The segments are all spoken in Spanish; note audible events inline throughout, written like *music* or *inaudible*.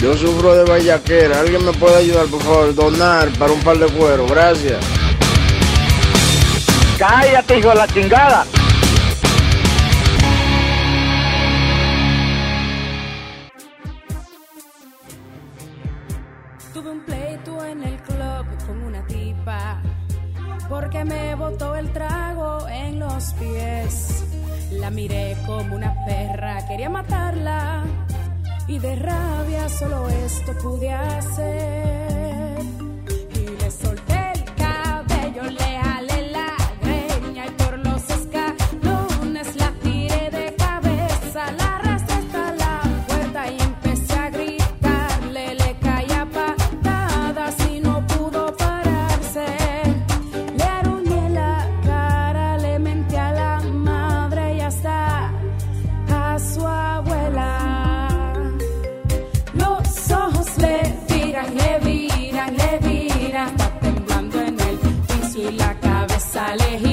Yo sufro de vallaquera. ¿Alguien me puede ayudar, por favor? Donar para un par de cuero. Gracias. Cállate, hijo de la chingada. Tuve un pleito en el club con una tipa porque me botó el trago en los pies. La miré como una perra, quería matarla y de rabia solo esto pude hacer. Y le solté el cabello, le cabeza le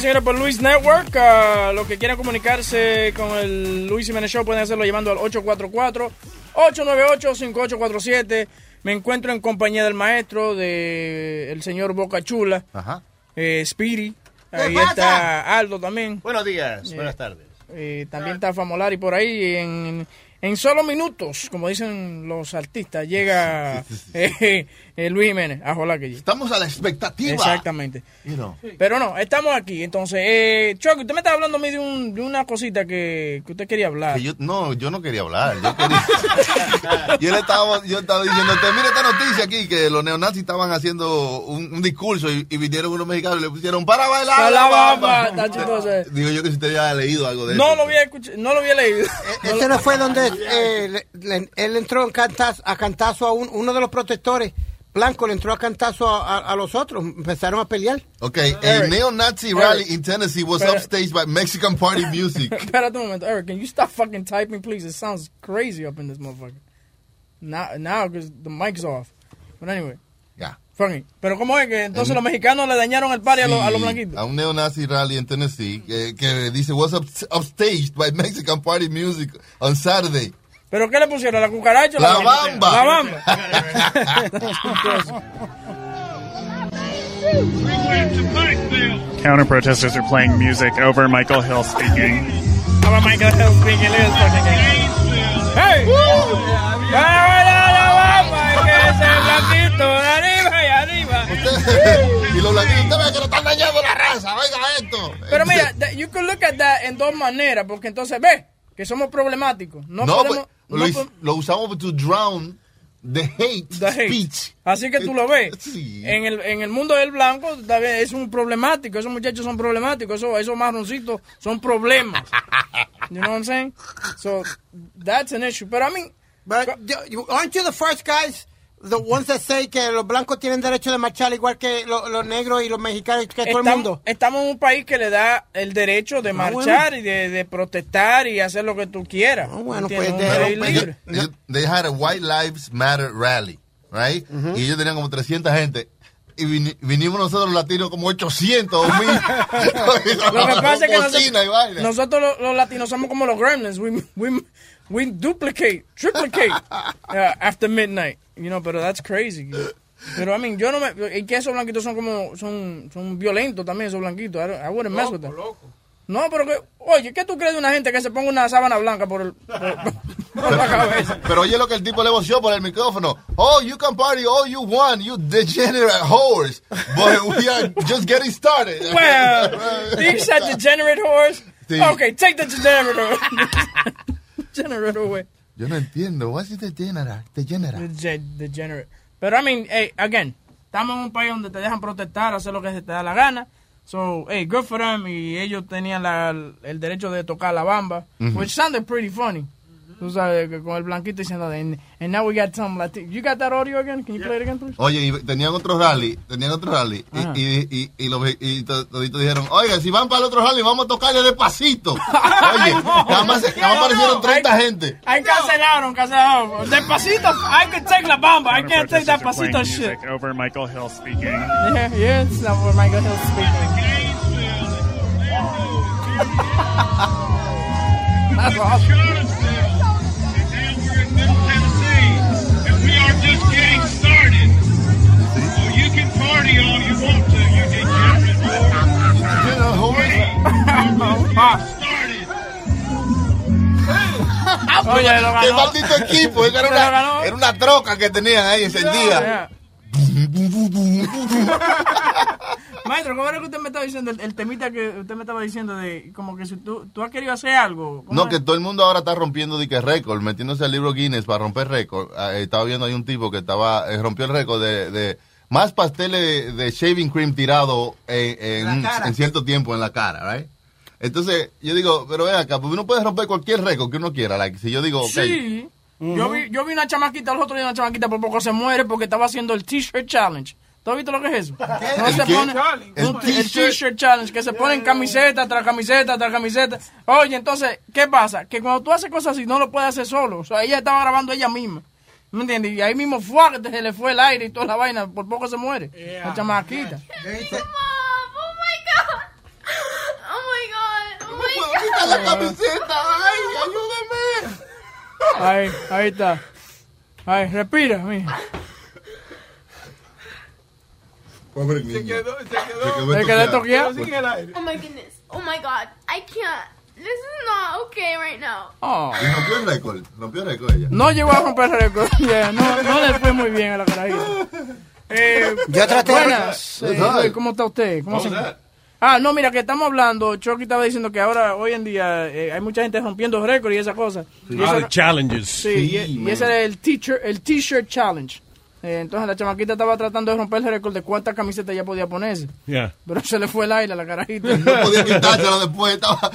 señores, por Luis Network. Ah, los que quieran comunicarse con el Luis Jiménez Show pueden hacerlo llamando al 844-898-5847. Me encuentro en compañía del maestro, de el señor Boca Chula, Ajá. eh. ¿Qué Ahí pasa? está Aldo también. Buenos días, Eh, buenas tardes. Eh, también está Famolari por ahí. En, en solo minutos, como dicen los artistas, llega *laughs* eh, eh, Luis Jiménez a Jola que. Estamos a la expectativa. Exactamente. You know. Pero no, estamos aquí. Entonces, eh, Chucky, usted me está hablando a mí de, un, de una cosita que, que usted quería hablar. Que yo, no, yo no quería hablar. Yo, quería- *laughs* yo le estaba, yo estaba diciendo, mira esta noticia aquí, que los neonazis estaban haciendo un, un discurso y, y vinieron unos mexicanos y le pusieron para bailar Para la bamba". eh. *laughs* Digo yo que si usted ya ha leído algo de No eso. lo había escuchado, no lo había leído. *laughs* Ese no fue donde eh, le- le- él entró en cantazo, a cantazo a un- uno de los protectores blancos, le entró a cantazo a, a- a los otros, empezaron a pelear. Ok, a Eric. neo-Nazi Eric. rally in Tennessee was Pero- upstaged by Mexican party *laughs* music. Espérate un momento, Eric, can you stop fucking typing, please? It sounds crazy up in this motherfucker. Now, now, because the mic's off. But anyway, Ya. funny. Pero ¿cómo es que entonces los mexicanos le dañaron el party a, los, a los Sí, blanquitos? a un neo-Nazi rally en Tennessee que, que dice was up- upstaged by Mexican party music on Saturday. ¿Pero qué le pusieron? ¿La cucaracha? o La bamba. La bamba. *laughs* Counter protesters are playing music over Michael Hill speaking. Ahora Michael Hill speaking, it is fucking gay. ¡Hey! ¡Vaya la bamba! ¡Que ese blanquito! ¡De arriba y arriba! *laughs* y los blanquitos, usted ve que lo están dañando la raza, oiga esto. Pero mira, you can look at that en dos maneras, porque entonces ve que somos problemáticos. No, No, podemos... pues, no lo, po- lo usamos to drown the hate, the hate. speech. Así que tú lo ves. *laughs* Sí. En el, en el mundo del blanco es un problemático. Esos muchachos son problemáticos. Esos, esos marroncitos son problemas. *laughs* You know what I'm saying? So, that's an issue. Pero I mean, But aren't you the first guys, the ones that say que los blancos tienen derecho de marchar igual que lo- los negros y los mexicanos, que todo el estamos, mundo? estamos en un país que le da el derecho de marchar y de, de protestar y hacer lo que tú quieras. Ah, bueno, pues, de- pues, libre. Ellos- They had a White Lives Matter rally, right? Y ellos tenían como 300 gente. Y vini- vinimos nosotros los latinos como 800 o 1000. Lo que pasa es que nosotros, nosotros los, los latinos somos como los gremlins. We, we, we duplicate, triplicate *laughs* uh, after midnight. You know, pero that's crazy. Pero, I mean, yo no me... Y que esos blanquitos son como... Son, son violentos también, esos blanquitos. I, don't- I wouldn't mess with them. No, pero que... Oye, ¿qué tú crees de una gente que se ponga una sábana blanca por, el, por, por la cabeza? *laughs* Pero oye lo que el tipo le voció por el micrófono. Oh, you can party all you want, you degenerate whores. But we are just getting started. Well, *laughs* you said degenerate horse. Sí. Okay, take the degenerate *laughs* Yo no entiendo. What's degenerate? Degenerate. Dege- Degenerate. Pero, I mean, hey, again, estamos en un país donde te dejan protestar, hacer lo que se te da la gana. So, hey, good for them. Y ellos tenían la, el derecho de tocar la bamba, which sounded pretty funny. Tú sabes, con el blanquito diciendo, and, and now we got some Latino. You got that audio again? Can you play it again, please? Oye, y tenían otro rally, tenían otro rally, Ajá. y, y, y, y los y to- toditos dijeron, oiga, si van para el otro rally, vamos a tocarle despacito. *laughs* Oye, nada más, nada más aparecieron 30 Ay, gente. Ay, cancelaron, cancelaron. Despacito, I can take la bamba. I can't take that pasito shit. over Michael Hill speaking. Yeah, yeah, it's where Michael Hill speaking. That's awesome. We are just getting started. So you can party all you want to, you degenerate whore. Started. Oye, lo Qué maldito equipo, era una, era una troca que tenían ahí encendida. Maestro, ¿cómo era que usted me estaba diciendo? El, el temita que usted me estaba diciendo de como que si tú, tú has querido hacer algo. ¿cómo No, es? que todo el mundo ahora está rompiendo de que récord, metiéndose al libro Guinness para romper récord. Ah, eh, estaba viendo ahí un tipo que estaba eh, rompió el récord de, de más pasteles de shaving cream tirado en, cierto tiempo en la cara, right? Entonces, yo digo, pero ven acá, pues uno puede romper cualquier récord que uno quiera. Like, si yo digo, ok, Sí. Yo, vi, yo vi una chamaquita los otros días, una chamaquita por poco se muere porque estaba haciendo el T-shirt challenge. ¿Tú has visto lo que es eso? No ¿El se pone El un- el t-shirt. Challenge, que se ponen camiseta tras camiseta tras camiseta. Oye, entonces, ¿qué pasa? Que cuando tú haces cosas así, no lo puedes hacer solo. O sea, ella estaba grabando ella misma. ¿Me entiendes? Y ahí mismo fue que se le fue el aire y toda la vaina, por poco se muere. La chamaquita. *laughs* Oh my god. Oh my god. Oh my god. quita la camiseta, ay, ayúdeme. Ahí, ahí está. Ahí, respira, mija. Pobre niño. Se quedó, Se quedó toqueado. Oh my goodness. Oh my god. I can't. This is not okay right now. Oh. Y rompió el récord. Rompió el récord ella. No llegó a romper récord. Yeah, no, no le fue muy bien a la carajita. Eh, Yo traté- Buenas. eh, ¿Cómo está usted? ¿Cómo se that? Ah, no, mira, que estamos hablando. Chucky estaba diciendo que ahora, hoy en día, eh, hay mucha gente rompiendo récords y esa cosa. Y Ah, challenges. Sí, y, y ese era el teacher, el t-shirt challenge. Eh, entonces la chamaquita estaba tratando de romper el récord de cuántas camisetas ella podía ponerse. Yeah. Pero se le fue el aire a la carajita. *laughs* No podía quitárselo después. Estaba,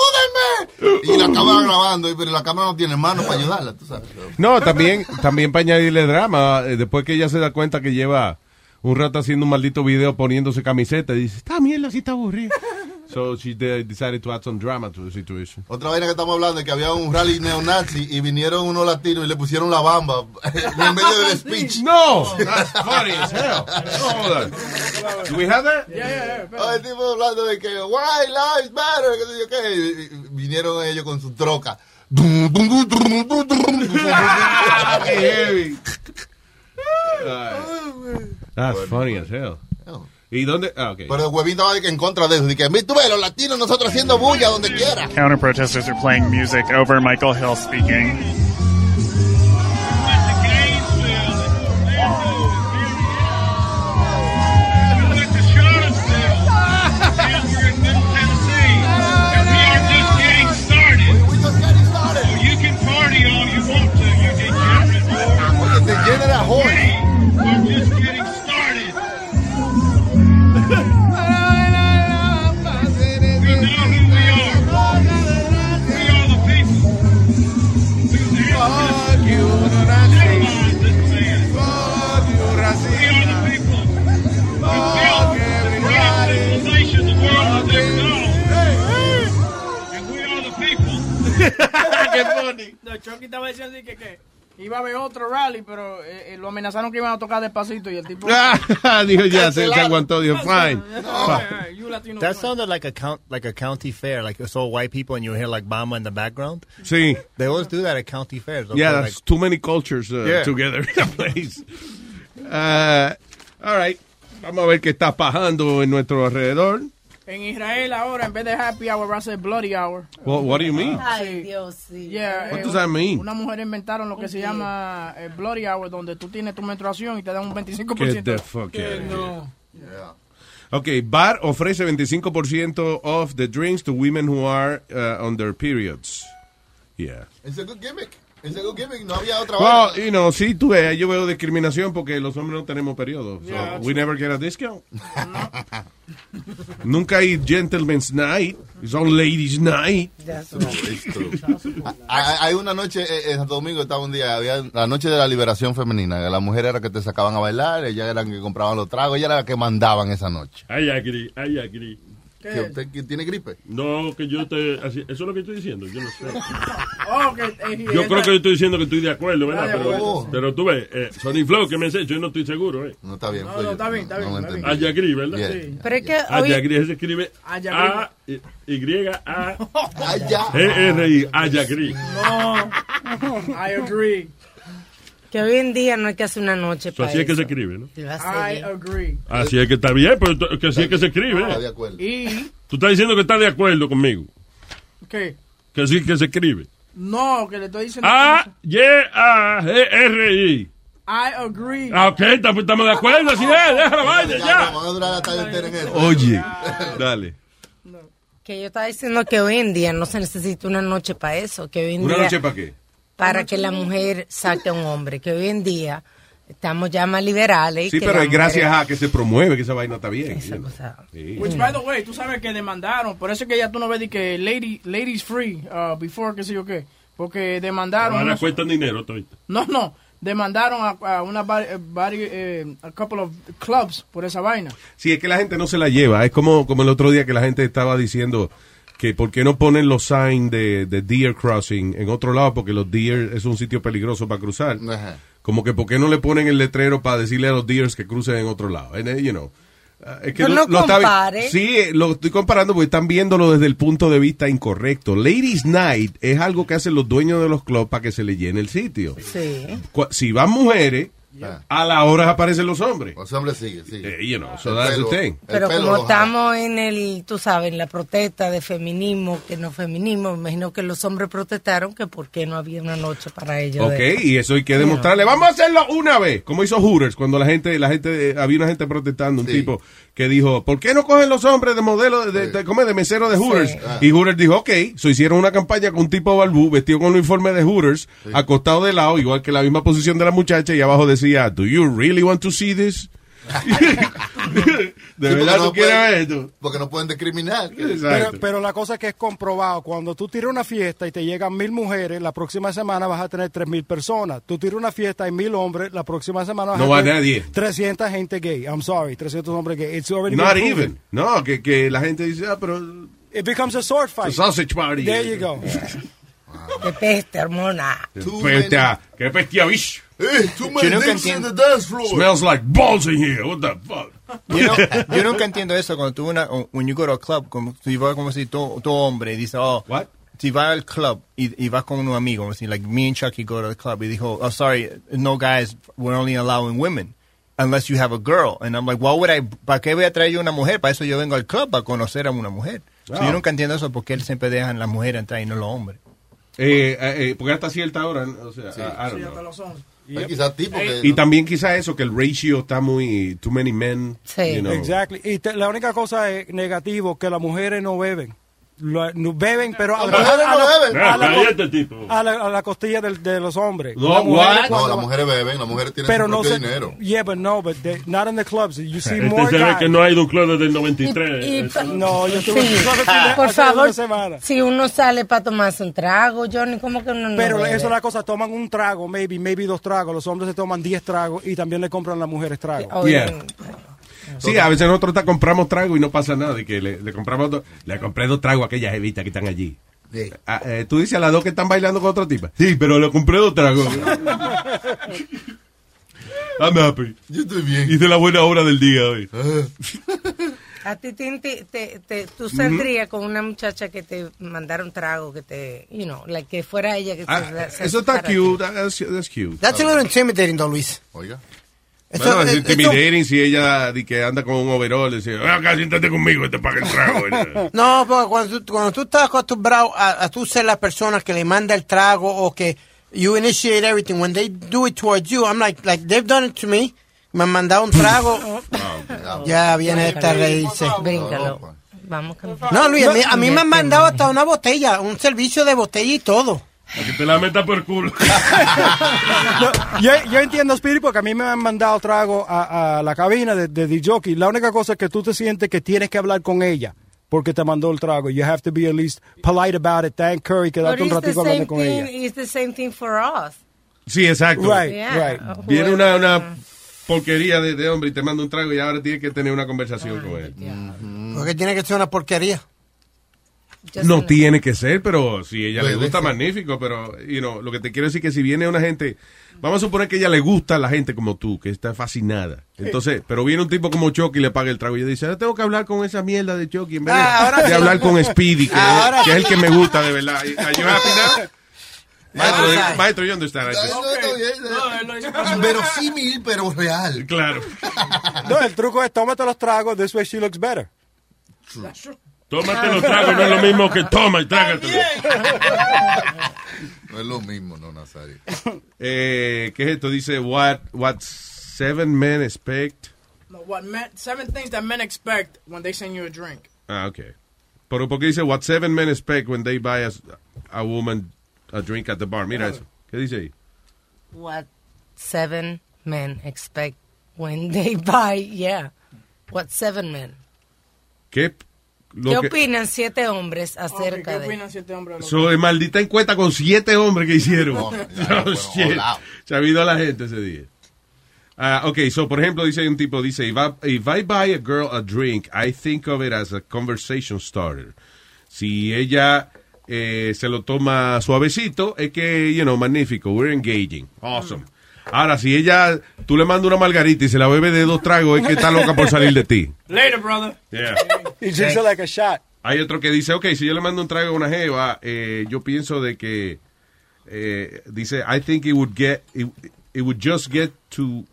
¡ayúdenme! Y la cámara grabando, y- pero la cámara no tiene mano para ayudarla, tú sabes. No, también, también para añadirle drama, eh, después que ella se da cuenta que lleva un rato haciendo un maldito video poniéndose camiseta, dice, está mierda, así está aburrida. *laughs* So she de- decided to add some drama to the situation. Otra vaina que estamos hablando es que había un rally neonazi y vinieron unos latinos y le pusieron la bamba *laughs* en medio del speech. No, that's funny as hell. Hold on. Do we have that? Ah, El tipo hablando de que why lives matter, que sé yo qué. Y- y Vinieron ellos con su troca. *laughs* Qué heavy. That's funny as hell. ¿Y dónde? Ah, ok. Pero el huevín estaba en contra de eso. De que, tú ves, los latinos, nosotros haciendo bulla donde quiera. Counter protesters are playing music over Michael Hill speaking. Qué funny. *laughs* No, Chucky estaba diciendo así que, que iba a haber otro rally, pero eh, eh, lo amenazaron que iban a tocar despacito y el tipo... *laughs* dijo ya, se, se aguantó, dijo, *laughs* fine. You Latino That sounded like a count, like a county fair, like it's all white people, and you hear like Bama in the background. Sí. They always do that at county fairs. Yeah, that's too many cultures uh, Yeah. together in a place. Uh, all right. Vamos a ver qué está pasando en nuestro alrededor. En Israel ahora, en vez de happy hour, va a ser bloody hour. What, what do you mean? Ay, Dios, sí. Yeah, What eh, does that mean? Una mujer inventaron lo que se llama eh, bloody hour, donde tú tienes tu menstruación y te dan un 25%. Get the fuck of no. Ok, Bar ofrece 25% off the drinks to women who are uh, on their periods. Yeah. Es a good gimmick. No había otra Well, you know, sí, tú ves, yo veo discriminación porque los hombres no tenemos periodos. So Yeah, we never get a discount. Nunca hay gentleman's night. It's all ladies night. It's true. Hay, una noche eh, en Santo Domingo, estaba un día, había la noche de la liberación femenina. que Las mujeres eran que te sacaban a bailar, ellas eran que compraban los tragos, ellas eran las que mandaban esa noche. Ay, agri, ay, agri. ¿Que usted que tiene gripe? No, que yo te... así- eso es lo que estoy diciendo, yo no sé. *laughs* Oh, que, eh, Yo creo que yo estoy diciendo que estoy de acuerdo, ¿verdad? Pero, acuerdo. pero tú ves, eh, Sony Flow que me has hecho, yo no estoy seguro, ¿eh? No, está bien. No, no, está bien, está bien. está bien. Ayagri, ¿verdad? Yeah. Sí. Pero es que hoy- Ayagri se escribe Ayagri. A Y A *laughs* G R I Ayagri. No, *laughs* I agree. Que hoy en día no hay que hacer una noche So, para así es que eso. se escribe, ¿no? I agree. Así es que está bien, pero que así es que se escribe. Está ¿eh? de acuerdo. Y, Tú estás diciendo que estás de acuerdo conmigo. ¿qué? Que así es que se escribe. No, que le estoy diciendo. A Y A G R I. I agree. Ah, ok, estamos estamos de acuerdo, así es, déjala vaya, ya. Van a durar hasta yo entero en eso. Oye, dale. Que yo estaba diciendo que hoy en día no se necesita una noche para eso. Que hoy en ¿Una día, noche para qué? Para que la mujer saque a un hombre. Que hoy en día estamos ya más liberales. y Sí, que pero es gracias mujer- a que se promueve que esa vaina está bien. Esa cosa. Sí. Which, by the way, tú sabes que demandaron. Por eso es que ya tú no ves de que lady, ladies free, uh, before, qué sé yo qué. Porque demandaron. Ahora unos- cuestan dinero, todito. no, no. Demandaron a, a una eh, eh, a couple of clubs por esa vaina. Sí, es que la gente no se la lleva. Es como, como el otro día que la gente estaba diciendo que por qué no ponen los signs de, de deer crossing en otro lado, porque los deer es un sitio peligroso para cruzar. Ajá. Como que por qué no le ponen el letrero para decirle a los deers que crucen en otro lado. And, eh, you know, ah, es que no vi- compare. Sí, eh, lo estoy comparando porque están viéndolo desde el punto de vista incorrecto. Ladies Night es algo que hacen los dueños de los clubs para que se le llene el sitio. Sí. Si van mujeres, a la hora aparecen los hombres. Los hombres siguen, siguen. Eh, you know, so El that's pelo- the thing. el Pero como estamos en el, tú sabes, en la protesta de feminismo, que no feminismo, me imagino que los hombres protestaron que por qué no había una noche para ellos. Ok, de- y eso hay que demostrarle. Vamos a hacerlo una vez, como hizo Hooters, cuando la gente, la gente, eh, había una gente protestando, un tipo que dijo, ¿por qué no cogen los hombres de modelo, de, de, ¿cómo es? de mesero de Hooters? Sí. Ah. Y Hooters dijo, ok, so hicieron una campaña con un tipo balbú, vestido con un uniforme de Hooters, acostado de lado, igual que la misma posición de la muchacha, y abajo decía, ¿Do you really want to see this? *laughs* ¿De Sí, verdad porque tú no quieres pueden- ver esto? Porque no pueden discriminar. Pero, pero la cosa es que es comprobado, cuando tú tiras una fiesta y te llegan mil mujeres, la próxima semana vas a tener tres mil personas. Tú tiras una fiesta y mil hombres, la próxima semana vas No a va tener nadie. 300 gente gay. I'm sorry, 300 hombres gay. It's already Not proven. even. No, que, que la gente dice, ah, pero... It becomes a sword fight. A sausage party. There you go. *laughs* Qué peste, hormona. Pesta, qué bestia, bicho. Too many yo entiendo. In the dance floor. Smells like balls in here. What the fuck? Yo, no, nunca entiendo eso cuando tú una, when you go to a club, como, si vas como si todo, todo hombre y dice, oh, what? si vas al club y, y vas con un amigo, como si, like me and Chucky go to the club y dijo, oh, sorry, no guys, we're only allowing women unless you have a girl. And I'm like, why would I, ¿para qué voy a traer yo una mujer? Para eso yo vengo al club, para conocer a una mujer. Wow. So yo nunca entiendo eso porque él siempre dejan a la mujer entrar y no los hombres. Eh, eh, eh porque hasta cierta hora, o sea, sí, sí hasta los 11. Yep. Quizá y no. también quizá eso, que el ratio está muy, too many men. Sí. You know. Exactly. Y te, la única cosa es negativo, que las mujeres no beben. Lo- beben, pero a, la- a la- Ah, cállate, tipo. a la, a la costilla del- de, los hombres. No, Las mujeres No, las mujeres beben, las mujeres tienen pero su no se, dinero. Yeah, but no, but they, not in the clubs. You see Este more se ve que no ha ido un club desde el 93. Y- y- Eso. No, yo tuve Sí. fin de- Por favor, si uno sale para tomarse un trago, Johnny, ¿cómo que uno no Pero bebe? eso es la cosa, toman un trago, maybe, maybe dos tragos. Los hombres se toman diez tragos y también le compran a las mujeres tragos. Oh, Yeah. Sí, a veces nosotros compramos trago y no pasa nada. De que le, le compramos le compré dos tragos a aquellas evitas que están allí. Ah, eh, tú dices a las dos que están bailando con otra tipa. Sí, pero le compré dos tragos. *laughs* I'm happy. Yo estoy bien. Hice la buena hora del día hoy. A ti, te, te- te- tú saldrías con una muchacha que te mandara un trago, que te, you know, like que fuera ella que Ah, se, se eso está cute. That's, that's cute. That's a little intimidating, though, Luis. Oiga. Bueno, es intimidating si ella di que anda con un overall y dice, acá, siéntate conmigo y te paga el trago. *laughs* No, porque cuando tú, cuando tú estás acostumbrado a, a tú ser la persona que le manda el trago o que you initiate everything, when they do it towards you, I'm like, like they've done it to me. Me han mandado un trago. *laughs* ya viene esta reírse. Bríncalo. Vamos No, Luis, a mí, a mí me han mandado hasta una botella, un servicio de botella y todo. Que te la meta por culo. *laughs* No, yo, yo entiendo, Spirit, porque a mí me han mandado trago a, a la cabina de, de DJ. La única cosa es que tú te sientes que tienes que hablar con ella porque te mandó el trago. You have to be at least polite about it, thank her y But quedarte un it's the ratito same hablando con thing, ella. it's the same thing for us. Sí, exacto. Right, Yeah. right. Viene una, una porquería de, de hombre y te manda un trago y ahora tienes que tener una conversación con él. Porque tiene que ser una porquería. No tiene que ser, pero si ella le gusta, magnífico. Pero, you know, lo que te quiero decir que si viene una gente, vamos a suponer que ella le gusta a la gente como tú, que está fascinada. Entonces, pero viene un tipo como Chucky y le paga el trago y ella dice, ahora tengo que hablar con esa mierda de Chucky en vez de, Ah, ahora de sí. hablar con Speedy, que, Ahora que es el que me gusta de verdad. Are you happy now? *laughs* Maestro, Ah, maestro, you understand. Verosímil, pero real. Claro. *laughs* No, el truco es tómate los tragos, this way she looks better. Tómate los tragos, no es lo mismo que toma y trágatelo. *laughs* No es lo mismo, no, Nazario. Eh, ¿Qué es esto? Dice, what, what seven men expect. No, what men, seven things that men expect when they send you a drink. Ah, ok. Pero porque dice, what seven men expect when they buy a, a woman a drink at the bar. Mira eso. ¿Qué dice ahí? What seven men expect when they *laughs* buy, yeah. What seven men. ¿Qué? Lo ¿Qué que, opinan siete hombres acerca ¿Qué de...? opinan siete hombres? de So, maldita encuesta con siete hombres que hicieron. Oh, *laughs* shit. Se ha habido a la gente ese día. Ah, ok, so, por ejemplo, dice un tipo, dice, if I, if I buy a girl a drink, I think of it as a conversation starter. Si ella eh, se lo toma suavecito, es que, you know, magnífico, we're engaging. Awesome. Ahora, si ella, tú le mandas una margarita y se la bebe de dos tragos, es que está loca por salir de ti. Later, brother. Yeah. He drinks it like a shot. Hay otro que dice, ok, si yo le mando un trago a una jeva, eh, yo pienso de que, eh, dice, I think it would get, it, it would just get to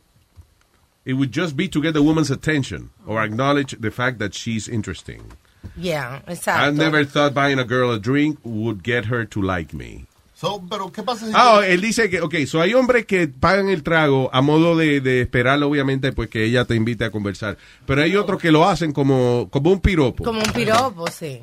it would just be to get the woman's attention or acknowledge the fact that she's interesting. Yeah, exacto. I never thought buying a girl a drink would get her to like me. So, pero, ¿qué pasa si... Ah, él dice que, ok, so hay hombres que pagan el trago a modo de, de esperar, obviamente, pues que ella te invite a conversar. Pero hay otros que lo hacen como, como un piropo. Como un piropo, sí.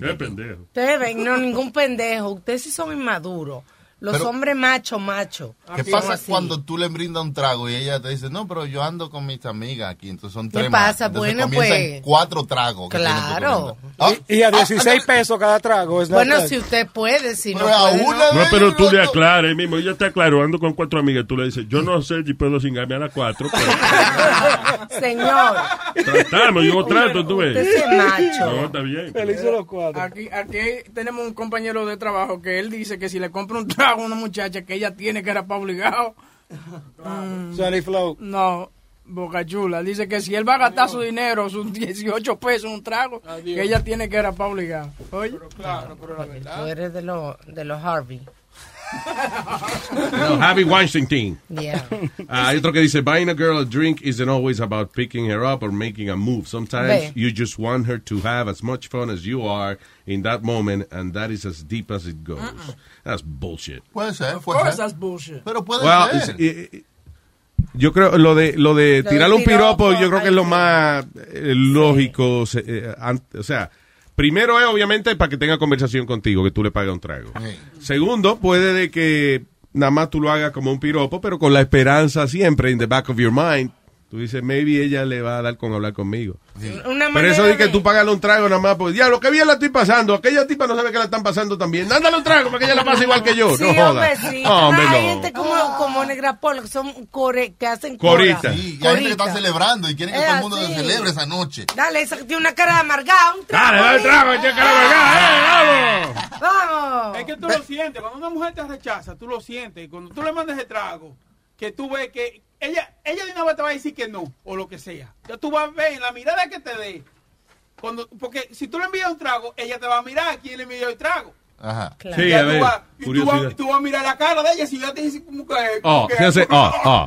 Qué pendejo. Ustedes ven, no, ningún pendejo. Ustedes sí son inmaduros. Los Pero- hombres macho, macho. ¿Qué pasa así. cuando tú le brindas un trago y ella te dice, no, pero yo ando con mis amigas aquí, entonces son ¿Qué tres pasa? más. Entonces Bueno, pues- cuatro tragos. que tienes que Claro. brindar. Y a 16 pesos cada trago. es Bueno, si usted puede, si no Pero a puede, una no. No, pero tú le aclares mismo. Ella te aclaró, ando con cuatro amigas. Tú le dices, yo no sé si puedo cingarme a las cuatro, pero *laughs* Señor, tratamos, yo trato, tú ves. usted es macho. No, está bien. Aquí, aquí tenemos un compañero de trabajo que él dice que si le compra un trago una muchacha que ella tiene que era para obligado. Mm, Sunny Flow. No, Boca Chula. Dice que si él va a gastar su dinero, sus *laughs* 18 pesos en un trago, que ella tiene que era para obligado. Oye. claro, pero la Tú eres de los de los Harvey. No, Harvey Weinstein. Yeah. Ah, hay otro que dice, buying a girl a drink isn't always about picking her up or making a move. Sometimes Ve. you just want her to have as much fun as you are in that moment, and that is as deep as it goes. That's bullshit. Puede ser, Of puede course ser. that's bullshit. Pero puede Well, ser. eh, eh, yo creo lo de lo de Lo de tirarle un piropo, piropo, yo creo que es lo sí. más eh, lógico. se- eh, an- o sea, primero es obviamente para que tenga conversación contigo, que tú le pagues un trago. Segundo, puede de que nada más tú lo hagas como un piropo, pero con la esperanza siempre in the back of your mind. Tú dices, maybe ella le va a dar con hablar conmigo. Una Pero eso de que tú pagas un trago nada más, pues diablo, que bien la estoy pasando. Aquella tipa no sabe que la están pasando también. Dándale un trago para que ella la pase igual que yo. Sí, no joda. hombre, sí. No, hombre, Hay no. gente como, como Negra Polo que son core, que hacen Corita. cora. Sí, y hay gente que está celebrando y quieren que Es todo el mundo así. celebre esa noche. Dale, esa que tiene una cara de amargada. Un trago. Dale, dale el trago, echa cara de amargada, ¡Eh, vamos! Es que tú lo sientes, cuando una mujer te rechaza, tú lo sientes. Y cuando tú le mandas el trago, que tú ves que ella, ella de una vez te va a decir que no, o lo que sea. Ya tú vas a ver en la mirada que te dé. Cuando, porque si tú le envías un trago, ella te va a mirar a quién le envió el trago. Ajá. Sí, Ya a tú vas- y tú vas, curiosidad. tú vas a mirar la cara de ella si ya te dice como que... Oh, que- hace, oh, oh.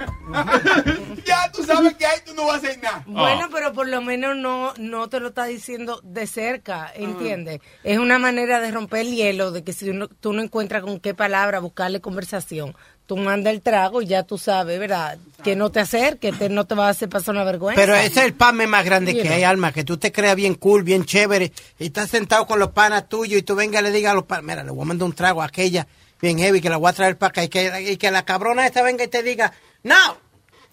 ya tú sabes que ahí tú no vas a hacer nada. Bueno, pero por lo menos no, no te lo está diciendo de cerca, ¿entiendes? Es una manera de romper el hielo, de que si uno- tú no encuentras con qué palabra buscarle conversación, tú mandas el trago y ya tú sabes, ¿verdad? Que no te acerques, te, no te va a hacer pasar una vergüenza. Pero ese es el pame más grande que hay, Alma, que tú te creas bien cool, bien chévere, y estás sentado con los panas tuyos y tú venga y le digas a los panas, mira, le voy a mandar un trago a aquella bien heavy que la voy a traer para acá y que, y que la cabrona esta venga y te diga, no,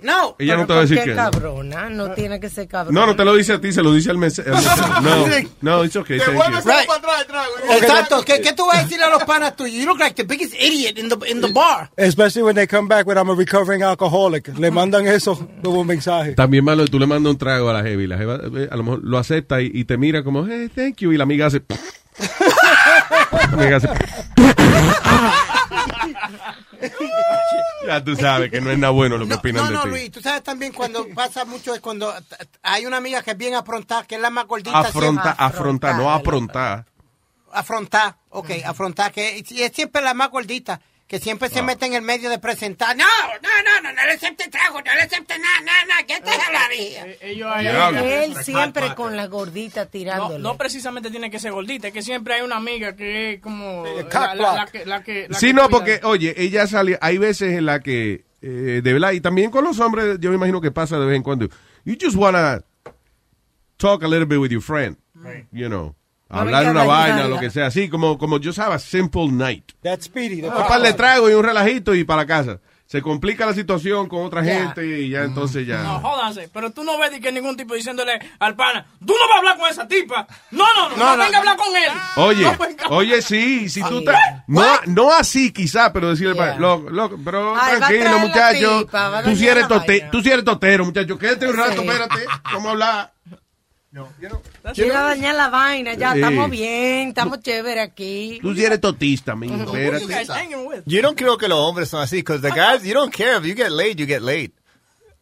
no. Ella no te va a ¿por decir qué que... cabrona? No tiene que ser cabrona. No, no te lo dice a ti, se lo dice al mensaje. *laughs* No, no, it's okay. thank you. Right. Exacto, ¿Qué, ¿qué tú vas a decir a los panas tuyos? You look like the biggest idiot in the, in the bar. Especially when they come back when I'm a recovering alcoholic. Le mandan eso como un mensaje. También malo, tú le mandas un trago a la heavy, la jeva, eh, a lo mejor lo acepta y, y te mira como, hey, thank you, y la amiga hace... *laughs* La amiga hace... ya tú sabes que no es nada bueno lo que opinan No, de no, ti. Luis, tú sabes también cuando *laughs* pasa mucho es cuando hay una amiga que es bien afrontada, que es la más gordita. Afronta, afrontar, no afrontar. Afrontar, ok, afrontar, que y es siempre la más gordita, que siempre Ah. se mete en el medio de presentar. No, no, no, no, no le acepte trago, no le acepte nada, nada, nada, que te hablaría. Eh, Él siempre con la gordita tirándole. no precisamente tiene que ser gordita, es que siempre hay una amiga que es como la, cock la- block. la que, la que- la Sí, que no, cuida. porque, oye, ella sale, hay veces en la que, eh, de verdad, y también con los hombres, yo me imagino que pasa de vez en cuando, you just wanna talk a little bit with your friend, you know, No hablar una vaina, lo que sea, así como, como yo sabía, simple night. That's Speedy. Un par de tragos y un relajito y para la casa. Se complica la situación con otra gente y ya entonces ya. No, jódanse, pero tú no ves de que ningún tipo diciéndole al pana, tú no vas a hablar con esa tipa. No, no, no, no, No, no. venga a hablar con él. Oye, No venga- oye, sí, si tú te, no, no así quizá, pero decirle, Yeah. lo, lo- pero Ay, tranquilo, muchacho, tipa, tú dañar eres tú sí eres totero, muchacho, quédate un rato, Sí. espérate, vamos a hablar. Quiero dañar la vaina, ya Sí. estamos bien, estamos chévere aquí. Tú sí eres totista, mijo, espérate. Yo no creo que los hombres son así, because the guys, you don't care if you get laid, you get laid.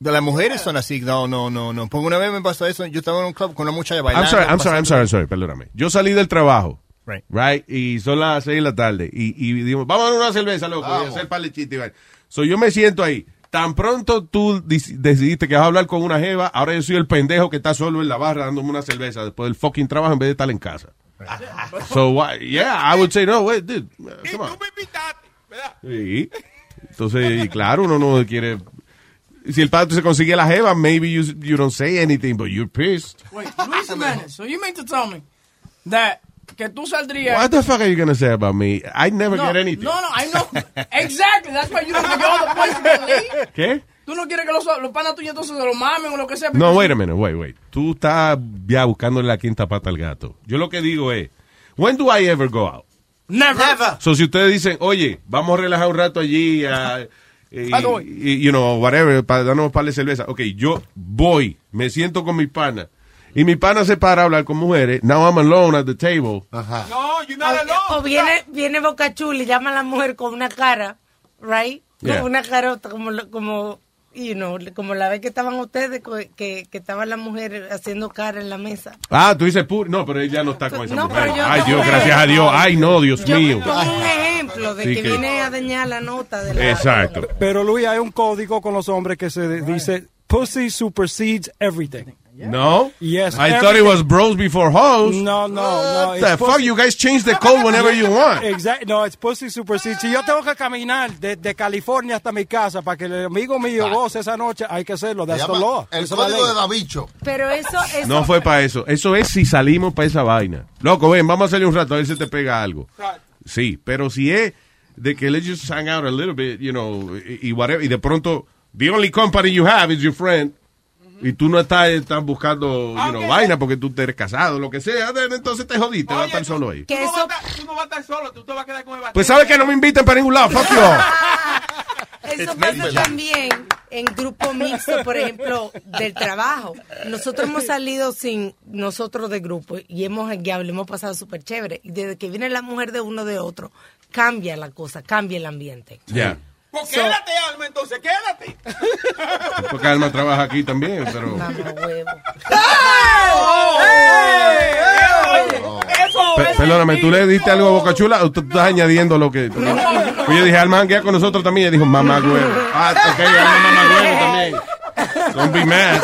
Pero las mujeres son así, no, no, no, no. Porque una vez me pasó eso, yo estaba en un club con una muchacha bailando. I'm sorry, I'm sorry, I'm sorry, I'm sorry, perdóname. Yo salí del trabajo. Right. Right. Y son las seis de la tarde. Y, y dijimos, vamos a dar una cerveza, loco. Y hacer par de chistes y vaina. So yo me siento ahí. Tan pronto tú dis- decidiste que vas a hablar con una jeva, ahora yo soy el pendejo que está solo en la barra dándome una cerveza después del fucking trabajo en vez de estar en casa. *laughs* So, why- yeah, I would say, no, wait, dude, come on. Sí. Entonces, y claro, uno no quiere... Si el padre se consigue la jeva, maybe you, you don't say anything, but you're pissed. Wait, Luis Jimenez, so you mean to tell me that que tú saldrías... What the fuck are you going to say about me? I never no, get anything. No, no, I know. exactly, that's why you don't give all the points to the league. ¿Qué? Tú no quieres que los, los panas tuyos entonces se lo mamen o lo que sea. No, wait a minute, wait, wait. Tú estás ya buscándole la quinta pata al gato. Yo lo que digo es, when do I ever go out? Never. So, si ustedes dicen, oye, vamos a relajar un rato allí, ah, y, ¿A dónde y, you know, whatever, para darnos un par de cerveza. Ok, yo voy, me siento con mi pana, y mi pana se para a hablar con mujeres. Now I'm alone at the table. No, you're not O, alone. o viene, viene Boca Chula y llama a la mujer con una cara, right? Con Yeah. una carota, como, lo- como, you know, como la vez que estaban ustedes, que, que estaba la mujer haciendo cara en la mesa. Ah, tú dices, no, pero ella no está con esa No, mujer. pero yo Ay, Dios, gracias a Dios. Ay, no, Dios Yo mío. pongo un ejemplo de Sí, que, que- viene a dañar la nota de la... Exacto. Pero Luis, hay un código con los hombres que se dice pussy supersedes everything. No? Yes. I thought it was bros before hoes. No, no, no. What it's the fuck? You guys change the code whenever you *laughs* want. Exactly. No, it's pussy. Si yo tengo que caminar desde California hasta mi casa para que el amigo mío goce esa noche, hay que hacerlo. That's the law. El código de Davicho. Pero eso, eso No fue para eso. Eso es si salimos para esa vaina. Loco, ven, vamos a hacerle un rato a ver si te pega algo. Sí, pero si es de que let's just hang out a little bit, you know, y whatever, y de pronto, the only company you have is your friend, y tú no estás, estás buscando, you know, vaina porque tú te eres casado, lo que sea, entonces te jodiste, vas a estar solo ahí. Tú no, vas a estar, tú no vas a estar solo, tú te vas a quedar con el Pues sabes que no me inviten para ningún lado, fuck you. *laughs* Eso pasa también en grupos mixtos, por ejemplo, del trabajo. Nosotros hemos salido sin nosotros de grupo y hemos le hemos pasado súper chévere. Y desde que viene la mujer de uno de otro, cambia la cosa, cambia el ambiente. Ya. Pues quédate, Alma, entonces, quédate. *laughs* Porque Alma trabaja aquí también, pero... *laughs* Pe- perdóname, ¿tú le diste algo a Boca Chula o tú estás añadiendo lo que... Pues yo dije, Alma janguea con nosotros también. Y ella dijo, mamá huevo. Ah, ok, Alma mamá huevo también. Don't be mad.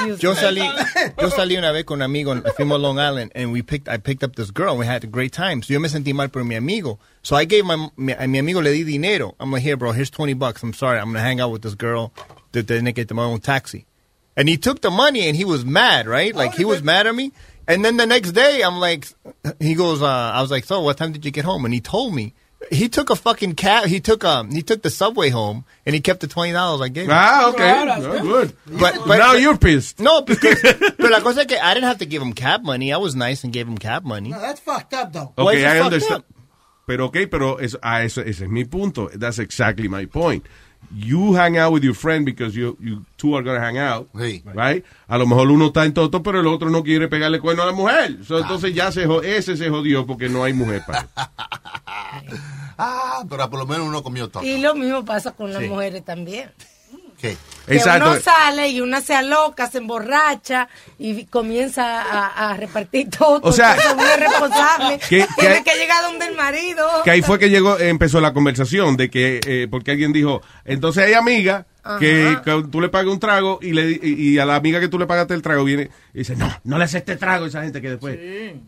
Confused. Yo salí, *laughs* yo salí una vez con un amigo, fuimos Long Island, and we picked, I picked up this girl, and we had a great time. So yo me sentí mal por mi amigo. So I gave my, mi, a mi amigo le di dinero. I'm like, here, bro, here's 20 bucks. I'm sorry, I'm gonna hang out with this girl. Te tiene que tomar un taxi. And he took the money, and he was mad, right? Like, he was mad at me. And then the next day, I'm like, he goes, uh, I was like, so what time did you get home? And he told me. He took a fucking cab. He took um. He took the subway home, and he kept the twenty dollars I gave him. Ah, okay. No, good. But, but Now you're pissed. No, *laughs* because but la cosa es que I didn't have to give him cab money. I was nice and gave him cab money. No, that's fucked up, though. Why Okay, is it I fucked understand. up? Pero okay, pero eso, ah, eso, ese es mi punto. That's exactly my point. You hang out with your friend because you, you two are going to hang out, right? A lo mejor uno está en toto, pero el otro no quiere pegarle cuerno a la mujer. So, Entonces ya se ese se jodió porque no hay mujer para él. *laughs* Ah, pero por lo menos uno comió todo. Y lo mismo pasa con las Sí. mujeres también. Que Exacto. uno sale y una se aloca, se emborracha y comienza a, a repartir todo. O sea, responsable. que- Tiene que- que llegar donde el marido. Que ahí fue que llegó, empezó la conversación de que, eh, porque alguien dijo, entonces hay amiga que, Ajá. que tú le pagas un trago y, le, y, y a la amiga que tú le pagaste el trago viene y dice, no, no le haces este trago a esa gente que después.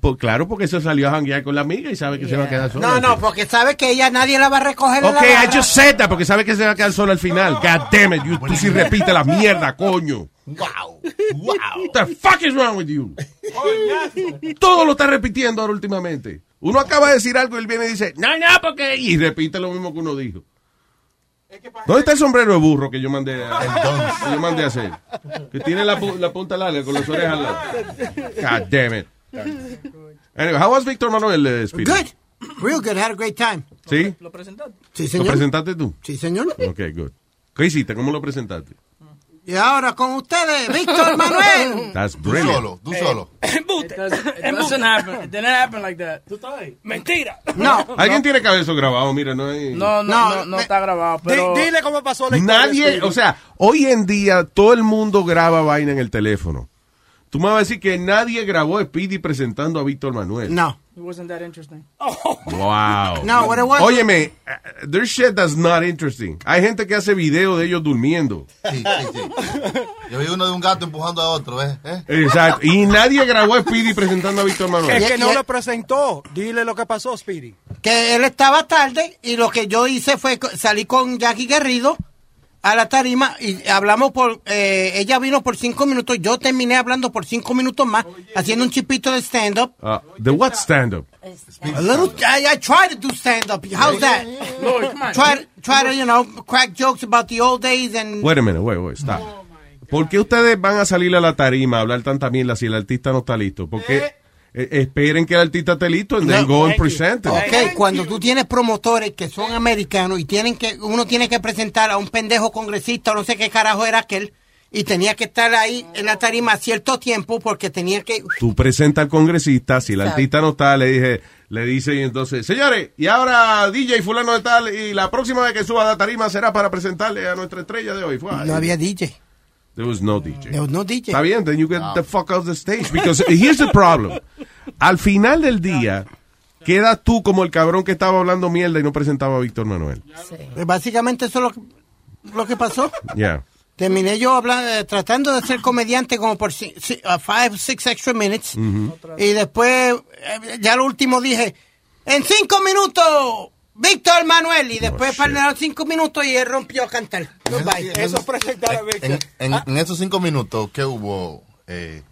Pues claro, porque eso salió a janguear con la amiga y sabe que se va a quedar sola. No, no, porque sabe que ella nadie la va a recoger. Ok, just said that, porque sabe que se va a quedar sola al final. God damn it, you, tú sí repites la mierda, coño. Wow. Wow. What the fuck is wrong with you? Todo lo está repitiendo ahora últimamente. Uno acaba de decir algo y él viene y dice, no, no, porque... Y repite lo mismo que uno dijo. ¿Dónde está el sombrero de burro que yo mandé a, que yo mandé a hacer? Que tiene la, pu- la punta larga con las orejas al lado. God damn it. Anyway, how was Víctor Manuel uh? Good. Real good. Had a great time. ¿Sí? ¿Lo presentaste? Sí, ¿Lo señor. presentaste tú? Sí, señor. Ok, good. ¿Qué hiciste? ¿Cómo lo presentaste? Y ahora con ustedes, Víctor Manuel. *laughs* That's Tú brilliant. solo, tú solo. It doesn't, it doesn't happen. It didn't happen like that. Mentira. *laughs* No. Alguien tiene que haber eso grabado, mira, no hay... No, no, no, no, está grabado, pero... dile cómo pasó la historia. Nadie, o sea, hoy en día todo el mundo graba vaina en el teléfono. Tú me vas a decir que nadie grabó a Speedy presentando a Víctor Manuel. No. It wasn't that interesting. Wow. No, what it was- Óyeme, uh, there's shit that's not interesting. Hay gente que hace video de ellos durmiendo. Sí, sí, sí. Yo vi uno de un gato empujando a otro, ¿eh? ¿Eh? Exacto. Y nadie grabó a Speedy presentando a Víctor Manuel. Es que no lo presentó. Dile lo que pasó, Speedy. Que él estaba tarde y lo que yo hice fue salir con Jackie Guerrido a la tarima y hablamos por, eh, ella vino por cinco minutos, yo terminé hablando por cinco minutos más, haciendo un chipito de stand-up. Uh, the what stand-up? A little, I, I try to do stand-up. How's that? Lloyd, come on. Try, try to, you know, crack jokes about the old days and... Wait a minute, wait, wait, stop. ¿Por qué ustedes van a salir a la tarima a hablar tanta mierda si el artista no está listo? Porque eh, esperen que el artista esté listo and then go and present it. Ok, cuando tú tienes promotores que son americanos y tienen que, uno tiene que presentar a un pendejo congresista o no sé qué carajo era aquel, y tenía que estar ahí en la tarima a cierto tiempo porque tenía que... Tú presentas al congresista, si el Exacto. artista no está, le dije, le dice y entonces, señores, y ahora DJ fulano de tal, y la próxima vez que suba a la tarima será para presentarle a nuestra estrella de hoy. Fue. No había DJ. There was no DJ. There was no DJ. Está bien, then you get the fuck off the stage. Because here's the problem. Al final del día, quedas tú como el cabrón que estaba hablando mierda y no presentaba a Víctor Manuel. Pues Básicamente eso es lo que, lo que pasó. Yeah. Terminé yo hablando, eh, tratando de ser comediante como por si, si- uh, five, six extra minutes. Ujú. Y después, eh, ya lo último dije, en cinco minutos, Víctor Manuel. Y después pasaron cinco minutos y él rompió a cantar. Goodbye. Eso es presentar a En, en, en esos cinco minutos, ¿qué hubo? Eh,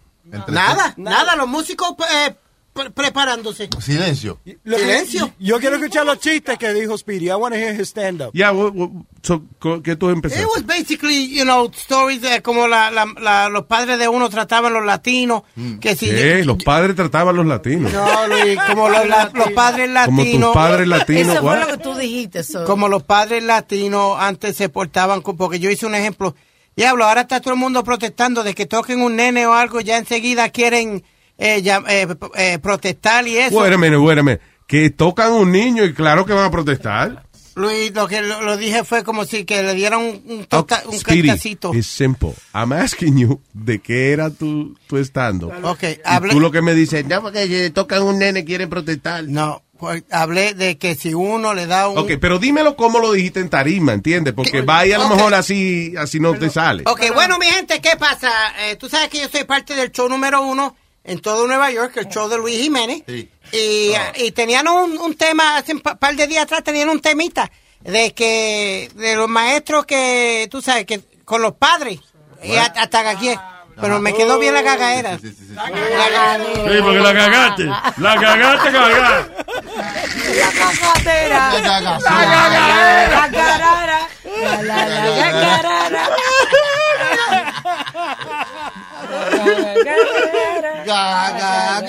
Nada, nada, los músicos eh, pre- preparándose. Silencio. Lo Silencio. Yo quiero escuchar los chistes que dijo Speedy. I want to hear his stand-up. Yeah, what- what- so, ¿qué tú empezaste? It was basically, you know, stories de como la, la- la- los padres de uno trataban los latinos. Que si ¿Qué? Los padres trataban a los latinos. No, Luis, como los, la- los *laughs* padres Como latinos. tus padres latinos, Eso fue lo que tú dijiste. so. Como los padres latinos antes se portaban, con- porque yo hice un ejemplo. Diablo, ahora está todo el mundo protestando de que toquen un nene o algo, ya enseguida quieren eh, ya- eh, eh, protestar y eso. A minute. Que tocan un niño y claro que van a protestar. Luis, lo que lo, lo dije fue como si que le dieran un, un, tota- un cantacito. it's simple. I'm asking you de qué era tu, tu estando. Ok, Y hablé- tú lo que me dices, no, porque si tocan un nene quieren protestar. No, pues, hablé de que si uno le da un... Ok, pero dímelo cómo lo dijiste en tarima, ¿entiendes? Porque va y a lo mejor así, así no te sale. Ok, bueno, mi gente, ¿qué pasa? Eh, tú sabes que yo soy parte del show número uno en todo Nueva York, el show de Luis Jiménez. Y, y tenían un, un tema, hace un pa- par de días atrás tenían un temita de que, de los maestros que, tú sabes, que con los padres, y a- hasta aquí. Pero me quedó bien la cagaera. Sí, porque la cagaste. La cagaste, cagá. La cagatera. La caga- La cagadera. La carara. La la la la carara. Gaga.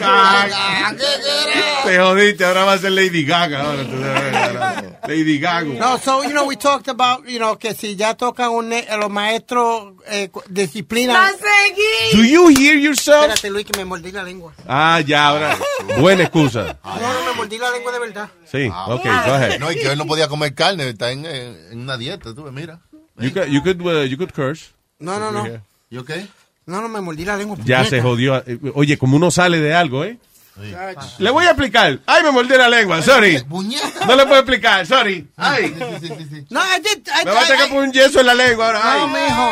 Gaga. Te jodiste, ahora va a ser Lady Gaga. Ahora, Lady Gaga. No, so, you know, we talked about, you know, que si ya tocan un los maestros eh, disciplina. La seguí. Do you hear yourself? Espérate, Luis, que me mordí la lengua. Ah, ya, ahora. Buena excusa. No, no, me mordí la lengua de verdad. Sí, Ah, ok, go ahead. No, y que él no podía comer carne, está en, en- una dieta, tú mira. You could, you could, uh, you could curse. No, no, no. ¿Y ok? No, no, me mordí la lengua. Ya se jodió. Oye, como uno sale de algo, ¿eh? Le voy a explicar. Ay, me mordí la lengua, sorry. No le puedo explicar, sorry. Ay, No, I did. I, me va a tener I- que poner un yeso en la lengua ahora. No, Ay. mijo.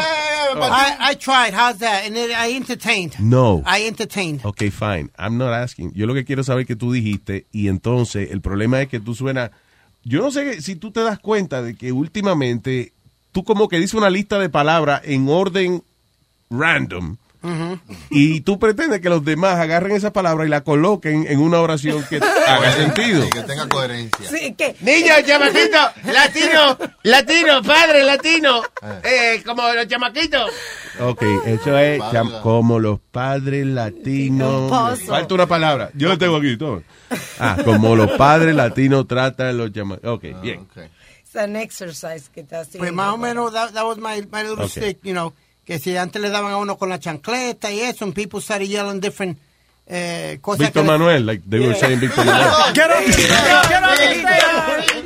I, I tried. How's that? And I entertained. No. I entertained. Ok, fine. I'm not asking. Yo lo que quiero saber es que tú dijiste y entonces el problema es que tú suenas... Yo no sé si tú te das cuenta de que últimamente tú como que dices una lista de palabras en orden random y tú pretendes que los demás agarren esa palabra y la coloquen en una oración que *laughs* haga sentido. Que tenga coherencia. Sí, que. Niño, chamaquito, latino, latino, padre, latino, eh, como los chamaquitos. Ok, eso es cham- como los padres latinos. Falta una palabra. Yo lo tengo aquí. Todo. Ah, como los padres latinos tratan a los llamados. Ok, bien. Es an exercise que está haciendo. Pues más o menos, that, that was my, my little Okay. stick, you know. Que si antes le daban a uno con la chancleta y eso, and people started yelling different eh, cosas. Víctor Manuel, like they were saying Víctor Manuel. Get up, get up,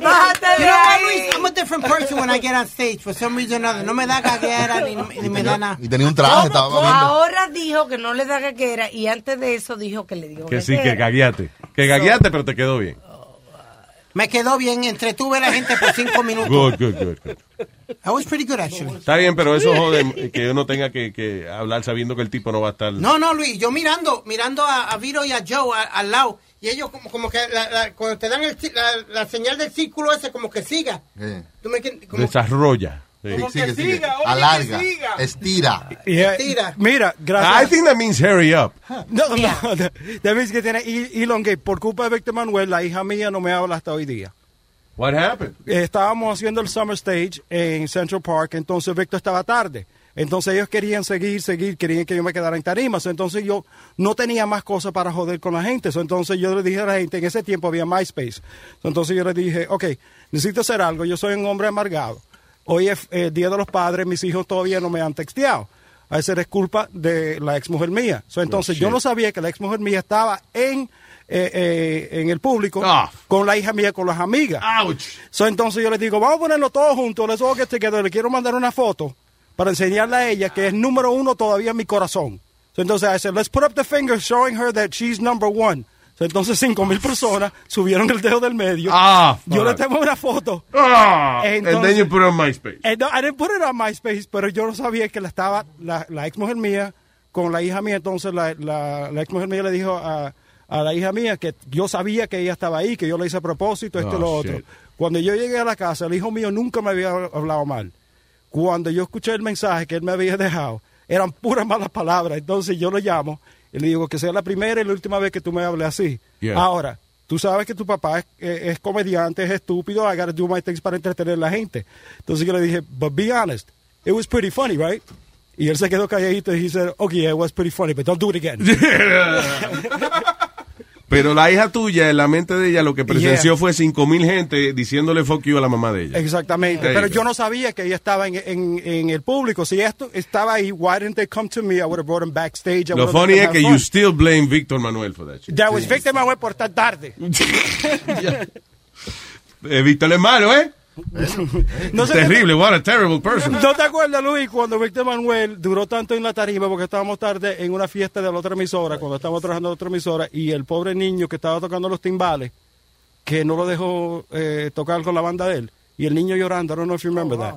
Bájate You de ahí. I'm a different person when I get on stage for some reason or other. No me da gaguera ni, ni me da nada. Y tenía un traje, estaba viendo. Ahora dijo que no le da gaguera y antes de eso dijo que le dio Que sí, que gaguera. gagueaste. Que gagueaste, pero te quedó bien. Me quedó bien, entretuve a la gente por cinco minutos. Good, good, good. good. That was pretty good, actually. Está bien, pero eso jode que uno tenga que, que hablar sabiendo que el tipo no va a estar. No, no, Luis, yo mirando, mirando a, a Vito y a Joe a- al lado, y ellos como, como que la- la- cuando te dan el la, la señal del círculo ese, como que siga. Tú me quieres- como- Desarrolla. Sí. Sí, sigue, sigue. Alarga, estira. Yeah. Tira. Mira, gracias. I think that means hurry up. No, no, *laughs* that means que tiene elongate. Por culpa de Víctor Manuel, la hija mía no me habla hasta hoy día. What happened? Estábamos haciendo el Summer Stage en Central Park, entonces Víctor estaba tarde. Entonces ellos querían seguir, seguir, querían que yo me quedara en tarimas. Entonces yo no tenía más cosas para joder con la gente. Entonces yo le dije a la gente, en ese tiempo había MySpace. Entonces yo le dije, ok, necesito hacer algo. Yo soy un hombre amargado. Hoy es eh, Día de los Padres, mis hijos todavía no me han texteado. A esa es culpa de la ex mujer mía. So, entonces yo shit. no sabía que la ex mujer mía estaba en, eh, eh, en el público Ah. con la hija mía, con las amigas. So, entonces yo le digo, vamos a ponerlo todos juntos, let's all get together. Le quiero mandar una foto para enseñarle a ella que es número uno todavía en mi corazón. So, entonces I said, let's put up the finger showing her that she's number one. Entonces cinco mil personas subieron el dedo del medio. Ah, yo le tengo una foto. Ah, and Entonces- then you put it on MySpace. Eh, no, I didn't put it on MySpace, pero yo no sabía que la estaba la, la ex mujer mía con la hija mía. Entonces la, la, la ex mujer mía le dijo a, a la hija mía que yo sabía que ella estaba ahí, que yo le hice a propósito, esto y Oh, lo otro. shit. Cuando yo llegué a la casa, el hijo mío nunca me había hablado mal. Cuando yo escuché el mensaje que él me había dejado, eran puras malas palabras. Entonces yo lo llamo y le digo que sea la primera y la última vez que tú me hables así. Yeah. Ahora, tú sabes que tu papá es, es comediante, es estúpido, I gotta do my things para entretener a la gente. Entonces yo le dije, but be honest, it was pretty funny, right? Y él se quedó calladito y he said, okay, yeah, it was pretty funny, but don't do it again. *laughs* *laughs* Pero la hija tuya, en la mente de ella, lo que presenció Yeah. fue cinco mil gente diciéndole fuck you a la mamá de ella. Exactamente, pero yo no sabía que ella estaba en, en, en el público. Si esto estaba ahí, why didn't they come to me? I would have brought him backstage. I Lo funny es que you still blame Víctor Manuel for that shit. That was Victor Manuel por estar tarde. *laughs* Eh, Víctor es malo, ¿eh? No sé Terrible, what a terrible person. ¿No te acuerdas, Luis, cuando Víctor Manuel duró tanto en la tarima porque estábamos tarde en una fiesta de la otra emisora, cuando estábamos trabajando en la otra emisora, y el pobre niño que estaba tocando los timbales, que no lo dejó eh, tocar con la banda de él, y el niño llorando, I don't know if you remember that.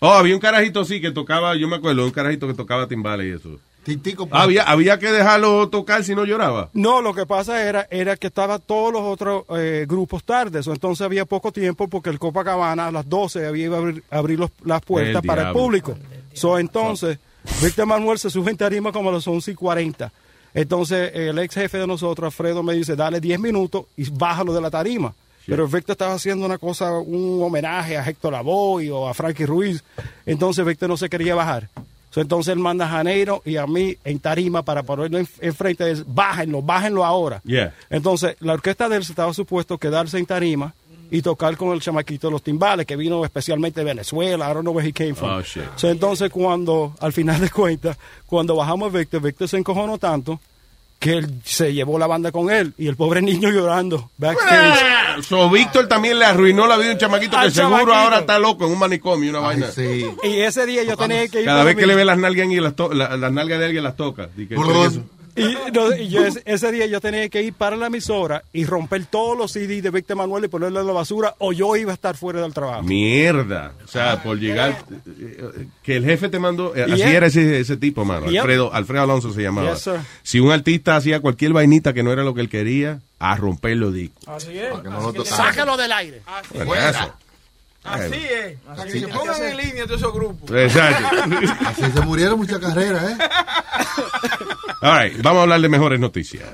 Oh, había un carajito sí que tocaba, yo me acuerdo, un carajito que tocaba timbales y eso. Titico. Había, había que dejarlo tocar si no lloraba. No, lo que pasa era, era que estaban todos los otros eh, grupos tardes, o entonces había poco tiempo porque el Copacabana a las 12 había ido a abrir, abrir los- las puertas El para el público. So, entonces, Víctor Manuel se sube en tarima como a las 11 y 40. Entonces, el ex jefe de nosotros, Alfredo, me dice, dale 10 minutos y bájalo de la tarima. Pero Víctor estaba haciendo una cosa, un homenaje a Héctor Lavoe o a Frankie Ruiz. Entonces, Víctor no se quería bajar. So, entonces él manda a Janeiro y a mí en tarima para ponerlo en- enfrente él. Bájenlo, bájenlo ahora. Yeah. Entonces, la orquesta de él estaba supuesto quedarse en tarima y tocar con el chamaquito de los timbales, que vino especialmente de Venezuela. I don't know where he came from. Oh, shit. So, entonces, cuando, al final de cuentas, cuando bajamos a Víctor, Víctor se encojonó tanto que él se llevó la banda con él y el pobre niño llorando backstage. Ah, So, Víctor también le arruinó la vida a un chamaquito que seguro chamaquito. ahora está loco en un manicomio, una vaina. Y ese día yo tenía que ir. Cada vez que le ve las nalgas y las, to- la- las nalgas de alguien las toca. Di que-. Y, no, y yo ese, ese día yo tenía que ir para la emisora y romper todos los CDs de Víctor Manuel y ponerlos en la basura o yo iba a estar fuera del trabajo. Mierda. O sea, por llegar. Que el jefe te mandó. eh, Así Yeah. era ese, ese tipo, mano. Alfredo, Alfredo Alonso se llamaba. Yes. Si un artista hacía cualquier vainita que no era lo que él quería, a romper los discos. Así es. Sácalo del aire. Bueno, eso. Así es. Así que se pongan en línea todos esos grupos. Exacto. *laughs* Así se murieron muchas carreras, ¿eh? All right, vamos a hablar de mejores noticias.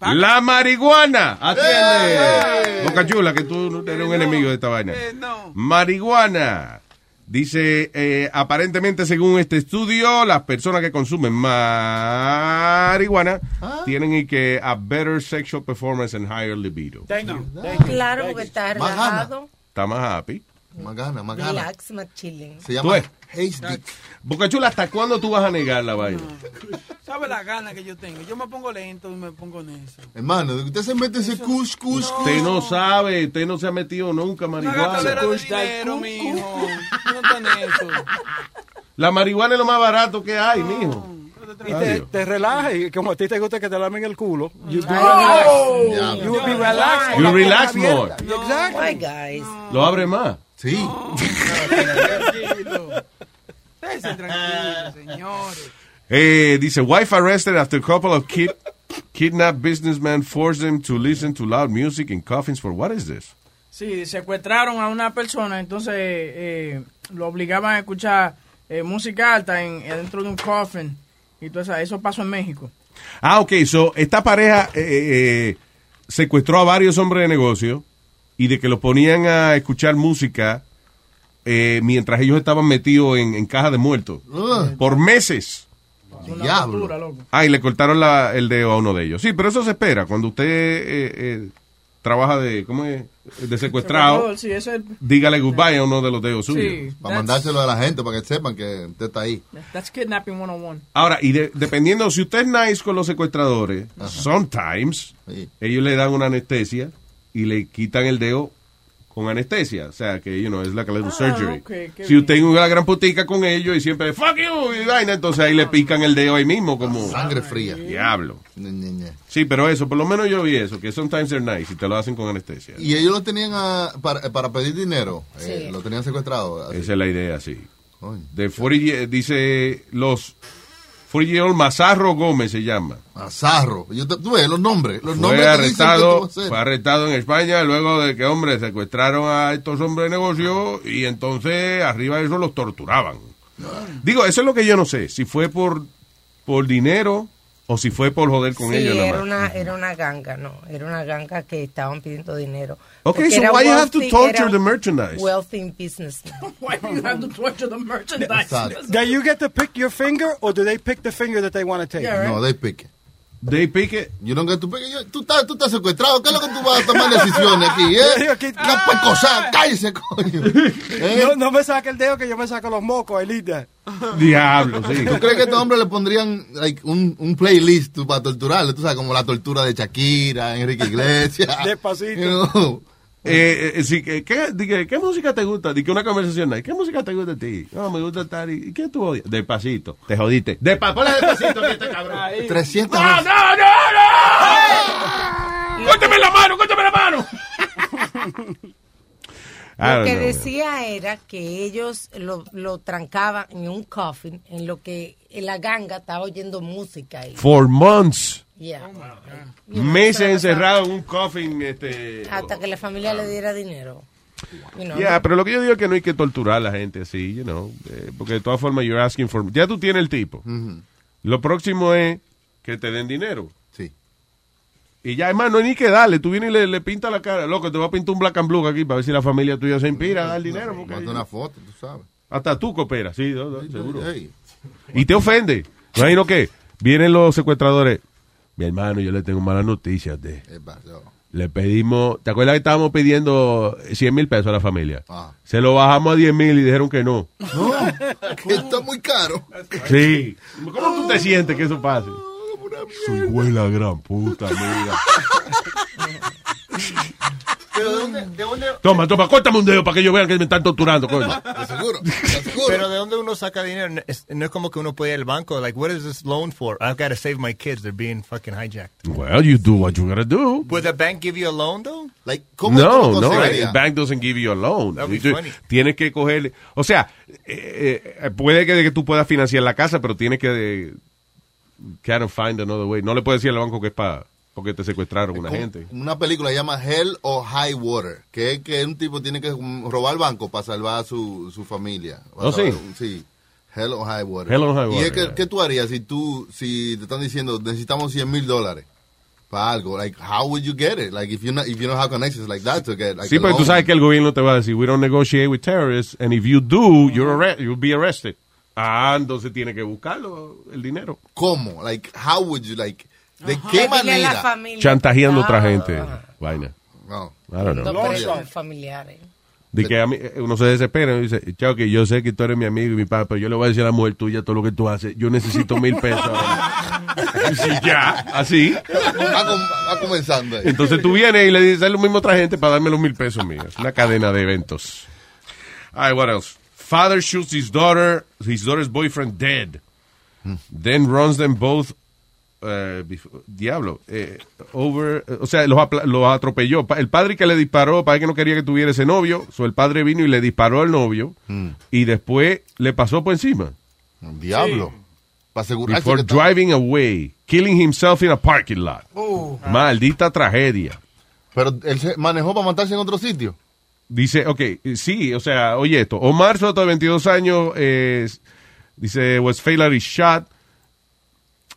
La marihuana. Atiende. Boca Chula, que tú eres un enemigo de esta vaina. Marihuana. Dice, eh, aparentemente según este estudio, las personas que consumen marihuana tienen y que a better sexual performance and higher libido. Thank you. Claro, porque está relajado. Está más happy. Más gana, más gana. Relax, más chilling. Se llama ves. Haze Dick. Boca Chula, ¿hasta cuándo tú vas a negar la vaina? *laughs* ¿Sabe la gana que yo tengo? Yo me pongo lento y me pongo en eso. Hermano, usted se mete ese kush, kush. Usted no sabe, usted no se ha metido nunca marihuana. dinero, mijo. No en eso. La marihuana es lo más barato que hay, mijo. Y te, te relajas y como a ti te gusta que te lamen el culo, you, Oh. relaxed. you will be relaxed. You relax more. Exactly. Why, guys? Lo abre más. Sí. Tranquilo. *laughs* Tranquilos, señores. Eh, dice, wife arrested after a couple of kid kidnapped businessmen forced them to listen to loud music in coffins for what is this? Sí, secuestraron a una persona, entonces eh, lo obligaban a escuchar eh, música alta en, dentro de un coffin. Y todo eso, eso pasó en México. Ah, ok, so esta pareja eh, eh, secuestró a varios hombres de negocio y de que los ponían a escuchar música eh, mientras ellos estaban metidos en, en caja de muertos por meses. Una Diablo. loco. Ah, y le cortaron la- el dedo a uno de ellos. Sí, pero eso se espera. Cuando usted eh, eh, trabaja de, ¿cómo es? De secuestrado, Sí, eso es, dígale goodbye a uno de los dedos suyos. sí, Para that's- mandárselo a la gente, para que sepan que usted está ahí. That's kidnapping 101. Ahora, y de- dependiendo, si usted es nice con los secuestradores, sometimes Sí. ellos le dan una anestesia y le quitan el dedo con anestesia. O sea, que, you know, es like a little Ah, surgery. si usted tiene una gran putica con ellos y siempre, fuck you, y vaina, entonces ahí le pican el dedo ahí mismo como... Sangre fría. Diablo. Sí, pero eso, por lo menos yo vi eso, que sometimes they're nice y te lo hacen con anestesia. Y ellos lo tenían a- para, para pedir dinero. eh, Sí. lo tenían secuestrado. así. Esa es la idea, sí. De 40, ye- dice los 40 year old Mazarro Gómez se llama. Azarro. Yo te- tú ves los nombres. Los Fue nombres arrestado, fue arrestado en España luego de que, hombre, secuestraron a estos hombres de negocio y entonces arriba de eso los torturaban. Digo, eso es lo que yo no sé, si fue por, por dinero o si fue por joder con sí, ellos nada era más. una, era una ganga, no, era una ganga que estaban pidiendo dinero. Okay, Porque so why you have to torture the merchandise? Wealthy businessman. *laughs* Why do you have to torture the merchandise? *laughs* Do you get to pick your finger or do they pick the finger that they want to take? Yeah, right. No, they pick. it. They pick it. You don't get to pick it. Yo- Tú estás, tú estás secuestrado. ¿Qué es lo que tú vas a tomar decisiones aquí? ¿eh? *laughs* La pescosa. Cállese, coño. *laughs* ¿Eh? No, no me saque el dedo que yo me saco los mocos, that. Diablo, sí. ¿Tú crees que a este hombre le pondrían like, un, un playlist para torturarle? Tú sabes, como la tortura de Shakira, Enrique Iglesias. *laughs* Despacito. You know. Eh, eh, sí, que- ¿qué, que, ¿Qué música te gusta? Di que una conversación ahí. ¿Qué música te gusta a ti? No, me gusta estar. ¿Y qué tú odias? Despacito. Te jodiste. Despa ponle despacito que este cabrón. *laughs* 300 ¡No, no, no, *laughs* no! ¡Córtame la mano, córtame la mano! I *laughs* Lo que know, man. decía era que ellos lo, lo trancaban en un coffin, en lo que la ganga estaba oyendo música. Y, For months. Yeah. Meses encerrado en un coffin. Este, Hasta que la familia le diera dinero. You know, Yeah, pero lo que yo digo es que no hay que torturar a la gente así, you know, eh, porque de todas formas you're asking for... Ya tú tienes el tipo. Lo próximo es que te den dinero. Sí. Y ya, hermano, no hay ni que darle. Tú vienes y le, le pintas la cara. Loco, te voy a pintar un black and blue aquí para ver si la familia tuya se inspira a dar dinero. porque- Manda una foto, tú sabes. Hasta tú cooperas, sí, no, no, seguro. Hey. Y te ofende. Imagino que vienen los secuestradores. Mi hermano, yo le tengo malas noticias de... Le pedimos, ¿te acuerdas que estábamos pidiendo 100 mil pesos a la familia? Ah. Se lo bajamos a 10 mil y dijeron que no. No, *laughs* que está muy caro. Sí. ¿Cómo tú te sientes que eso pase? Soy buena gran puta, mira. *laughs* Pero ¿de dónde, de dónde- Toma, toma, córtame un dedo para que ellos vean que me están torturando, coño. De seguro, de *laughs* seguro. pero de dónde uno saca dinero? No es, no es como que uno puede ir al banco. Like, what is this loan for? I've got to save my kids. They're being fucking hijacked. Well, you do what you gotta do. Would the bank give you a loan though? Like, ¿cómo No, no, el bank doesn't give you a loan. That'd be Tú- funny. Tienes que coger, o sea, eh, eh, puede que, que tú puedas financiar la casa, pero tienes que eh, can't find another way. No le puedes decir al banco que es para porque te secuestraron una gente. Una película se llama Hell o High Water, que es que un tipo tiene que robar banco para salvar a su, su familia. Oh, sí. Sí. Hell o High Water. Hell or High y Water, es que, yeah. ¿qué tú harías si tú, si te están diciendo necesitamos 100 mil dólares para algo? Like, how would you get it? Like, if you, not, if you don't have connections like that to get, like, sí, pero tú sabes que el gobierno te va a decir, we don't negotiate with terrorists, and if you do, you're arre- you'll be arrested. Ah, entonces tiene que buscarlo, el dinero. ¿Cómo? Like, how would you, like, ¿de Que qué manera? Chantajeando a otra Ah, gente. Vaina. No. I don't know. Los familiares. De que a mí, eh, uno se desespera y dice, chao, que yo sé que tú eres mi amigo y mi padre, pero yo le voy a decir a la mujer tuya todo lo que tú haces. Yo necesito mil pesos. ahora". Y si ya, así. Va, com- va comenzando. ahí. Entonces tú vienes y le dices lo mismo a otra gente para darme los mil pesos míos. Es una cadena de eventos. All right, what else? Father shoots his daughter, his daughter's boyfriend dead. Then runs them both. Eh, diablo. eh, over. eh, o sea, los, atropelló. Pa- El padre que le disparó, para que no quería que tuviera ese novio. So el padre vino y le disparó al novio. Y después le pasó por encima. Diablo. Para asegurarse Before que driving away. Killing himself in a parking lot. Maldita tragedia. Pero él se manejó para matarse en otro sitio. Dice, ok, sí, o sea, oye esto. Omar Soto, de 22 años, eh, dice, was fatally shot.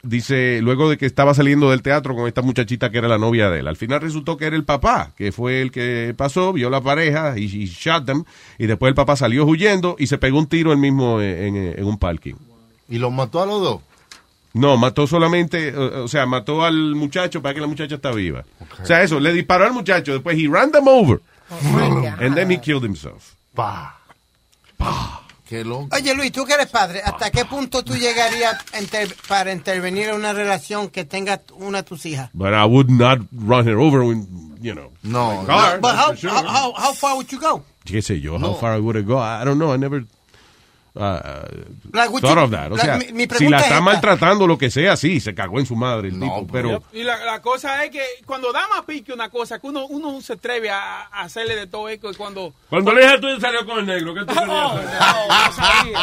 Dice, luego de que estaba saliendo del teatro con esta muchachita que era la novia de él. Al final resultó que era el papá, que fue el que pasó, vio la pareja y, y shot them. Y después el papá salió huyendo y se pegó un tiro él mismo en, en- en un parking. ¿Y los mató a los dos? No, mató solamente, o sea, mató al muchacho para que la muchacha está viva. O sea, eso, le disparó al muchacho, después he ran them over. and then he killed himself. Pa. Qué loco. Oye, Luis, tú que eres padre, ¿hasta qué punto tú llegarías enter- para intervenir en una relación que tenga una de tus hijas? But I would not run her over when, you know. No. car, But how, sure. how, how, how far would you go? ¿Qué sé yo? No. How far I would go? I I don't know. I never uh, Like, would thought you- of that. O like, sea, mi- mi si la es está esta. maltratando, lo que sea, sí, se cagó en su madre el tipo. Pero, Y la, la cosa es que cuando da más pique una cosa, que uno, uno se atreve a, a hacerle de todo esto y cuando... Cuando la hija tuya salió con el negro, ¿qué tú querías Oh, hacer?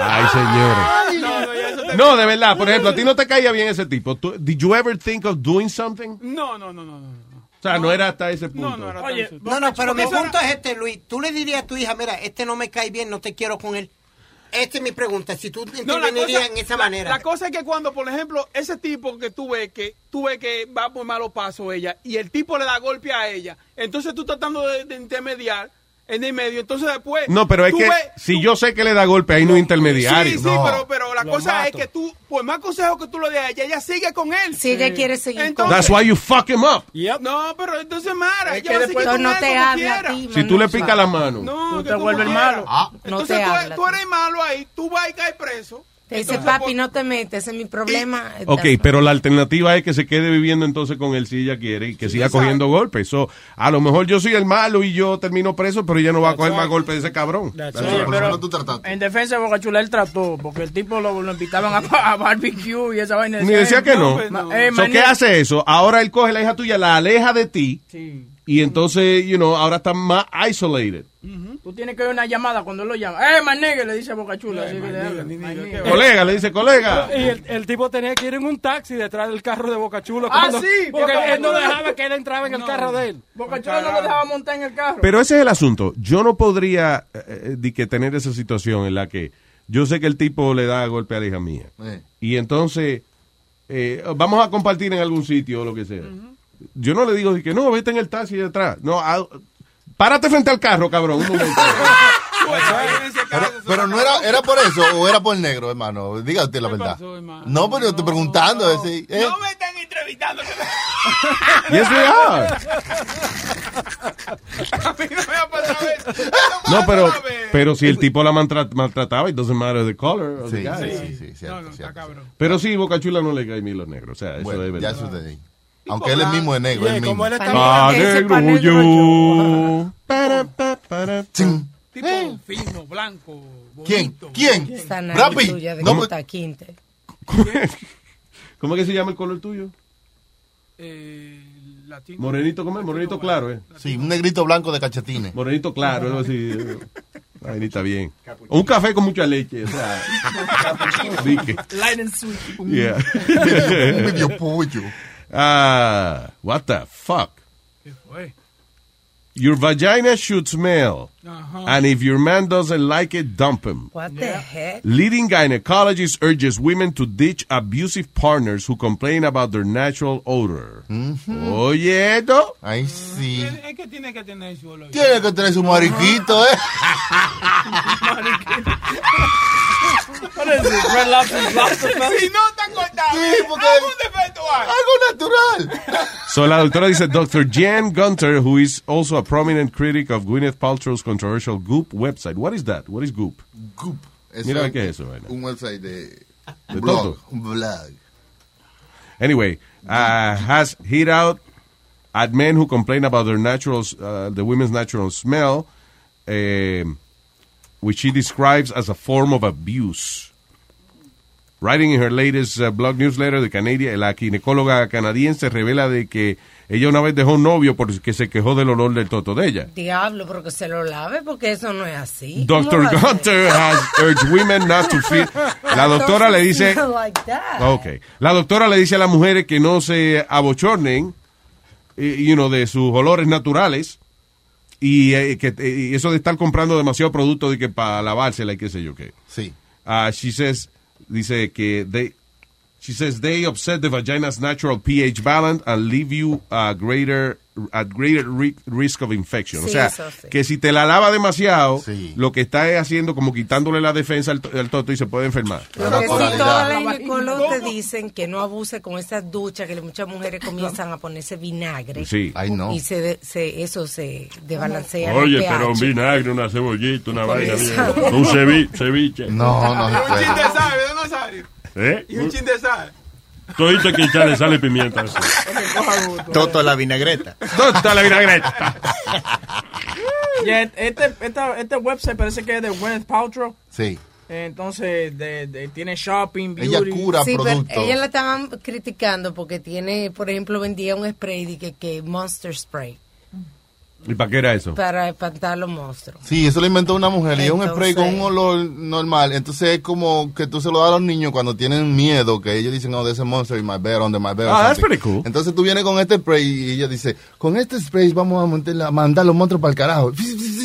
ay, señores. No, no, No, de verdad, por ejemplo, a ti no te caía bien ese tipo. Tú- Did you ever think of doing something? No, no, no, no. no. O sea, no, era hasta ese punto. No, no era Oye, no, no, pero mi punto es este, Luis. Tú le dirías a tu hija, mira, este no me cae bien, no te quiero con él. Esta es mi pregunta, si tú No, la intervenirías cosa- en esa la- manera. La cosa es que cuando, por ejemplo, ese tipo que tú ves que tú ves que va por malos pasos ella y el tipo le da golpe a ella, entonces tú tratando de, de intermediar en el medio, entonces después No, pero es que ves- si yo sé que le da golpe, ahí no, hay intermediario. Sí, sí, No. pero la cosa mato. es que tú, por más consejo que tú le des a ella, ella sigue con él. Si ella quiere seguir con That's why you fuck him up. No, pero entonces Mara, Es ella que va a después seguir con no te habla a ti, Si tú le picas la mano. No, Tú te vuelves malo. Ah. Entonces te tú, habla. tú eres malo ahí, tú vas y caes preso. Te dice, papi, no te metes, ese es mi problema. Ok, pero la alternativa es que se quede viviendo entonces con él si ella quiere y que siga exacto. cogiendo golpes. So, a lo mejor yo soy el malo y yo termino preso, pero ella no va a coger más golpes de ese cabrón. That's Sí, all. pero en defensa de Boca Chula él trató, porque el tipo lo, lo invitaban a, *laughs* a barbecue y esa vaina. Ni decía que no. Ma- eh, So, ¿Qué hace eso? Ahora él coge la hija tuya, la aleja de ti Sí. Y entonces, you know, ahora está más isolated. Tú tienes que ver una llamada cuando él lo llama. ¡Eh, manegue! Le dice a Boca Chula. Manegue. Colega, le dice colega. Y el, el tipo tenía que ir en un taxi detrás del carro de Boca Chula. Ah, cuando- sí, Porque Boca él no dejaba que él entraba en el carro de él. Boca Chula no lo dejaba montar en el carro. Pero ese es el asunto. Yo no podría eh, eh, di que tener esa situación en la que yo sé que el tipo le da golpe a la hija mía. Eh. Y entonces, eh, vamos a compartir en algún sitio o lo que sea. Yo no le digo de que no, vete en el taxi de atrás. No, ah, párate frente al carro, cabrón. Un momento. *laughs* Pero, pero no era, era por eso o era por el negro, hermano. Diga usted la verdad. no, pero yo estoy preguntando. ese, ¿eh? No me están entrevistando. Yes, we are. A mí no me ha pasado eso. No, pero, pero si el tipo la maltra- maltrataba, it doesn't matter the color of the Sí, sí, sí, cierto, cierto. Pero sí, Boca Chula no le cae bien los negros. O sea, eso Bueno, es ya verdad. te digo. Aunque él es mismo es negro, él mismo. Negro yo. Tipo fino, blanco. ¿Quién? ¿Quién? No, Quinte. *laughs* ¿Cómo es que se llama el color tuyo? Eh, latino. Morenito, ¿cómo es? Morenito claro, ¿eh? Sí, un negrito blanco de cachetines. Morenito claro, algo así. Ni está bien. O un café con mucha leche, o sea. *laughs* Light and sweet. Yeah. *laughs* Un medio pollo. Ah, what the fuck? Your vagina should smell. Ajá. And if your man doesn't like it, dump him. What the heck? Leading gynecologist urges women to ditch abusive partners who complain about their natural odor. Oye, esto. Ay, sí. Es es que tiene que tener su olor. Tiene que tener su mariquito, ¿eh? What is it? Red Lobster, Lobster *laughs* Si no está Sí, porque- Algún defecto. Algo natural. So la doctora dice, Dr. Jan Gunter, who is also a prominent critic of Gwyneth Paltrow's controversial Goop website. What is that? What is Goop? Goop. Eso Mira es qué es eso, vaina. Un website de, De blog. todo. Un blog. Anyway, uh, has hit out at men who complain about their natural, uh, the women's natural smell, um, which she describes as a form of abuse. Writing in her latest uh, blog newsletter de Canadá, la ginecóloga canadiense revela de que ella una vez dejó un novio porque se quejó del olor del toto de ella. Diablo, pero que se lo lave porque eso no es así. ¿Cómo Dr. Gunter has urged women not to feel. La doctora le dice. *laughs* Don't like that. Ok. La doctora le dice a las mujeres que no se abochornen, you know, de sus olores naturales. Y, eh, que, eh, y eso de estar comprando demasiado producto de que para lavársela y qué sé yo qué. Sí. Ah, she says, dice que they, she says they upset the vagina's natural pH balance and leave you a greater, at greater ri- risk of infection. o sea, sí. que si te la lava demasiado, lo que está es haciendo como quitándole la defensa al, to- al toto y se puede enfermar. Lo que sí, todas las ginecólogos te dicen que no abuse con esas duchas que muchas mujeres comienzan a ponerse vinagre. Sí. Ay, no. Y se, de- se- eso se desbalancea. Oye, el pero un vinagre, una cebollita, una vaina. Un cevi- ceviche. No, no se Y un ¿Eh? Y un chin de sal. Todito que echarle sal y pimienta. así. Toto la vinagreta. Tota la vinagreta. Ya, este, esta- este website parece que es de Gwyneth Paltrow. Sí. Entonces, de, de- tiene shopping, Ella beauty. cura Sí, pero ella la estaban criticando porque tiene, por ejemplo, vendía un spray de que, que Monster Spray ¿Y para qué era eso? para espantar los monstruos. Sí, eso lo inventó una mujer y es un spray con un olor normal. Entonces es como que tú se lo das a los niños cuando tienen miedo, que ellos dicen, oh, there's a monster in my bed, under my bed. Ah, that's something". pretty cool. Entonces tú vienes con este spray y ella dice, con este spray vamos a mandar los monstruos para el carajo.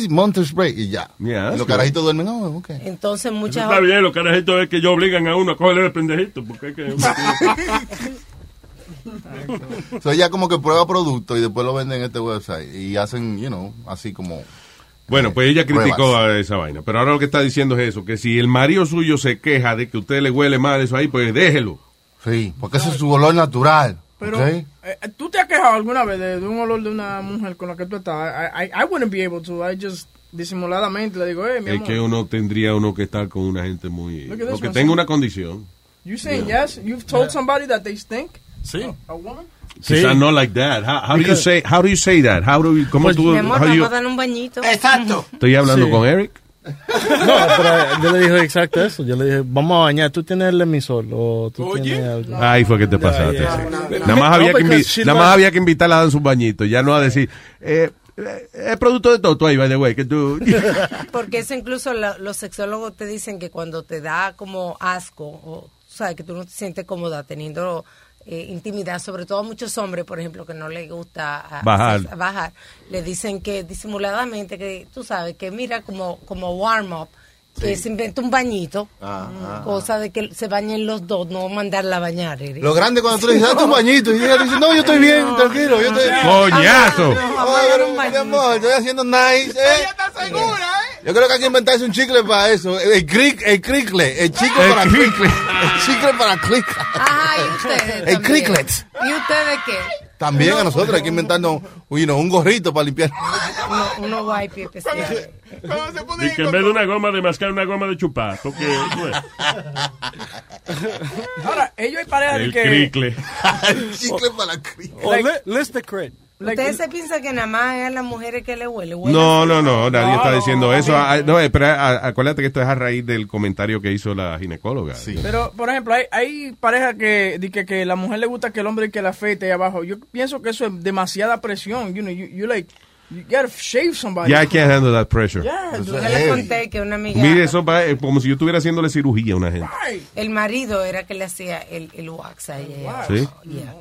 Monster spray y ya. Yeah, y los good. carajitos duermen, oh, ok. Entonces Eso muchas está bien, los carajitos es que ellos obligan a uno a cogerle el pendejito. Porque es que... *laughs* So ella como que prueba productos y después lo venden en este website y hacen, you know, así como... Bueno, pues ella criticó a esa vaina. Pero ahora lo que está diciendo es eso, que si el marido suyo se queja de que a usted le huele mal eso ahí, pues déjelo. Sí, porque ese es su olor natural. Pero, ¿ok? eh, ¿tú te has quejado alguna vez de, de un olor de una mujer con la que tú estás? I, I, I wouldn't be able to. I just disimuladamente le digo, eh, mi Es amor. que uno tendría uno que estar con una gente muy... Look at this O que one, tenga una condición. You saying yes? You've told somebody that they stink? Sí. A woman? Quizás not like that. How, how do you say, how do you say that? How do you, ¿Cómo Pues, tú, Mi amor, how vamos you- a dar un bañito. Exacto. estoy hablando Sí. con Eric? No, pero yo le dije exacto eso. Yo le dije, vamos a bañar. ¿Tú tienes el emisor o tú tienes algo? Ahí fue que te pasaste. yeah. sí. No, Nada más había No, que, nada más había invitarla a dar su bañito, ya no a decir, eh, eh, es producto de Toto ahí, by the way, que tú... *laughs* Porque eso incluso la- los sexólogos te dicen que cuando te da como asco, o sabes que tú no te sientes cómoda teniendo eh, intimidad, sobre todo a muchos hombres, por ejemplo, que no les gusta a- Bajar. bajar, le dicen que disimuladamente, que tú sabes, que mira como, como warm que se inventa un bañito, Ajá. cosa de que se bañen los dos, no mandarla a bañar. Eric. Lo grande cuando tú le dices, date un bañito y ella dice, no, yo estoy bien, tranquilo, yo estoy bien. ¡Coñazo! Mi amor, estoy haciendo nice. Eh. Yo creo que hay que inventarse un chicle para eso. El, cric, el cricle, el chicle El para cricle. cricle. El chicle para click. Ajá, ¿y ustedes? El también? ¿Y ustedes qué? También a nosotros hay que inventarnos you know, un gorrito para limpiar. Uno, uno wipe *laughs* especial. Y que en vez de una goma de mascar, una goma de chupar. Porque, pues, Ahora, ellos hay parejas de el que... cricle. *laughs* el chicle para cricle. O li- list the crit. Ustedes se piensan que nada más es a las mujeres que le huele. huele No, no, no, nadie No, está diciendo no, eso. no. Ah, No, ah, acuérdate que esto es a raíz del comentario que hizo la ginecóloga. Pero, por ejemplo, hay, hay parejas que, di que, que la mujer le gusta que el hombre que la afeite ahí abajo. Yo pienso que eso es demasiada presión. You know, you, you like, you gotta shave somebody. Yeah, I can't handle that pressure. Yeah, Yo le heavy. conté que una amiga, Mire, eso va, eh, como si yo estuviera haciéndole cirugía a una gente. Right. el marido era que le hacía el, el wax a ella. ¿Sí? Yeah.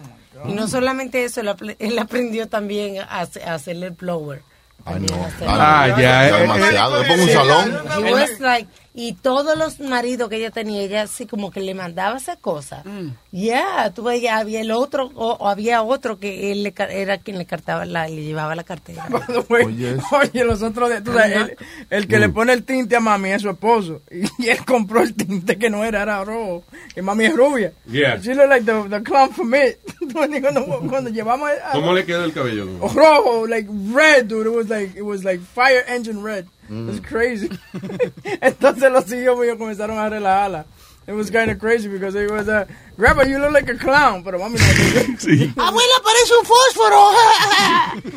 Y no solamente eso, él, aprendió también a, hace- a hacerle el blower. Ah, ya, eh, demasiado. Es como un salón. He was like, y todos los maridos que ella tenía, ella así como que le mandaba esa cosa. Ya, tú veías, había el otro, o, o había otro que él le era quien le cartaba la, le llevaba la cartera. *laughs* Oye, los otros días, tú sabes, el, el que le pone el tinte a mami es su esposo. *laughs* Y, él compró el tinte que no era, era rojo. Que mami es rubia. Yeah. She looked like the, the clown from it. cuando, cuando llevamos a, ¿Cómo le queda el cabello? rojo, like red, dude. It was like, it was like fire engine red. Mm. It's crazy. *laughs* Entonces los hijos míos comenzaron a relajarla. It was kind of crazy because it was uh, Grandpa, you look like a clown. Pero mami no. *laughs* *laughs* Abuela, parece un fósforo.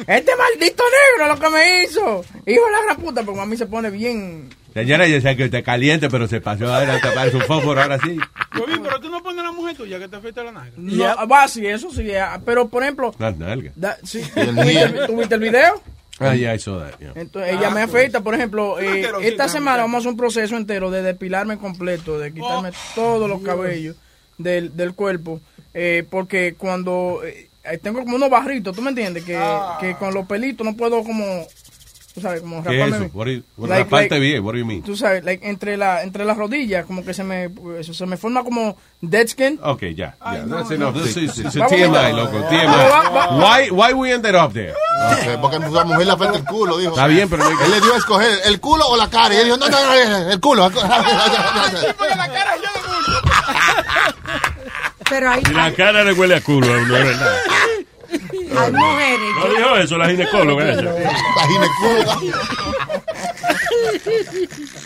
Este maldito negro lo que me hizo. Hijo de la gran puta, porque mami se pone bien. Señora, yo sé que usted es caliente, pero se pasó ahora a tapar su fósforo ahora sí. Piolín, pero tú no pones a la mujer tuya que te afecta la nalga. No, va, sí, eso sí. ah, Pero por ejemplo, Las nalgas. da- sí, Y el ¿tuviste, mío. tuviste el video? Ah, yeah, I saw that, yeah. Entonces, ella me afecta, por ejemplo, eh, esta semana vamos a hacer un proceso entero de depilarme completo, de quitarme todos los cabellos del, del cuerpo, eh, porque cuando eh, tengo como unos barritos, ¿tú me entiendes? Que, que con los pelitos no puedo como, tú sabes, como ¿Qué es eso? bien. What do you- what- Like- raparte like- bien, what do you mean? Tú sabes, like, entre, la, entre las rodillas, como que se me, eso, se me forma como dead skin. Ok, ya. ya, that's enough. This is it's a TMI, loco. TMI. Why, why we ended up there? Porque a mujer le afecta el culo, dijo. Está bien, pero no- Él le dio a escoger el culo o la cara. Y él dijo, no, no, no, el culo. *laughs* Pero hay, Y la cara le huele a culo a uno, es verdad. Hay mujeres. No dijo eso la ginecóloga esa. La ginecóloga.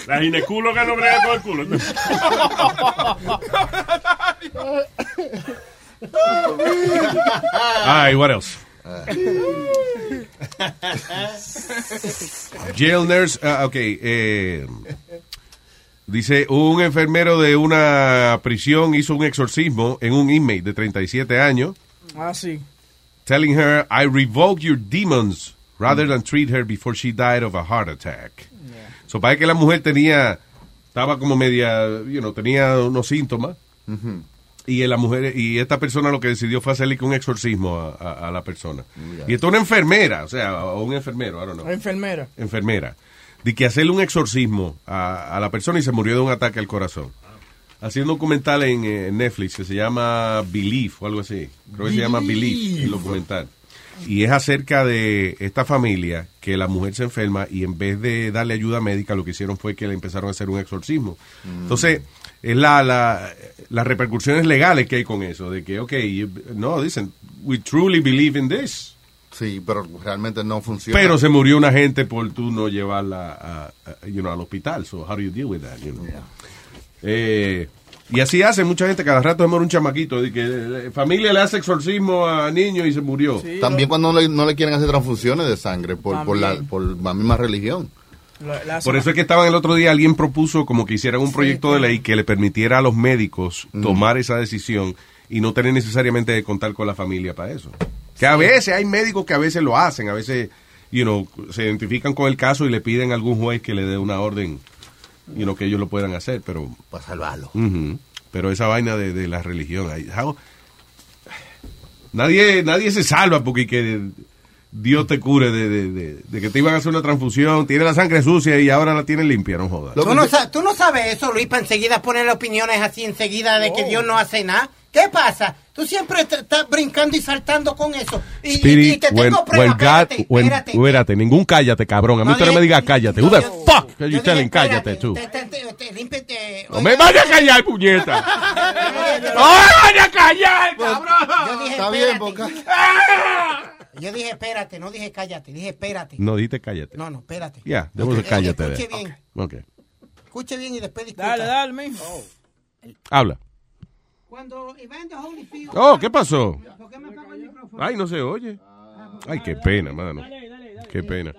La ginecóloga no brega con el culo. All right, what else? Jail nurse, ah, ok. eh, dice, un enfermero de una prisión hizo un exorcismo en un inmate de 37 años, Ah, sí. Telling her, I revoke your demons rather than treat her before she died of a heart attack. So, parece que la mujer tenía, estaba como media, you know, tenía unos síntomas. Y la mujer y esta persona lo que decidió fue hacerle un exorcismo a, a- a la persona. Y esto es una enfermera, o sea, o un enfermero, I don't know, Enfermera. enfermera, de que hacerle un exorcismo a, a la persona y se murió de un ataque al corazón. Haciendo un documental en, eh, Netflix que se llama Belief o algo así. Creo que se llama Belief el documental. Y es acerca de esta familia que la mujer se enferma y en vez de darle ayuda médica lo que hicieron fue que le empezaron a hacer un exorcismo. Entonces, es la, la, las repercusiones legales que hay con eso, de que, ok, you- no, dicen, we truly believe in this. Sí, pero realmente no funciona. Pero se murió una gente por tú no llevarla a, a- you know, al hospital. So, how do you deal with that, you know? Eh, y así hace mucha gente, cada rato se muere un chamaquito, de que eh, familia le hace exorcismo a niños y se murió. También cuando no le, no le quieren hacer transfusiones de sangre por, por, la, por la misma religión. La- la- Por eso es que estaban el otro día, alguien propuso como que hicieran un proyecto de ley que le permitiera a los médicos tomar esa decisión y no tener necesariamente que contar con la familia para eso. Que a veces hay médicos que a veces lo hacen, a veces, you know, se identifican con el caso y le piden a algún juez que le dé una orden, you know, que ellos lo puedan hacer, pero... Para salvarlo. Pero esa vaina de, de la religión, how- nadie, nadie se salva porque que Dios te cure de, de- de- de que te iban a hacer una transfusión, tiene la sangre sucia y ahora la tiene limpia, no jodas. ¿Tú no, sa- tú no sabes eso, Luis, para enseguida poner opiniones así enseguida de que Dios no hace nada. ¿Qué pasa? Tú siempre estás brincando y saltando con eso. Y, y- y Spirit, te when, tengo when pruebas. God, Espérate, when- espérate. espérate, ningún cállate, cabrón. A mí No usted no me diga cállate. Who the fuck are you Yo telling cállate tú? te- te- te- te- límpiate. No me vaya a callar, puñeta. *laughs* ¡No me vaya a callar, cabrón! Yo dije, Está bien, espérate. *laughs* Yo dije, espérate, no dije cállate, dije espérate. No, dite cállate. No, no, espérate. Ya, debemos de Ok, cállate. Escuche bien, escuche bien y después discuta. Dale, dale, mijo. Habla. Cuando Iván de Holyfield... Oh, ¿qué pasó? ¿Por qué me apagó el micrófono? Ay, no se oye. Ay, qué pena, mano. Qué pena.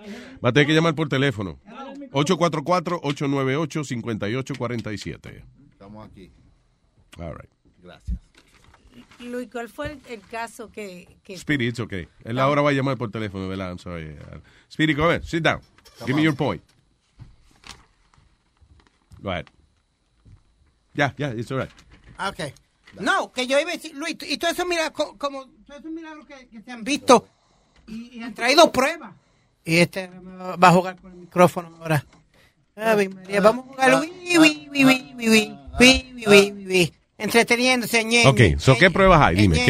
Va a tener que llamar por teléfono. 844-898-5847. Estamos aquí. All right. Gracias. Luis, ¿cuál fue el, el caso que, que Spirit, it's okay. Él ahora va a llamar por teléfono, ¿verdad? I'm sorry. Uh, Spirit, go ahead. Sit down. Give me your point. Go ahead. Ya, ya, it's all right. No, que yo iba a decir, Luis, y todo eso, mira, como todo eso, mira lo que, que se han visto y, han traído pruebas. Y este va a jugar con el micrófono ahora. María, vamos a jugar. Entreteniéndose. Ñe, ok, ¿qué pruebas hay? Dime.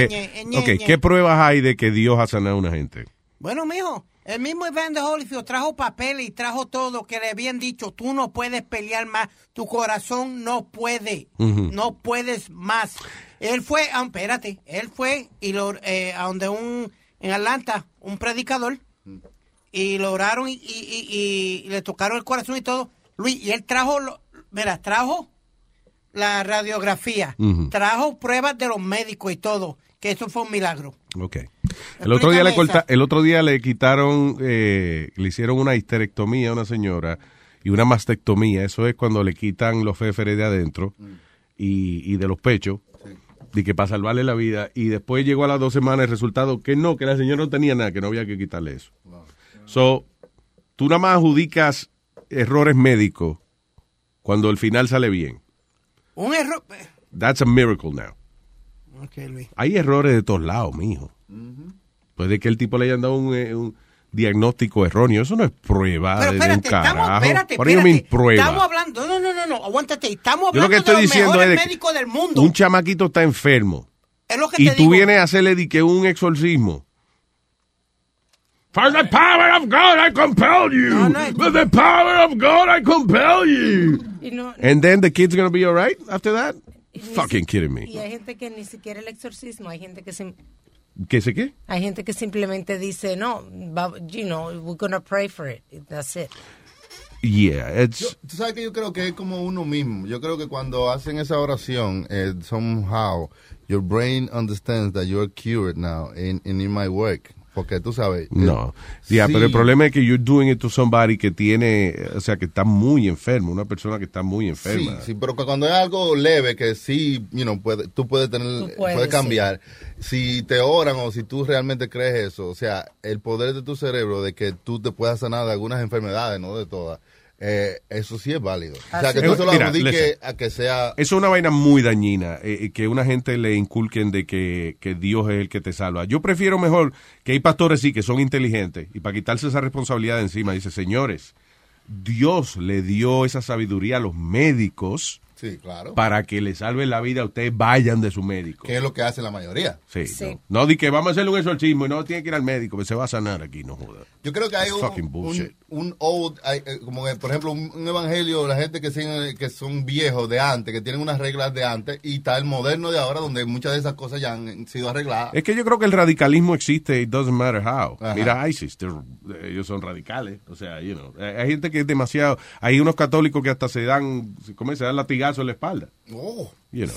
Okay, ¿Qué pruebas hay de que Dios ha sanado a una gente? Bueno, mijo el mismo Evander Holyfield trajo papel y trajo todo que le habían dicho, tú no puedes pelear más, tu corazón no puede, no puedes más. Él fue, ah, espérate, él fue y lo, eh, a donde un, en Atlanta, un predicador, y lo oraron y, y- y- y le tocaron el corazón y todo. Luis, y él trajo, lo- mira, trajo la radiografía, trajo pruebas de los médicos y todo, que eso fue un milagro. El otro día le corta- el otro día le quitaron, eh, le hicieron una histerectomía a una señora y una mastectomía. Eso es cuando le quitan los féferes de adentro y, y de los pechos. Y que para salvarle la vida. Y después llegó a las dos semanas el resultado que no, que la señora no tenía nada, que no había que quitarle eso. So, tú nada más adjudicas errores médicos cuando el final sale bien. Un error. That's a miracle now. Ok, Luis. Hay errores de todos lados, mijo. Puede que el tipo le hayan dado un, eh, un diagnóstico erróneo. Eso no es prueba Pero de, de un espérate, estamos, carajo. espérate, espérate. prueba? Estamos hablando, no, no, no, no, aguántate. Estamos Yo lo hablando que estoy de los diciendo mejores es médicos del mundo. un chamaquito está enfermo es lo que y te tú digo. vienes a hacerle di que un exorcismo. For the power of God, I compel you. With the power of God, I compel you. Y, no- And then the kid's going to be all right after that? Fucking kidding me. y hay gente que ni siquiera el exorcismo, hay gente que sim- ¿Qué sé qué? hay gente que simplemente dice, no, you know, we're gonna pray for it. That's it. Yeah, it's... Tú sabes que yo creo que es como uno mismo. Yo creo que cuando hacen esa oración, eh, somehow your brain understands that you're cured now and, and it might work. Porque tú sabes. No. eh, Yeah, sí. pero el problema es que you're doing it to somebody que tiene, o sea, que está muy enfermo, una persona que está muy Sí, enferma. sí, pero que cuando es algo leve que sí, you know, puede, tú puedes tener, Tú puedes, puedes cambiar. Si te oran o si tú realmente crees eso, o sea, el poder de tu cerebro de que tú te puedas sanar de algunas enfermedades, no de todas, eh, eso sí es válido. O sea, que tú se lo mira, adjudiques listen. a que sea... Eso es una vaina muy dañina, eh, eh, que una gente le inculquen de que, que Dios es el que te salva. Yo prefiero mejor que hay pastores sí que son inteligentes y para quitarse esa responsabilidad de encima, dice, señores, Dios le dio esa sabiduría a los médicos Sí, claro. para que le salven la vida a ustedes, vayan de su médico. Que es lo que hace la mayoría. Sí, Sí. No, no di que vamos a hacerle un exorcismo y no tiene que ir al médico, que se va a sanar aquí, no joda. Yo creo que hay un, fucking bullshit. un, un old, hay, eh, como eh, por ejemplo, un, un evangelio, la gente que, siguen, que son viejos de antes, que tienen unas reglas de antes, y está el moderno de ahora, donde muchas de esas cosas ya han sido arregladas. Es que yo creo que el radicalismo existe, it doesn't matter how. Ajá. Mira ISIS, ellos son radicales. O sea, you know, eh, hay gente que es demasiado. Hay unos católicos que hasta se dan, ¿cómo es? Se dan latigazos en la espalda. Oh, You know.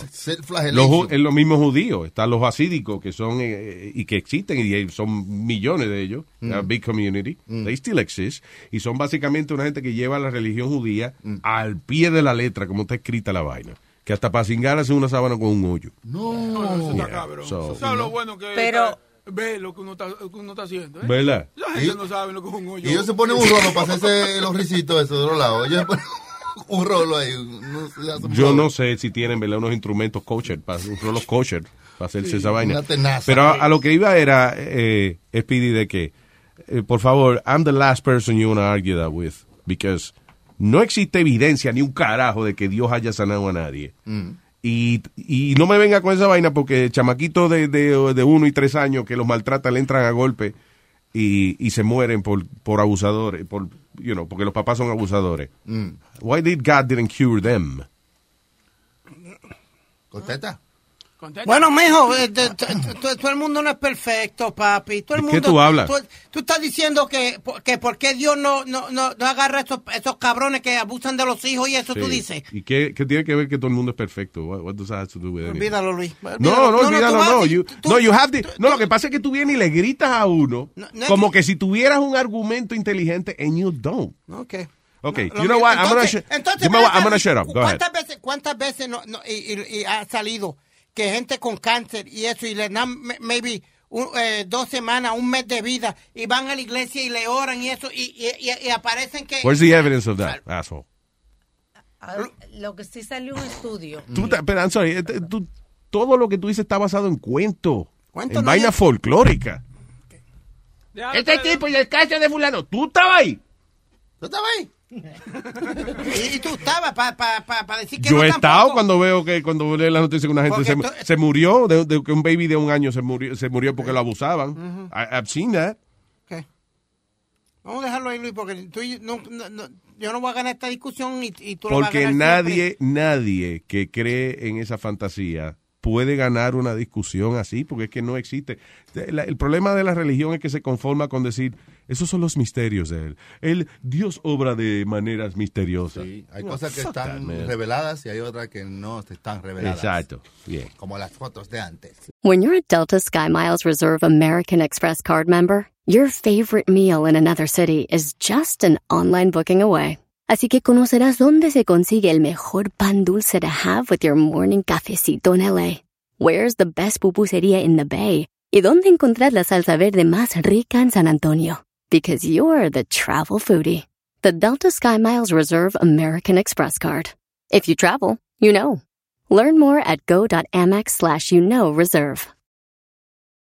Los, es los mismos judíos. Están los hasídicos que son eh, y que existen y son millones de ellos. Mm. A big community. They still exist. Y son básicamente una gente que lleva la religión judía Mm. al pie de la letra, como está escrita la vaina. Que hasta para cingar hace una sábana con un hoyo. No, eso está Yeah, cabrón. so- Eso sabe lo bueno que Pero- ve lo que uno está, lo que uno está haciendo. ¿eh? ¿Verdad? La gente no sabe lo que es un hoyo. Y ellos se ponen un rolo para hacerse los risitos esos de los lados. Ellos se ponen *laughs* un rolo ahí. no un Yo rolo. no sé si tienen ¿verdad? unos instrumentos kosher, para, los kosher, para hacerse Sí, esa vaina. tenaza. Pero a, a lo que iba era, eh, Speedy, de que, eh, por favor, I'm the last person you want to argue that with, because no existe evidencia ni un carajo de que Dios haya sanado a nadie. Mm. Y, y no me venga con esa vaina porque chamaquitos de, de, de uno y tres años que los maltratan le entran a golpe y, y se mueren por, por abusadores, por, you know, porque los papás son abusadores. Mm. Why did God didn't cure them? Contesta. Bueno, mijo, eh, de- t- t- t- todo el mundo no es perfecto, papi. Todo el ¿De qué mundo, tú hablas? Tú, tú estás diciendo que, que por qué Dios no, no, no, no agarra a esos, esos cabrones que abusan de los hijos y eso tú Sí. dices. ¿Y qué, qué tiene que ver que todo el mundo es perfecto? What, what does that have to do with? Olvídalo, Luis. No, Olvídalo. no, olvídalo, tú vas no. You- tú- no, you have to- no, lo que pasa es que tú vienes y le gritas a uno no es como que si tuvieras un argumento inteligente and you don't. Okay. Okay, Lo you know que- what? I'm gonna, entonces- sh- entonces, you know what? ven I'm gonna acá, shut up. Go ahead. ¿Cuántas veces, cuántas veces no, no- y, y- y ha salido que gente con cáncer y eso y le dan maybe un- eh, dos semanas, un mes de vida y van a la iglesia y le oran y eso y, y- y- y aparecen que... Where's the evidence of that, asshole? Ah, Lo que sí salió un estudio. Tú, pero, I'm sorry, eh, tú- todo lo que tú dices está basado en cuento, Cuento en no vaina es- folclórica. Este tipo y el caso de fulano, ¿tú estabas ahí? ¿Tú estabas ahí? Y tú estabas para pa, pa, pa decir que Yo no he estado cuando veo que cuando leo la noticia que una gente se, esto- se murió, de, de que un baby de un año se murió, se murió porque lo abusaban. Ujú. I, I've seen that. Vamos a dejarlo ahí, Luis, porque tú y- no, no- yo no voy a ganar esta discusión y, y tú vas a Porque ganar nadie, nadie que cree en esa fantasía puede ganar una discusión así, porque es que no existe. El problema de la religión es que se conforma con decir, esos son los misterios de él. El Dios obra de maneras misteriosas. Hay No, cosas que that, están man. reveladas y hay otras que no están reveladas. Exacto. Bien. Como las fotos de antes. When you're a Delta SkyMiles Reserve American Express card member, your favorite meal in another city is just an online booking away. Así que conocerás dónde se consigue el mejor pan dulce to have with your morning cafecito en LA. Where's the best pupusería in the Bay? Y dónde encontrar la salsa verde más rica en San Antonio. Because you're the travel foodie. The Delta SkyMiles Reserve American Express card. If you travel, you know. Learn more at go.amex slash you know reserve.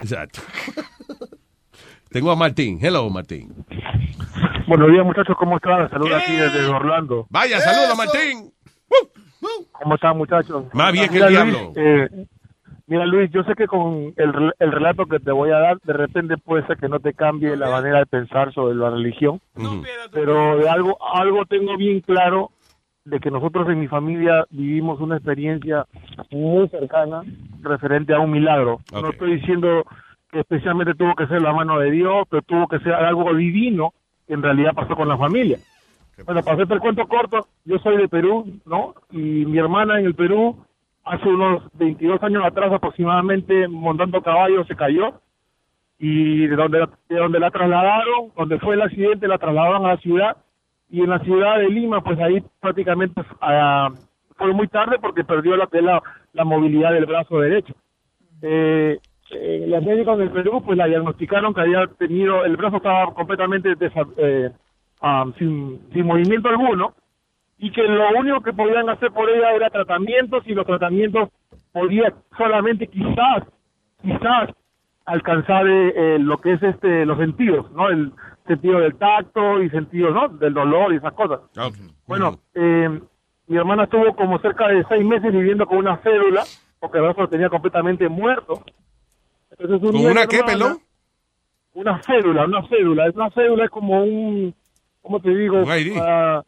Exacto. Tengo a Martín. Hello, Martín. Buenos días, muchachos, ¿cómo están? Saludos aquí desde Orlando. Vaya, saludos, Martín. ¿Cómo están, muchachos? Más bien que Mira, el Luis, diablo. eh, mira, Luis, yo sé que con el, el relato que te voy a dar, de repente puede ser que no te cambie la manera de pensar sobre la religión, pero de algo, algo tengo bien claro de que nosotros en mi familia vivimos una experiencia muy cercana referente a un milagro. No estoy diciendo que especialmente tuvo que ser la mano de Dios, pero tuvo que ser algo divino que en realidad pasó con la familia. Bueno, para hacerte el cuento corto, yo soy de Perú, ¿no? Y mi hermana en el Perú, hace unos 22 años atrás aproximadamente, montando caballo, se cayó. Y de donde, de donde la trasladaron, donde fue el accidente, la trasladaron a la ciudad. Y en la ciudad de Lima, pues ahí prácticamente ah, fue muy tarde porque perdió la, la, la movilidad del brazo derecho. Eh, eh, las médicos del Perú pues la diagnosticaron que había tenido, el brazo estaba completamente desa- eh, ah, sin, sin movimiento alguno y que lo único que podían hacer por ella era tratamientos y los tratamientos podían solamente quizás, quizás alcanzar eh, eh, lo que es este los sentidos, ¿no? El sentido del tacto y sentido, ¿no? Del dolor y esas cosas. Bueno, eh, mi hermana estuvo como cerca de seis meses viviendo con una célula, porque el brazo lo tenía completamente muerto. Entonces, un ¿Con una qué, pelón? Una célula, una célula. Es una célula, es como un, ¿cómo te digo? Ah,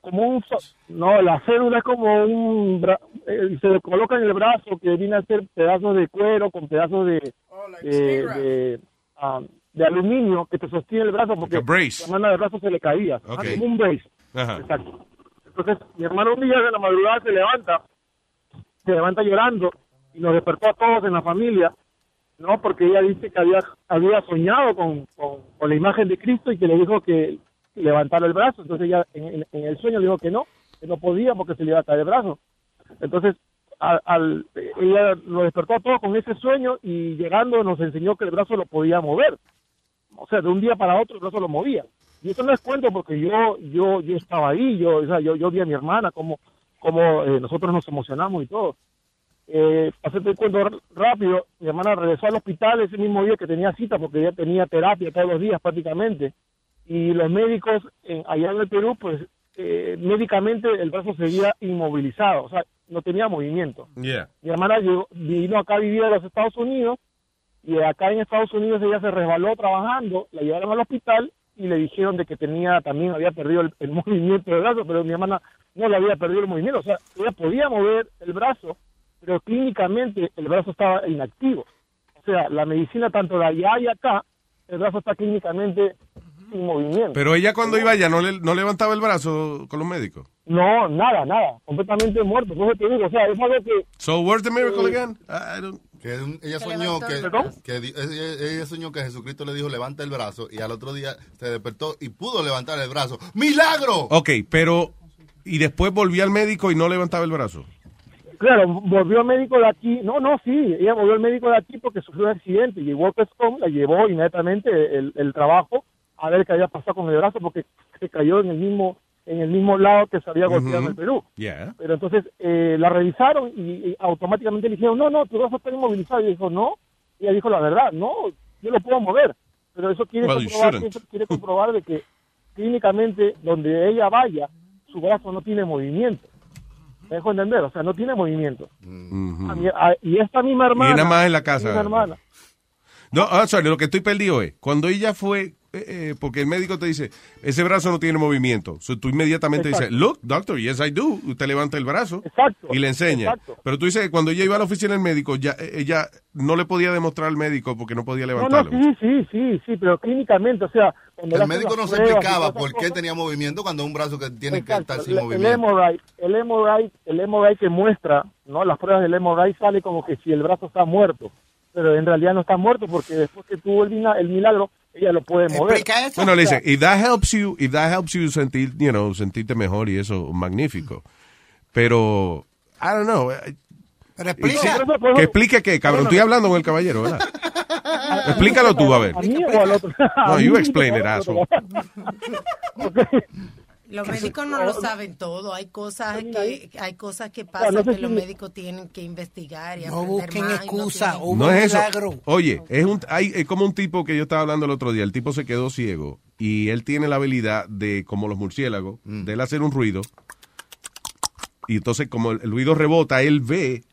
como un, no, la célula es como un, bra- eh, se le coloca en el brazo que viene a ser pedazos de cuero con pedazos de, de, de, ah, de aluminio que te sostiene el brazo porque Like la mano del brazo se le caía. Como un brace. Ajá. Exacto. Entonces, mi hermano un día de la madrugada se levanta, se levanta llorando y nos despertó a todos en la familia, ¿no? Porque ella dice que había, había soñado con, con, con la imagen de Cristo y que le dijo que levantara el brazo. Entonces ella en, en- en el sueño le dijo que no, que no podía porque se le iba a caer el brazo. Entonces, al, al- ella nos despertó a todos con ese sueño y llegando nos enseñó que el brazo lo podía mover. O sea, de un día para otro el brazo lo movía. Y eso no es cuento porque yo yo yo estaba ahí, yo o sea, yo, yo vi a mi hermana como como eh, nosotros nos emocionamos y todo. Eh, para hacerte el cuento rápido, mi hermana regresó al hospital ese mismo día que tenía cita porque ella tenía terapia todos los días prácticamente. Y los médicos en- allá en el Perú, pues eh, médicamente el brazo seguía inmovilizado, o sea, no tenía movimiento. Yeah. Mi hermana llegó- vino acá a vivir a los Estados Unidos y acá en Estados Unidos ella se resbaló trabajando, la llevaron al hospital y le dijeron de que tenía también había perdido el, el *laughs* movimiento del brazo, pero mi hermana no le había perdido el movimiento, o sea, ella podía mover el brazo, pero clínicamente el brazo estaba inactivo. O sea, la medicina tanto de allá y acá, el brazo está clínicamente sin movimiento. Pero ella cuando iba allá no, le, no levantaba el brazo con los médicos. No, nada, nada, completamente muerto. Eso te digo, o sea, es algo que So, where's the miracle Eh, again? I, I don't... Que ella soñó que, que ella, soñó que Jesucristo le dijo levanta el brazo y al otro día se despertó y pudo levantar el brazo. ¡Milagro! Ok, pero. Y después volví al médico y no levantaba el brazo. Claro, volvió al médico de aquí. No, no, sí, ella volvió al médico de aquí porque sufrió un accidente y Walker Stone la llevó inmediatamente el, el trabajo a ver qué había pasado con el brazo porque se cayó en el mismo en el mismo lado que se había golpeado en el Perú. Yeah. Pero entonces eh, la revisaron y, y automáticamente le dijeron, no, no, tu brazo está inmovilizado. Y dijo, no. Y ella dijo la verdad, no, yo lo puedo mover. Pero eso quiere, Well, comprobar, eso quiere comprobar de que clínicamente donde ella vaya, su brazo no tiene movimiento. ¿Me dejo entender? O sea, no tiene movimiento. A mi- a- y esta misma hermana... Y nada más en la casa. hermana. No, ah, sorry, lo que estoy perdido es, cuando ella fue, eh, eh, porque el médico te dice, ese brazo no tiene movimiento. So, tú inmediatamente Exacto. dices, look, doctor, yes I do. Usted levanta el brazo Exacto, y le enseña. exacto. Pero tú dices que cuando ella iba a la oficina del médico, ya, eh, ella no le podía demostrar al médico porque no podía No, no, levantarlo. sí, sí, sí, sí, pero clínicamente, o sea... El médico no se explicaba por qué cosas, tenía movimiento cuando un brazo que tiene Exacto, que estar sin el- El movimiento. MRI, el MRI, el MRI que muestra, ¿no? Las pruebas del MRI sale como que si el brazo está muerto, pero en realidad no está muerto porque después que tuvo el milagro, ella lo puede mover. Bueno, le dice, if that helps you, if that helps you sentir, you know, sentirte mejor y eso, magnífico. Pero, I don't know. eh, Pero sí, que explique qué, cabrón. Bueno, Estoy hablando con el caballero, ¿verdad? *laughs* Explícalo tú, a ver. ¿A mí o al otro? No, *laughs* you explain it, asshole. *laughs* Los médicos no lo saben todo. Hay cosas que hay cosas que no pasan sé que si- los médicos tienen que investigar y No aprender busquen más. y no excusa, No es eso. milagro. Oye, es, un, hay, es como un tipo que yo estaba hablando el otro día. El tipo se quedó ciego y él tiene la habilidad de, como los murciélagos, de él hacer un ruido. Y entonces, como el, el ruido rebota, él ve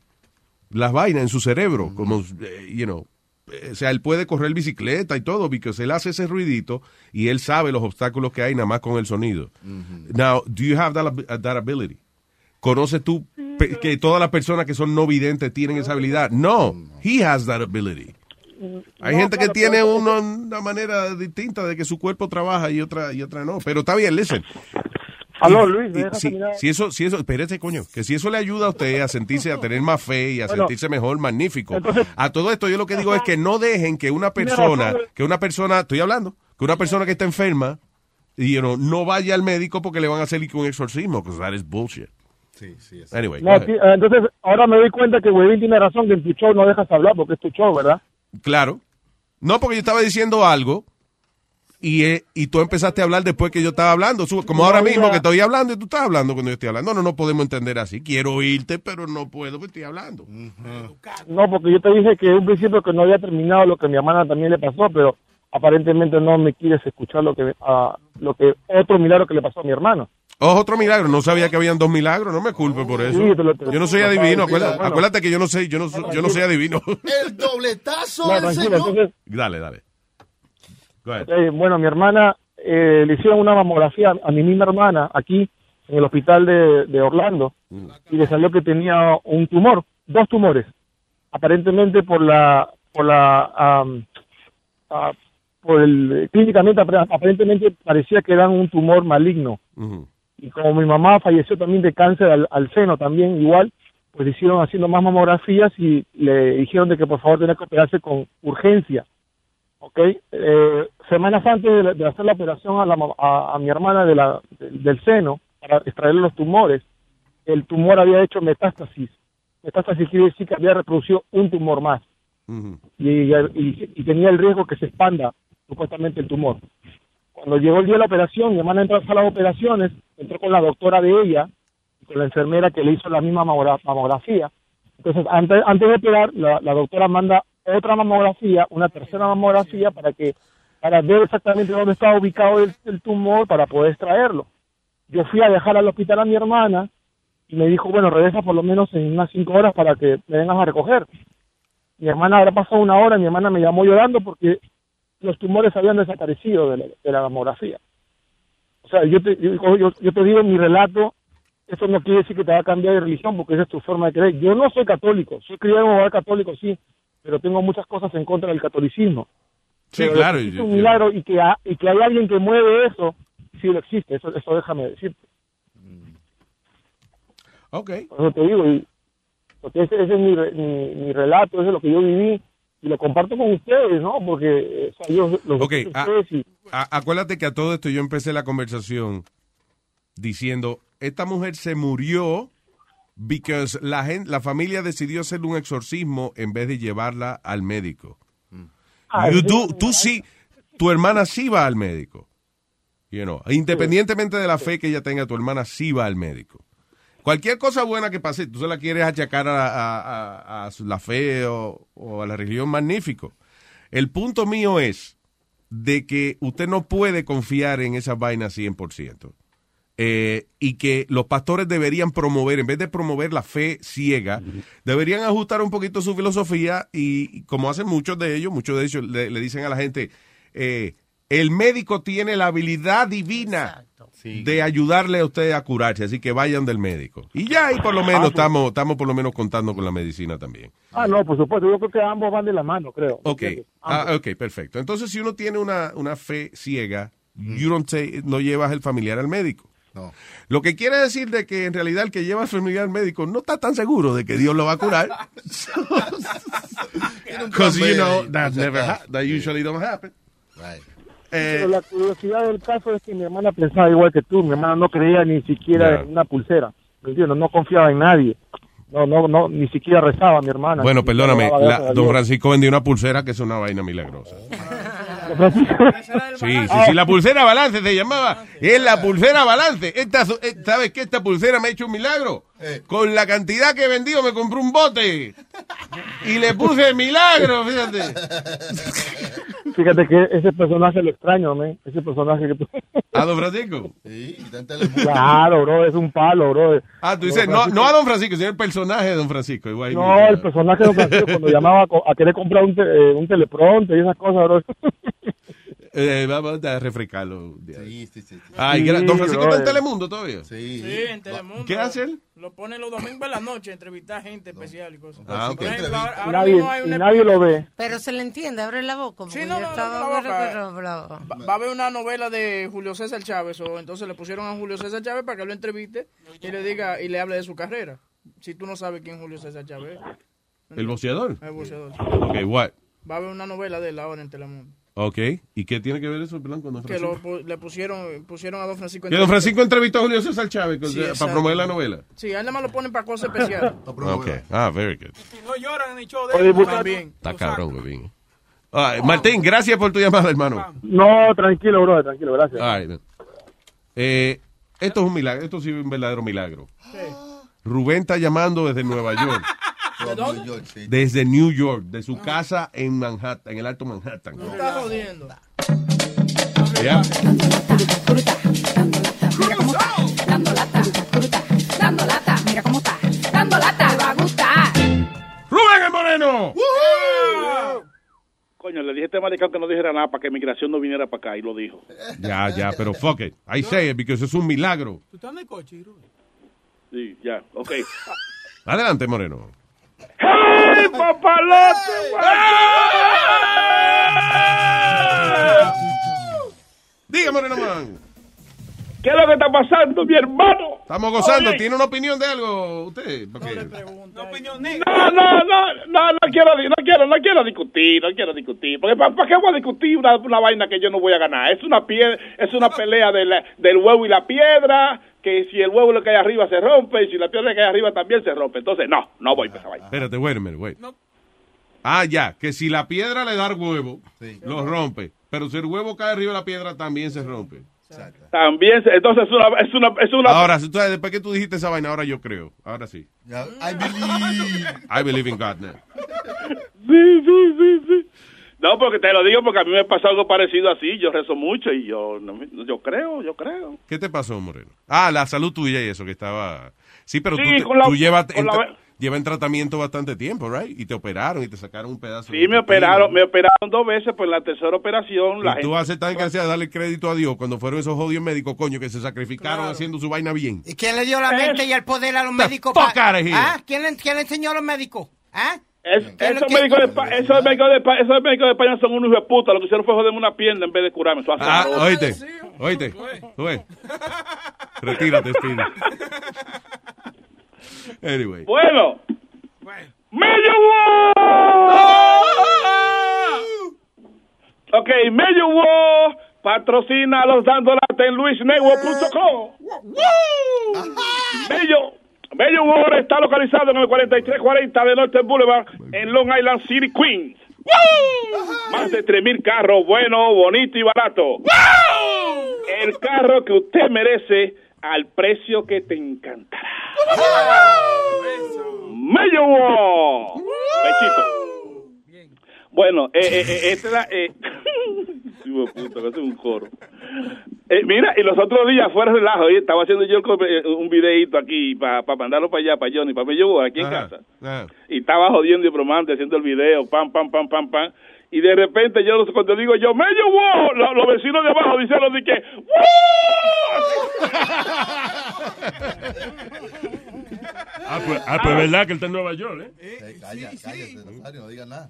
las vainas en su cerebro. Como, eh, you know. O sea, él puede correr bicicleta y todo, porque él hace ese ruidito y él sabe los obstáculos que hay nada más con el sonido. Now, do you have that, ab- that ability? ¿Conoces tú que todas las personas que son no videntes tienen esa habilidad? No, he has that ability. Hay No, gente que claro, tiene uno- una manera distinta de que su cuerpo trabaja y otra y otra no. Pero está bien, listen. Aló, Luis, ¿me y si, eso, si eso, espérate, coño, que si eso le ayuda a usted a sentirse, a tener más fe y a Bueno, sentirse mejor, magnífico. entonces- a todo esto yo lo que digo es que no dejen que una persona, que una persona, estoy hablando, que una persona que está enferma, y, you know, no vaya al médico porque le van a hacer un exorcismo, because that is bullshit. Sí, sí. es- Anyway, No, sí, entonces, ahora me doy cuenta que Webin tiene razón, que en tu show no dejas hablar porque es tu show, ¿verdad? Claro. No, porque yo estaba diciendo algo y, eh, y tú empezaste a hablar después que yo estaba hablando. Su- Como No, ahora mira. mismo que estoy hablando y tú estás hablando cuando yo estoy hablando. No, no podemos entender así. Quiero oírte, pero no puedo porque estoy hablando. No, porque yo te dije que en un principio que no había terminado lo que a mi hermana también le pasó, pero aparentemente no me quieres escuchar lo que a lo que otro milagro que le pasó a mi hermano. Oh, otro milagro. No sabía que habían dos milagros. No me culpe por eso. Sí, te lo- te lo- yo no soy adivino. Acuérdate, bueno. acuérdate que yo no sé, yo no, soy- yo no soy adivino. El dobletazo No, del señor. entonces, dale, dale. Go ahead. eh, bueno, mi hermana eh, le hicieron una mamografía a mi misma hermana aquí en el hospital de, de Orlando y le salió que tenía un tumor, dos tumores, aparentemente por la por la am, ah, por el clínicamente apare- aparentemente parecía que era un tumor maligno. Y como mi mamá falleció también de cáncer al, al seno también igual pues hicieron haciendo más mamografías y le dijeron de que por favor tenía que operarse con urgencia ¿ok? Eh, semanas antes de, hacer la operación a, la a, a mi hermana de la, de- del seno para extraerle los tumores el tumor había hecho metástasis metástasis quiere decir que había reproducido un tumor más y, y- y tenía el riesgo que se expanda supuestamente el tumor. Cuando llegó el día de la operación, mi hermana entró a la sala de operaciones, entró con la doctora de ella, con la enfermera que le hizo la misma mamogra- mamografía. Entonces, antes, antes de operar, la, la doctora manda otra mamografía, una tercera mamografía, para que para ver exactamente dónde estaba ubicado el, tumor para poder extraerlo. Yo fui a dejar al hospital a mi hermana y me dijo, bueno, regresa por lo menos en unas cinco horas para que me vengas a recoger. Mi hermana habrá pasado una hora mi hermana me llamó llorando porque los tumores habían desaparecido de la, de la mamografía. O sea, yo te, yo, yo- yo te digo mi relato, eso no quiere decir que te va a cambiar de religión porque esa es tu forma de creer. Yo no soy católico, soy criado en un hogar católico, sí, pero tengo muchas cosas en contra del catolicismo. Sí, Pero claro. yo- un milagro y que, ha- y que hay alguien que mueve eso, sí lo existe, eso, eso déjame decirte. Ok. Por eso te digo, y Porque ese, ese es mi, mi, mi relato, eso es lo que yo viví y lo comparto con ustedes, ¿no? Porque eh, o sea, yo los Ok, escucho a a- ustedes y a- acuérdate que a todo esto yo empecé la conversación diciendo, esta mujer se murió because la, gen- la familia decidió hacerle un exorcismo en vez de llevarla al médico. Ah, You do- tú sí, tu hermana sí va al médico. You know, independientemente de la fe que ella tenga, tu hermana sí va al médico. Cualquier cosa buena que pase, tú se la quieres achacar a, a- a- a su- la fe o, o a la religión, magnífico. El punto mío es de que usted no puede confiar en esas vainas 100%. Eh, y que los pastores deberían promover, en vez de promover la fe ciega, deberían ajustar un poquito su filosofía y, y como hacen muchos de ellos, muchos de ellos le, le dicen a la gente, eh, el médico tiene la habilidad divina de ayudarle a usted a curarse, así que vayan del médico. Y ya ahí por lo menos estamos, estamos por lo menos contando con la medicina también. Ah, no, por supuesto, yo creo que ambos van de la mano, creo. Ok, ah, ok, perfecto. Entonces, si uno tiene una, una fe ciega, you don't take- no llevas el familiar al médico. No. Lo que quiere decir de que en realidad el que lleva al familiar al médico no está tan seguro de que Dios lo va a curar. *laughs* Because you know that never ha- that usually don't happen. Eh, Pero la curiosidad del caso es que mi hermana pensaba igual que tú. Mi hermana no creía ni siquiera en una pulsera. ¿Me entiendes? No confiaba en nadie. No, no, no, ni siquiera rezaba mi hermana. bueno, perdóname, la- don. Francisco vendió una pulsera que es una vaina milagrosa. *laughs* Sí, sí, sí, la pulsera balance se llamaba. Es la pulsera balance. Esta, eh, ¿Sabes qué? Esta pulsera me ha hecho un milagro. Con la cantidad que he vendido me compré un bote. Y le puse milagro, fíjate. *laughs* Fíjate que ese personaje lo extraño, ¿me? Ese personaje que tú... *laughs* ¿A don Francisco? Claro, bro, es un palo, bro. Ah, tú dices, no, no a don Francisco, sino el personaje de don Francisco. Igual. No, el personaje de Don Francisco cuando llamaba a querer comprar un, te- eh, un teleprompter y esas cosas, bro. *laughs* Eh, vamos a refrescarlo. Sí, sí, sí. Ay, Sí, don Francisco está en. Telemundo todavía. Sí. Sí, en Telemundo. ¿Qué hace él? Lo pone los domingos en la noche, entrevistar gente especial y cosas. Ah, ok. Por ejemplo, ahora, nadie, mismo hay una- nadie lo ve. Pero se le entiende, abre la boca. Sí, no, no, no, no, la pero- boca. pero- Va, va a haber una novela de Julio César Chávez, o entonces le pusieron a Julio César Chávez para que lo entreviste y le diga y le hable de su carrera. Si tú no sabes quién es Julio César Chávez. ¿El boxeador? El boxeador. Ok, what? Va a haber una novela de él ahora en Telemundo. Ok, ¿y qué tiene que ver eso, Blanco, con don Que lo, le pusieron, pusieron a Don Francisco. Que don Francisco entrevistó a Julio César Chávez para exacto. promover la novela. Sí, él nada más lo ponen para cosas especiales. *laughs* Ok, ah, very good. No lloran en el show de. También. Está cabrón, huevín. Ay, Martín, gracias por tu llamada, hermano. No, tranquilo, bro, tranquilo, gracias. All right. Eh, esto es un milagro, esto sí es un verdadero milagro. Rubén está llamando desde Nueva York. ¿De dónde? Desde New York, de su casa en Manhattan, en el Alto Manhattan. Me está jodiendo. Ya. Dando lata, fruta, dando lata, mira cómo está, dando lata, va a gustar. ¡Rubén el Moreno! Coño, le dije a este maricón que no dijera nada para que migración no viniera para acá y lo dijo. Ya, ya, pero fuck it. I say it because es un milagro. ¿Tú estás en el coche, Rubén? Sí, ya, ok. Adelante, Moreno. ¡Hey, papalote! Diga, Moreno Man. ¿Qué es lo que está pasando, mi hermano? Estamos gozando. Oye. ¿Tiene una opinión de algo usted? Porque- No opinión No, no, no, no, no quiero, no quiero, no quiero discutir, no quiero discutir, porque ¿para, qué voy a discutir una, una vaina que yo no voy a ganar? Es una pie- es una pelea de la- del huevo y la piedra, que si el huevo le cae arriba se rompe y si la piedra le cae arriba también se rompe. Entonces, no, no voy para esa vaina. Espérate, wait a minute, wait. Ah, ya, que si la piedra le da al huevo, lo rompe. Pero si el huevo cae arriba de la piedra, también se rompe. También, se- entonces es una, es una, es una. Ahora, si tú- después que tú dijiste esa vaina, ahora yo creo. Ahora sí. I believe. I believe in God now. Sí, sí, sí, sí. No, porque te lo digo porque a mí me pasó algo parecido así. Yo rezo mucho y yo, no me- yo creo, yo creo. ¿Qué te pasó, Moreno? Ah, la salud tuya y eso que estaba... Sí, pero Sí, tú, te- la- tú llevas en, la- lleva en tratamiento bastante tiempo, right? Y te operaron y te sacaron un pedazo. Sí, me operaron, me operaron dos veces, pues en la tercera operación la Y tú gente... haces tan gracias de darle crédito a Dios cuando fueron esos jodidos médicos, coño, que se sacrificaron haciendo su vaina bien. ¿Y quién le dio la mente y el poder a los médicos? fuck pa-. ¿Ah? ¿Quién, le, quién le enseñó a los médicos? ¿Ah? Es- ¿Qué es esos, que- médicos de, Espa- esos, médicos de, Espa- esos médicos de España son unos hijos de puta. Lo que hicieron fue joderme una pierna en vez de curarme. Eso hace Ah, horror. oíste, oíste, tú ves. Retírate, Speedy. Anyway. Bueno, Mello Ok, Mello War patrocina a los dando lata en luisnetwork.com. Mello, Mello War está localizado en el 4340 de Norte Boulevard en Long Island City, Queens. Más de 3.000 carros, bueno, bonito y barato. El carro que usted merece al precio que te encantará. Mello War. Besito. Bueno, eh, eh, eh, este era... Eh, *laughs* hijo de puta, que es un coro. Eh, mira, y los otros días fuera de relajo, oye, estaba haciendo yo eh, un videito aquí para mandarlo para allá, para Johnny, para Mello War, aquí en Ajá. casa Ah. y estaba jodiendo y bromante haciendo el video, pam, pam, pam, pam, pam. Y de repente yo, cuando digo yo, medio wow, lo- los vecinos de abajo dicen lo de que, Ah, pues, ah, pues verdad que él está en Nueva York, ¿eh? Calla, cállate, no digas nada.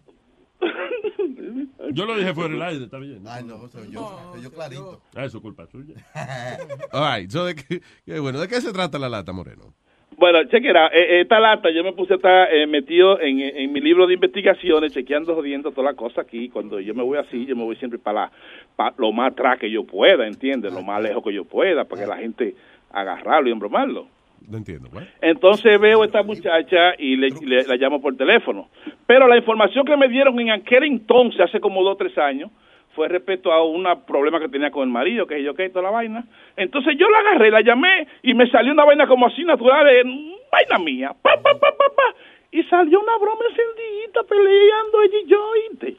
*laughs* Yo lo dije fuera del aire, está bien. Ay, no, soy yo, soy yo clarito. Ah, eso es culpa suya. *laughs* All right, so de qué, bueno, ¿de qué se trata la lata, Moreno? Bueno, chequera, eh, esta lata yo me puse a estar eh, metido en, en mi libro de investigaciones, chequeando, jodiendo toda la cosa aquí. Cuando yo me voy así, yo me voy siempre para la, pa- lo más atrás que yo pueda, ¿entiendes? Lo más lejos que yo pueda, para que la gente agarrarlo y embromarlo. No entiendo, ¿cuál? Entonces veo a esta muchacha y le, le- la llamo por teléfono. Pero la información que me dieron en aquel entonces, hace como dos o tres años, fue respecto a un problema que tenía con el marido, que yo que toda la vaina. Entonces yo la agarré, la llamé y me salió una vaina como así natural, de, mm, vaina mía. Pa, pa, pa, pa, pa. Y salió una broma encendida peleando ella y yo, ¿oíste?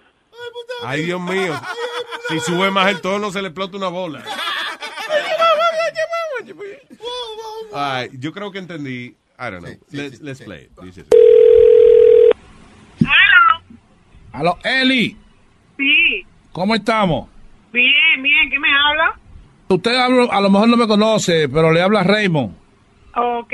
Ay, Dios mío. Si sube más el tono, se le explota una bola. *laughs* All right, yo creo que entendí. I don't know. let's let's play it. Dice. Aló, Eli, Sí, ¿cómo estamos? bien, bien, ¿qué me habla? Usted hablo- a lo mejor no me conoce, pero le habla Raymond. Ok,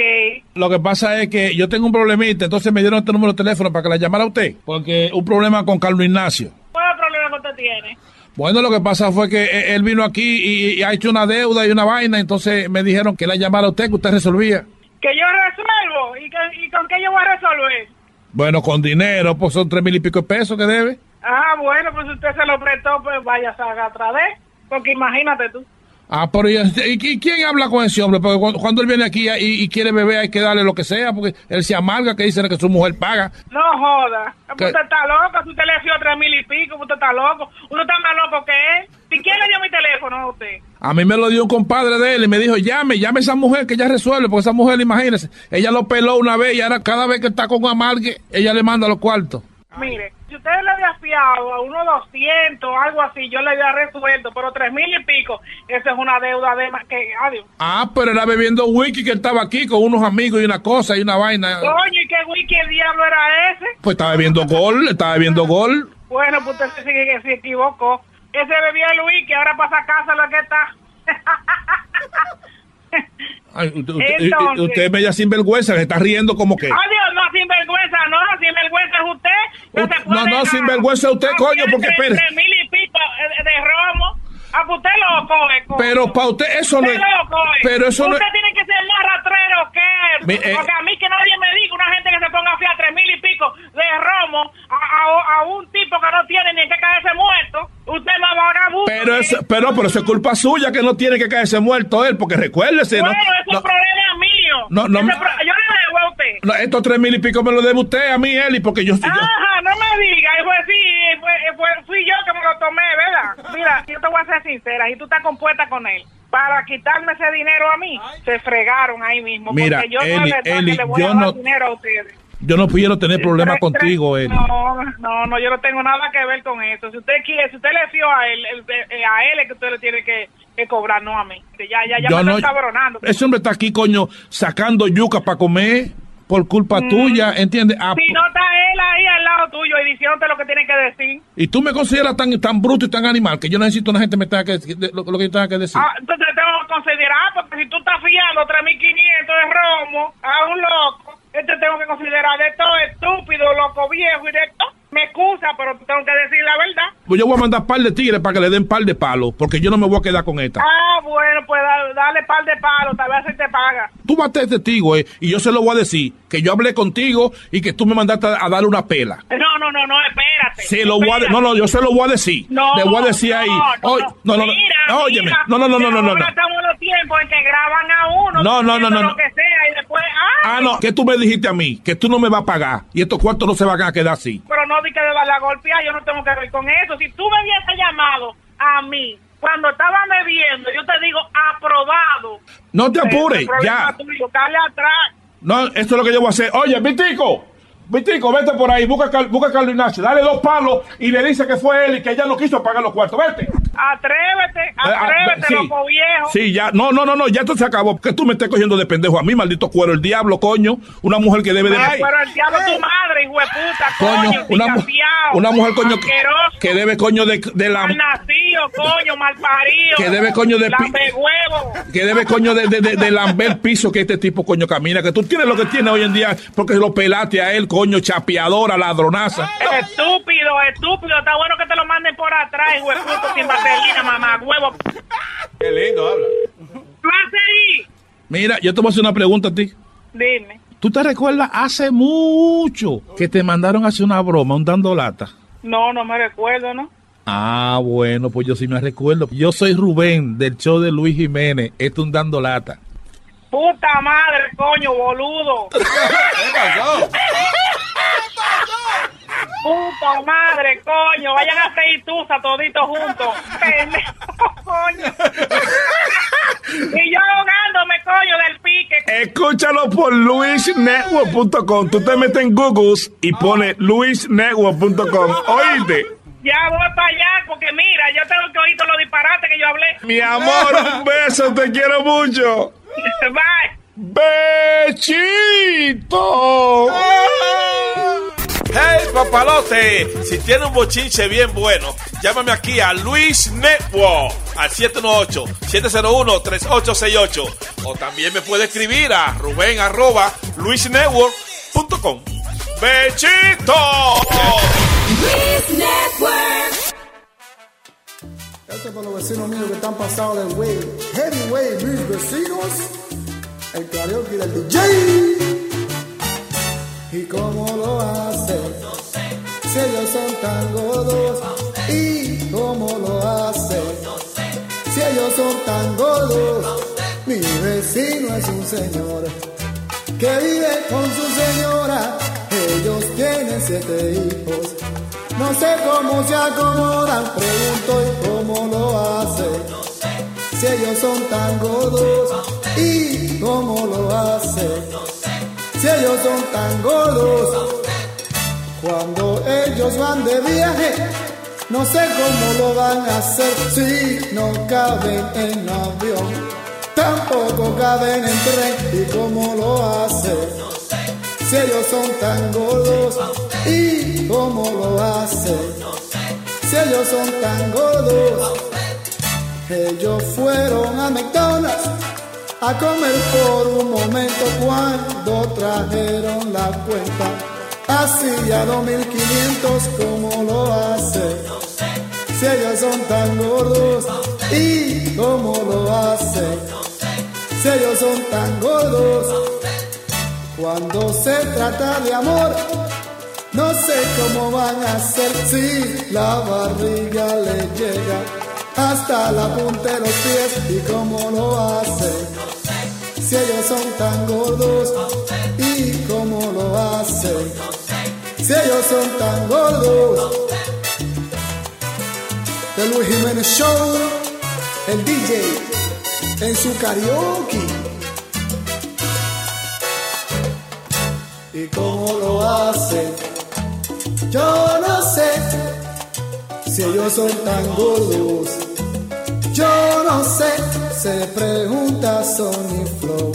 Lo que pasa es que yo tengo un problemita, entonces me dieron este número de teléfono para que la llamara a usted, porque un problema con Carlos Ignacio. ¿cuál es el problema que usted tiene? Bueno, lo que pasa fue que eh, él vino aquí y, y ha hecho una deuda y una vaina, entonces me dijeron que la llamara a usted, que usted resolvía. Que yo resuelvo, ¿y, que- y con qué yo voy a resolver? Bueno, con dinero, pues son tres mil y pico de pesos que debe. Ah, bueno, pues usted se lo prestó, pues vaya a otra vez, porque imagínate tú. Ah, pero ¿y, quién habla con ese hombre? Porque cuando, cuando él viene aquí y, y quiere beber hay que darle lo que sea, porque él se amarga que dice que su mujer paga. No joda, ¿Qué? usted está loco, si usted le dio tres mil y pico, usted está loco, uno está más loco que él. ¿Y quién le dio mi teléfono a usted? A mí me lo dio un compadre de él y me dijo, llame, llame a esa mujer que ella resuelve, porque esa mujer, imagínese, ella lo peló una vez y ahora cada vez que está con amargue, ella le manda los cuartos. Mire, si usted le había fiado a unos 200, algo así, yo le había resuelto, pero tres mil y pico, eso es una deuda de más que, adiós. Ah, pero era bebiendo wiki que él estaba aquí con unos amigos y una cosa y una vaina. Coño, ¿y qué wiki el diablo era ese? Pues estaba bebiendo gol, estaba bebiendo gol. Bueno, pues usted se, que se equivocó. Ese bebía el wiki, ahora pasa a casa lo que está. *laughs* Ay, usted, usted- Entonces- usted es media sinvergüenza, se está riendo como que. Adiós, no, sinvergüenza, no, sinvergüenza es usted. No, se puede No, no, sinvergüenza es usted, coño, porque espere. mil y pico eh, de romo. Ah, pues usted lo coge, coño. Pero pa' usted eso no es- lo coge. pero eso no Usted tiene que ser más rastrero que. Mi- eh- Porque a mí que nadie me diga una gente que se ponga a fiar tres mil y pico de romo a, a- a un tipo que no tiene ni que caerse muerto. Usted no es vagabundo. Pero eso, pero, pero eso es culpa suya que no tiene que caerse muerto él, porque recuérdese, ¿no? Bueno, no, es problema mío. No, no Ese me- pro- yo le debo a usted. no, estos tres mil y pico me lo debe usted a mí, Eli, porque yo, yo- Ajá, no me diga, y fue sí, fue, fue- fui yo que me lo tomé, ¿verdad? Mira, yo te voy a ser sincera, y tú estás compuesta con él. Para quitarme ese dinero a mí, se fregaron ahí mismo. Mira, porque yo no Eli, verdad Eli, que le voy yo a dar no- dinero a ustedes. yo no quiero tener problemas Tres- contigo, Eli. No, no, no, yo no tengo nada que ver con eso. Si usted quiere, si usted le fió a él, el- eh, a él es que usted le tiene que, que cobrar, no a mí. Ya, ya, ya Yo me no- está cabronando. Ese hombre está aquí, coño, sacando yuca para comer por culpa tuya, ¿entiendes? Ah, Si no está él ahí al lado tuyo y diciéndote lo que tiene que decir. y tú me consideras tan, tan bruto y tan animal que yo necesito una gente que me tenga que decir lo, lo que yo tenga que decir. Ah, entonces tengo que considerar, porque si tú estás fiando 3.500 de romo a un loco, entonces tengo que considerar de todo estúpido, loco viejo y de todo. Me excusa, pero tengo que decir la verdad. Pues yo voy a mandar par de tigres para que le den par de palos, porque yo no me voy a quedar con esta. Ah, bueno, pues da- dale par de palos, tal vez se te paga. Tú vas a ser testigo, eh, y yo se lo voy a decir, que yo hablé contigo y que tú me mandaste a, a darle una pela. No, no, no, no, espérate. Se lo voy a, no, no, yo se lo voy a decir. No, Le voy a decir ahí. no, Oye, no, no, no, óyeme. No, no, no, no, no, no, no. estamos los tiempos en que graban a uno. No, no, no, no, no. Lo que sea, y después, ¡ay! Ah, no, que tú me dijiste a mí, que tú no me vas a pagar y estos cuartos no se van a quedar así. Pero no di que de darle a golpear, yo no tengo que ver con eso. Si tú me hubieses llamado a mí cuando estaba bebiendo, yo te digo aprobado. No te apures, ya. tuyo, dale atrás. No, esto es lo que yo voy a hacer. Oye, Vitico, Vitico, vete por ahí, busca, busca a Carlos Ignacio, dale dos palos y le dice que fue él y que ella no quiso pagar los cuartos. Vete. Atrévete, atrévete, Ah, sí. loco viejo. Sí, ya. No, no, no, no, ya esto se acabó. Que tú me estés cogiendo de pendejo a mí, maldito cuero. El diablo, coño. Una mujer que debe de. Pero el diablo tu madre, hijo de puta, Coño, coño, una, una mujer, coño, que, asqueroso, que debe, coño, de, de la. mal nacido, coño, mal parido. Que debe, coño, de pi- Lambe huevo. Que debe, coño, de, de, de, de lamber piso que este tipo, coño, camina. Que tú tienes lo que tiene hoy en día porque lo pelaste a él, coño, chapeadora, ladronaza. Estúpido, estúpido. Está bueno que te lo manden por atrás, hijo de puto, sin vaselina, mamá, huevo. Qué lindo habla. Mira, yo te voy a hacer una pregunta a ti. Dime. ¿Tú te recuerdas hace mucho que te mandaron a hacer una broma, un dando lata? No, no me recuerdo, ¿no? Ah, bueno, pues yo sí me recuerdo. Yo soy Rubén del show de Luis Jiménez. Esto es un dando lata. Puta madre, coño, boludo. ¿Qué pasó? Puta madre, coño. Vayan a hacer Itusa toditos juntos. Pendejo, coño. Y yo ahogándome, coño, del pique. Escúchalo por luisnetwork.com. Tú te metes en Google y pones luisnetwork.com. Oíste. Ya voy para allá porque mira, yo tengo que oír todos los disparates que yo hablé. Mi amor, un beso, te quiero mucho. Bye. ¡Bechito! Hey papalote, si tiene un bochinche bien bueno, llámame aquí a Luis Network al 718-701-3868 o también me puede escribir a Rubén arroba luisnetwork.com. ¡Bechito! Esto es para los vecinos míos que están pasados. Heavyweight, mis vecinos. El karaoke del DJ. ¿Y cómo lo hace? Si ellos son tan gordos. ¿Y cómo lo hace? Si ellos son tan gordos. Mi vecino es un señor que vive con su señora. Ellos tienen siete hijos. No sé cómo se acomodan, pregunto y cómo lo hacen. Si ellos son tan gordos y cómo lo hacen. Si ellos son tan gordos, cuando ellos van de viaje, no sé cómo lo van a hacer si no caben en avión. Tampoco caben en tren y cómo lo hacen. Si ellos son tan gordos y cómo lo hacen. Si ellos son tan gordos, ellos fueron a McDonald's a comer por un momento cuando trajeron la cuenta. Así a 2500 como lo hacen. Si ellos son tan gordos y cómo lo hacen. Si ellos son tan gordos. Cuando se trata de amor, no sé cómo van a hacer si la barriga le llega hasta la punta de los pies y cómo lo hacen. Si ellos son tan gordos y cómo lo hacen. Si ellos son tan gordos. The Luis Jiménez Show, el DJ en su karaoke. ¿Y cómo lo hacen? Yo no sé si ellos son tan gordos. Yo no sé, se pregunta Sony Flow.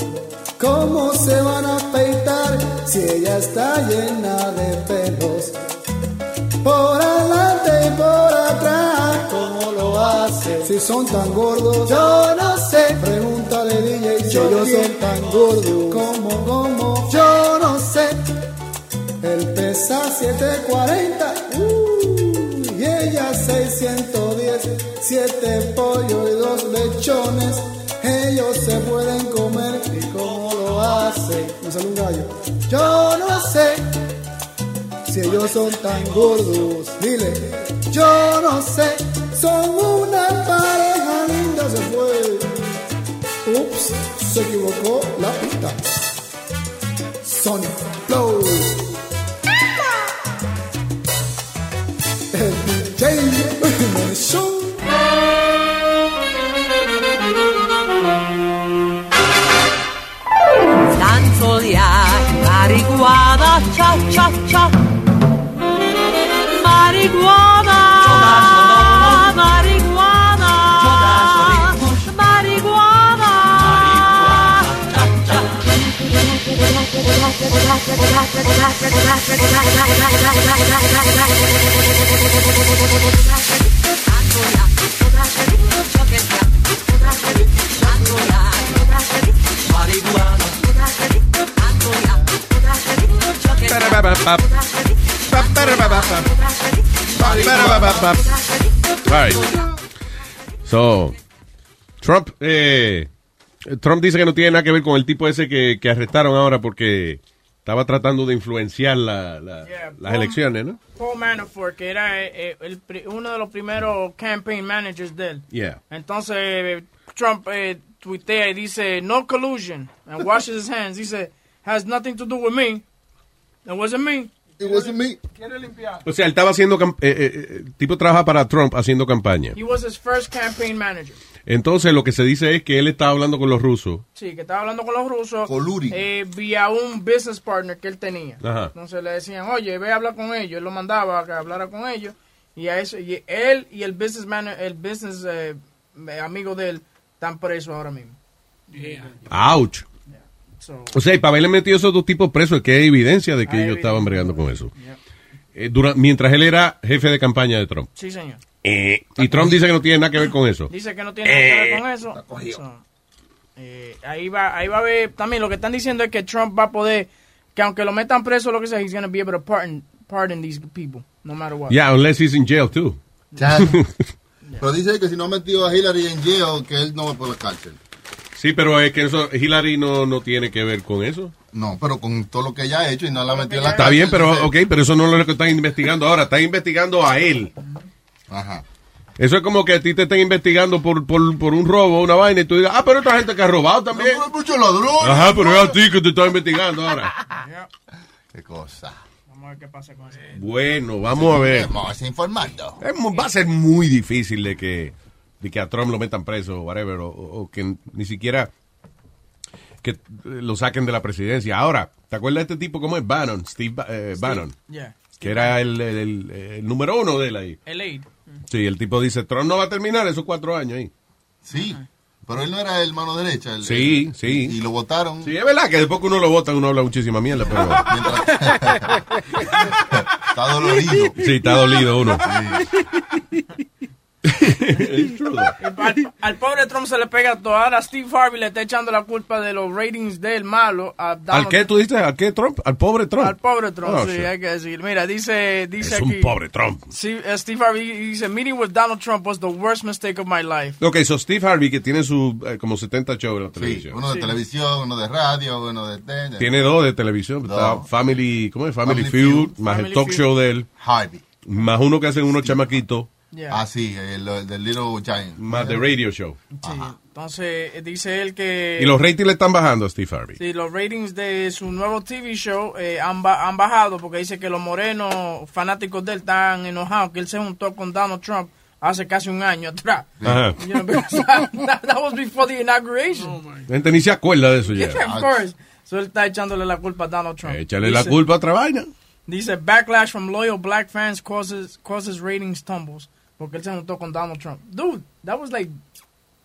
¿Cómo se van a peitar si ella está llena de pelos? Por adelante y por atrás, ¿cómo lo hace? Si son tan gordos, yo no sé. Pregúntale DJ si ellos son tan gordos. ¿Cómo, cómo? Yo no sé. Él pesa 740 uh, y ella 610. Siete pollos y dos lechones. se pueden comer y cómo lo hace. Me sale un gallo. Yo no sé si ellos son tan gordos. Dile, yo no sé, son una pareja linda. Se fue. Ups, se equivocó la pista. Sonic Flow. Marijuana, cha cha cha. Marijuana, marijuana, marijuana. Right. So, Trump, eh, Trump dice que no tiene nada que ver con el tipo ese que, que arrestaron ahora porque estaba tratando de influenciar la- la- las Paul- elecciones, ¿no? Paul Manafort, que era eh, eh, el pri- uno de los primeros campaign managers de él. Yeah. Entonces eh, Trump eh, tuitea y dice no collusion and washes his hands. Dice has nothing to do with me. It wasn't me. It wasn't me. Quiere limpiar. O sea, él estaba haciendo, eh, eh, eh, tipo trabaja para Trump haciendo campaña. He was his first campaign manager. Entonces lo que se dice es que él estaba hablando con los rusos. Sí, que estaba hablando con los rusos. Colluring. Eh, vía un business partner que él tenía. Ajá. Entonces le decían, oye, ve a hablar con ellos. Él lo mandaba a que hablara con ellos. Y a eso, y él y el business man, el business eh, amigo de él están presos ahora mismo. Ouch. So, O sea, y para haberle metido esos dos tipos presos, que hay evidencia de que ellos estaban bregando con eso. Eh, dura- mientras él era jefe de campaña de Trump. sí, señor. Eh, y Trump dice que no tiene nada que ver con eso. Dice que no tiene nada que ver con eso. So, eh, ahí va, ahí va a ver. También lo que están diciendo es que Trump va a poder, que aunque lo metan preso, lo que sea, he's going to be able to pardon, pardon these people, no matter what. Yeah, unless he's in jail too. *laughs* Pero dice que si no ha metido a Hillary en jail, que él no va por la cárcel. Sí, pero es que eso, Hillary no, no tiene que ver con eso. No, pero con todo lo que ella ha hecho y no la ha metido en la Está cárcel. bien, pero dice- ok, pero eso no es lo que están investigando ahora. Están investigando a él. Ajá. Eso es como que a ti te estén investigando por, por, por un robo, una vaina, y tú digas, ah, pero otra gente que ha robado también. muchos ladrones. Ajá, pero es a ti que te están investigando ahora. *laughs* Qué cosa. Vamos a ver qué pasa con eso. Bueno, vamos a ver. Vamos informando. Es va a ser muy difícil de que, de que a Trump lo metan preso o whatever, o, o que ni siquiera que lo saquen de la presidencia. Ahora, ¿te acuerdas de este tipo cómo es? Bannon, Steve Ba- eh, Bannon, Yeah. que era el, el- el- el número uno de él ahí. El aid. Sí, el tipo dice, Trump no va a terminar esos cuatro años ahí. Sí, pero él no era el mano derecha. el- Sí, sí. Y lo votaron. Sí, es verdad que después que uno lo vota, uno habla muchísima mierda, pero... *laughs* Está dolorido. Sí, está dolido uno. Al, al pobre Trump se le pega todo. Ahora Steve Harvey le está echando la culpa de los ratings del malo a Donald ¿Al qué tú dices? ¿Al qué Trump? ¿Al pobre Trump? Al pobre Trump, Oh, sí, shit. hay que decir. Mira, dice, dice Es aquí. un pobre Trump. Sí, eh, Steve Harvey dice, meeting with Donald Trump was the worst mistake of my life. Ok, so Steve Harvey, que tiene su eh, como 70 shows en la Sí, televisión. uno de televisión, uno de radio, uno de tele. Tiene dos de televisión. Dos. Está Family, ¿cómo es? Family, Family Feud, Feud. más el Family talk Feud. show de él. Harvey. Más uno que hacen unos chamaquitos. Ah, sí, el, el del Little Giant. Más de radio show. Entonces, eh, dice él que... Y los ratings le están bajando a Steve Harvey. Sí, los ratings de su nuevo TV show eh, han, ba- han bajado porque dice que los morenos fanáticos de él están enojados que él se juntó con Donald Trump hace casi un año atrás. Ajá. *laughs* You know, because that, that was before the inauguration. La gente ni se acuerda de eso ya. Yeah, of course. So él está echándole la culpa a Donald Trump. Échale la Dice- culpa a otra vaina. Dice, backlash from loyal black fans causes, causes ratings tumbles. Porque él se juntó con Donald Trump. Dude, that was like...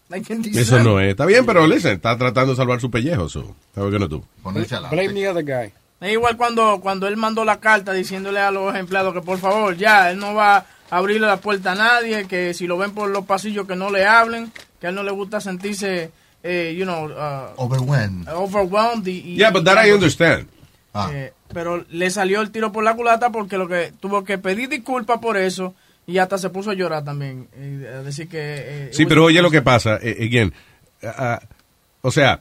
like in Eso no es. Está bien, pero listen, está tratando de salvar su pellejo. So, ¿Sabes qué no tú? Blame the other guy. Es igual cuando, cuando él mandó la carta diciéndole a los empleados que por favor ya, él no va a abrirle la puerta a nadie, que si lo ven por los pasillos que no le hablen, que a él no le gusta sentirse, eh, you know, uh, Overwhelmed. overwhelmed. Y, y- Yeah, but that I understand. Eh, pero le salió el tiro por la culata porque lo que tuvo que pedir disculpas por eso y hasta se puso a llorar también. eh, a decir que... eh, Sí, pero oye lo que pasa, eh, again, ah, ah, o sea,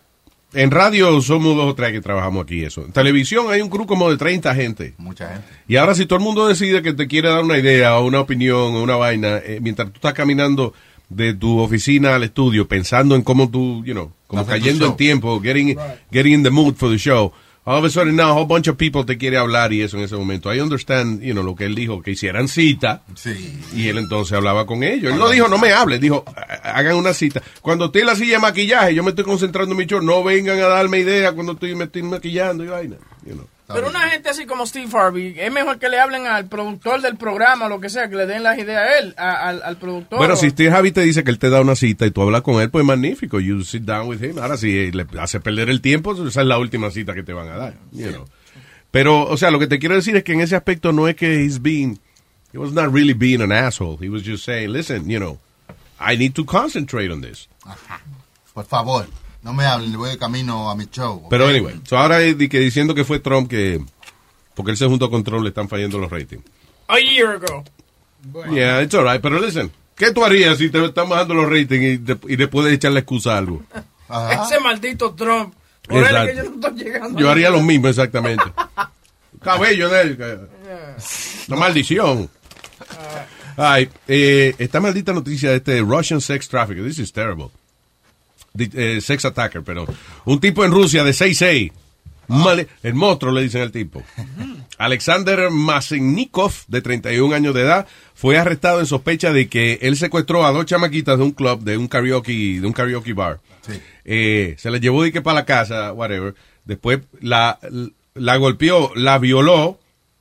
en radio somos dos o tres que trabajamos aquí eso. En televisión hay un crew como de 30 gente. Mucha gente. Y ahora si todo el mundo decide que te quiere dar una idea o una opinión o una vaina, eh, mientras tú estás caminando de tu oficina al estudio pensando en cómo tú, you know, como cayendo en tiempo, getting, getting in the mood for the show. All of a sudden now a whole bunch of people te quiere hablar y eso en ese momento. I understand, you know, lo que él dijo, que hicieran cita. Sí. Y él entonces hablaba con ellos. Él no dijo, no me hable, dijo, "Ha- hagan una cita. Cuando esté en la silla de maquillaje, yo me estoy concentrando en mi show, no vengan a darme idea cuando estoy, me estoy maquillando y vaina. You know. Pero una gente así como Steve Harvey, es mejor que le hablen al productor del programa o lo que sea, que le den las ideas a él, a- al, al productor. Bueno, o- si Steve Javi te dice que él te da una cita y tú hablas con él, pues magnífico. You sit down with him. Ahora, si le hace perder el tiempo, esa es la última cita que te van a dar. you know. Pero, o sea, lo que te quiero decir es que en ese aspecto no es que he's being, he was not really being an asshole. He was just saying, listen, you know, I need to concentrate on this. Por favor, no me hablen, voy de camino a mi show. Pero anyway, so ahora que diciendo que fue Trump que, porque él se juntó con Trump, le están fallando los ratings. A year ago. Yeah, it's alright, pero listen, ¿qué tú harías si te están bajando los ratings y, de- y después de echarle excusa a algo? Ese maldito Trump. Por él es Exacto. que yo no estoy llegando. Yo haría lo mismo exactamente. *laughs* Cabello de él. Una maldición. Ay, eh, esta maldita noticia de este Russian sex trafficker. This is terrible. Eh, sex attacker, pero un tipo en Rusia de 6'6". Un male- el monstruo le dicen al tipo. Alexander Masennikov, de 31 años de edad, fue arrestado en sospecha de que él secuestró a dos chamaquitas de un club, de un karaoke, de un karaoke bar. Eh, se la llevó de que para la casa, whatever. Después la, la golpeó, la violó,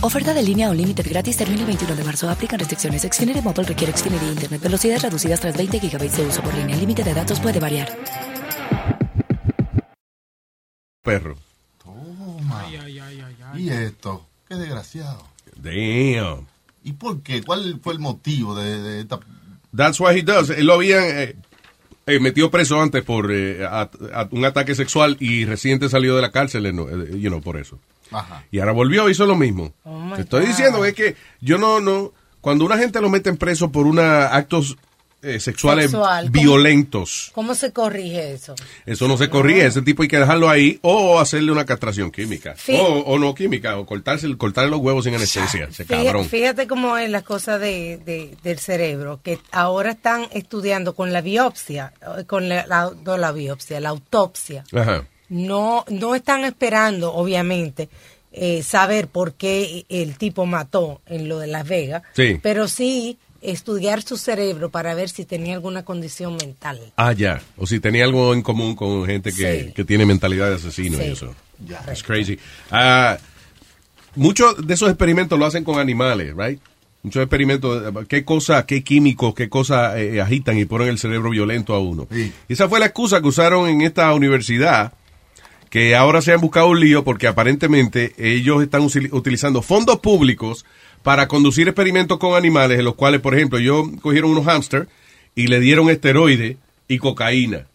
Oferta de línea o límite gratis termina el 21 de marzo. Aplican restricciones. Xfinity Mobile requiere Xfinity Internet. Velocidades reducidas tras 20 GB de uso por línea. El límite de datos puede variar. perros. ¿Y esto? Qué desgraciado. Damn. ¿Y por qué? ¿Cuál fue el motivo de, de esta... That's what he does. Él lo habían eh, eh, metido preso antes por eh, a- a- un ataque sexual y reciente salió de la cárcel, eh, no, eh, you know, por eso. Ajá. Y ahora volvió, hizo lo mismo. Te estoy diciendo es que yo no, no, cuando una gente lo meten preso por una actos eh, sexuales violentos, ¿Cómo se corrige eso? eso no se corrige. Ese tipo hay que dejarlo ahí o hacerle una castración química. Sí. O, o no química, o cortarse, cortarle los huevos sin anestesia. Ese Fíjate, cabrón. fíjate cómo es la cosa de, de- del cerebro, que ahora están estudiando con la biopsia, eh, con la, la- no la biopsia, la autopsia. Ajá. No, no están esperando, obviamente, eh, saber por qué el tipo mató en lo de Las Vegas, Sí. pero sí estudiar su cerebro para ver si tenía alguna condición mental. Ah, ya. O si tenía algo en común con gente que, Sí. que tiene mentalidad de asesino y eso. Es crazy. Ah, muchos de esos experimentos lo hacen con animales, right? Muchos experimentos, qué cosa, qué químicos, qué cosas eh, agitan y ponen el cerebro violento a uno. Y esa fue la excusa que usaron en esta universidad, que ahora se han buscado un lío porque aparentemente ellos están utilizando fondos públicos para conducir experimentos con animales, en los cuales, por ejemplo, ellos cogieron unos hámster y le dieron esteroide y cocaína.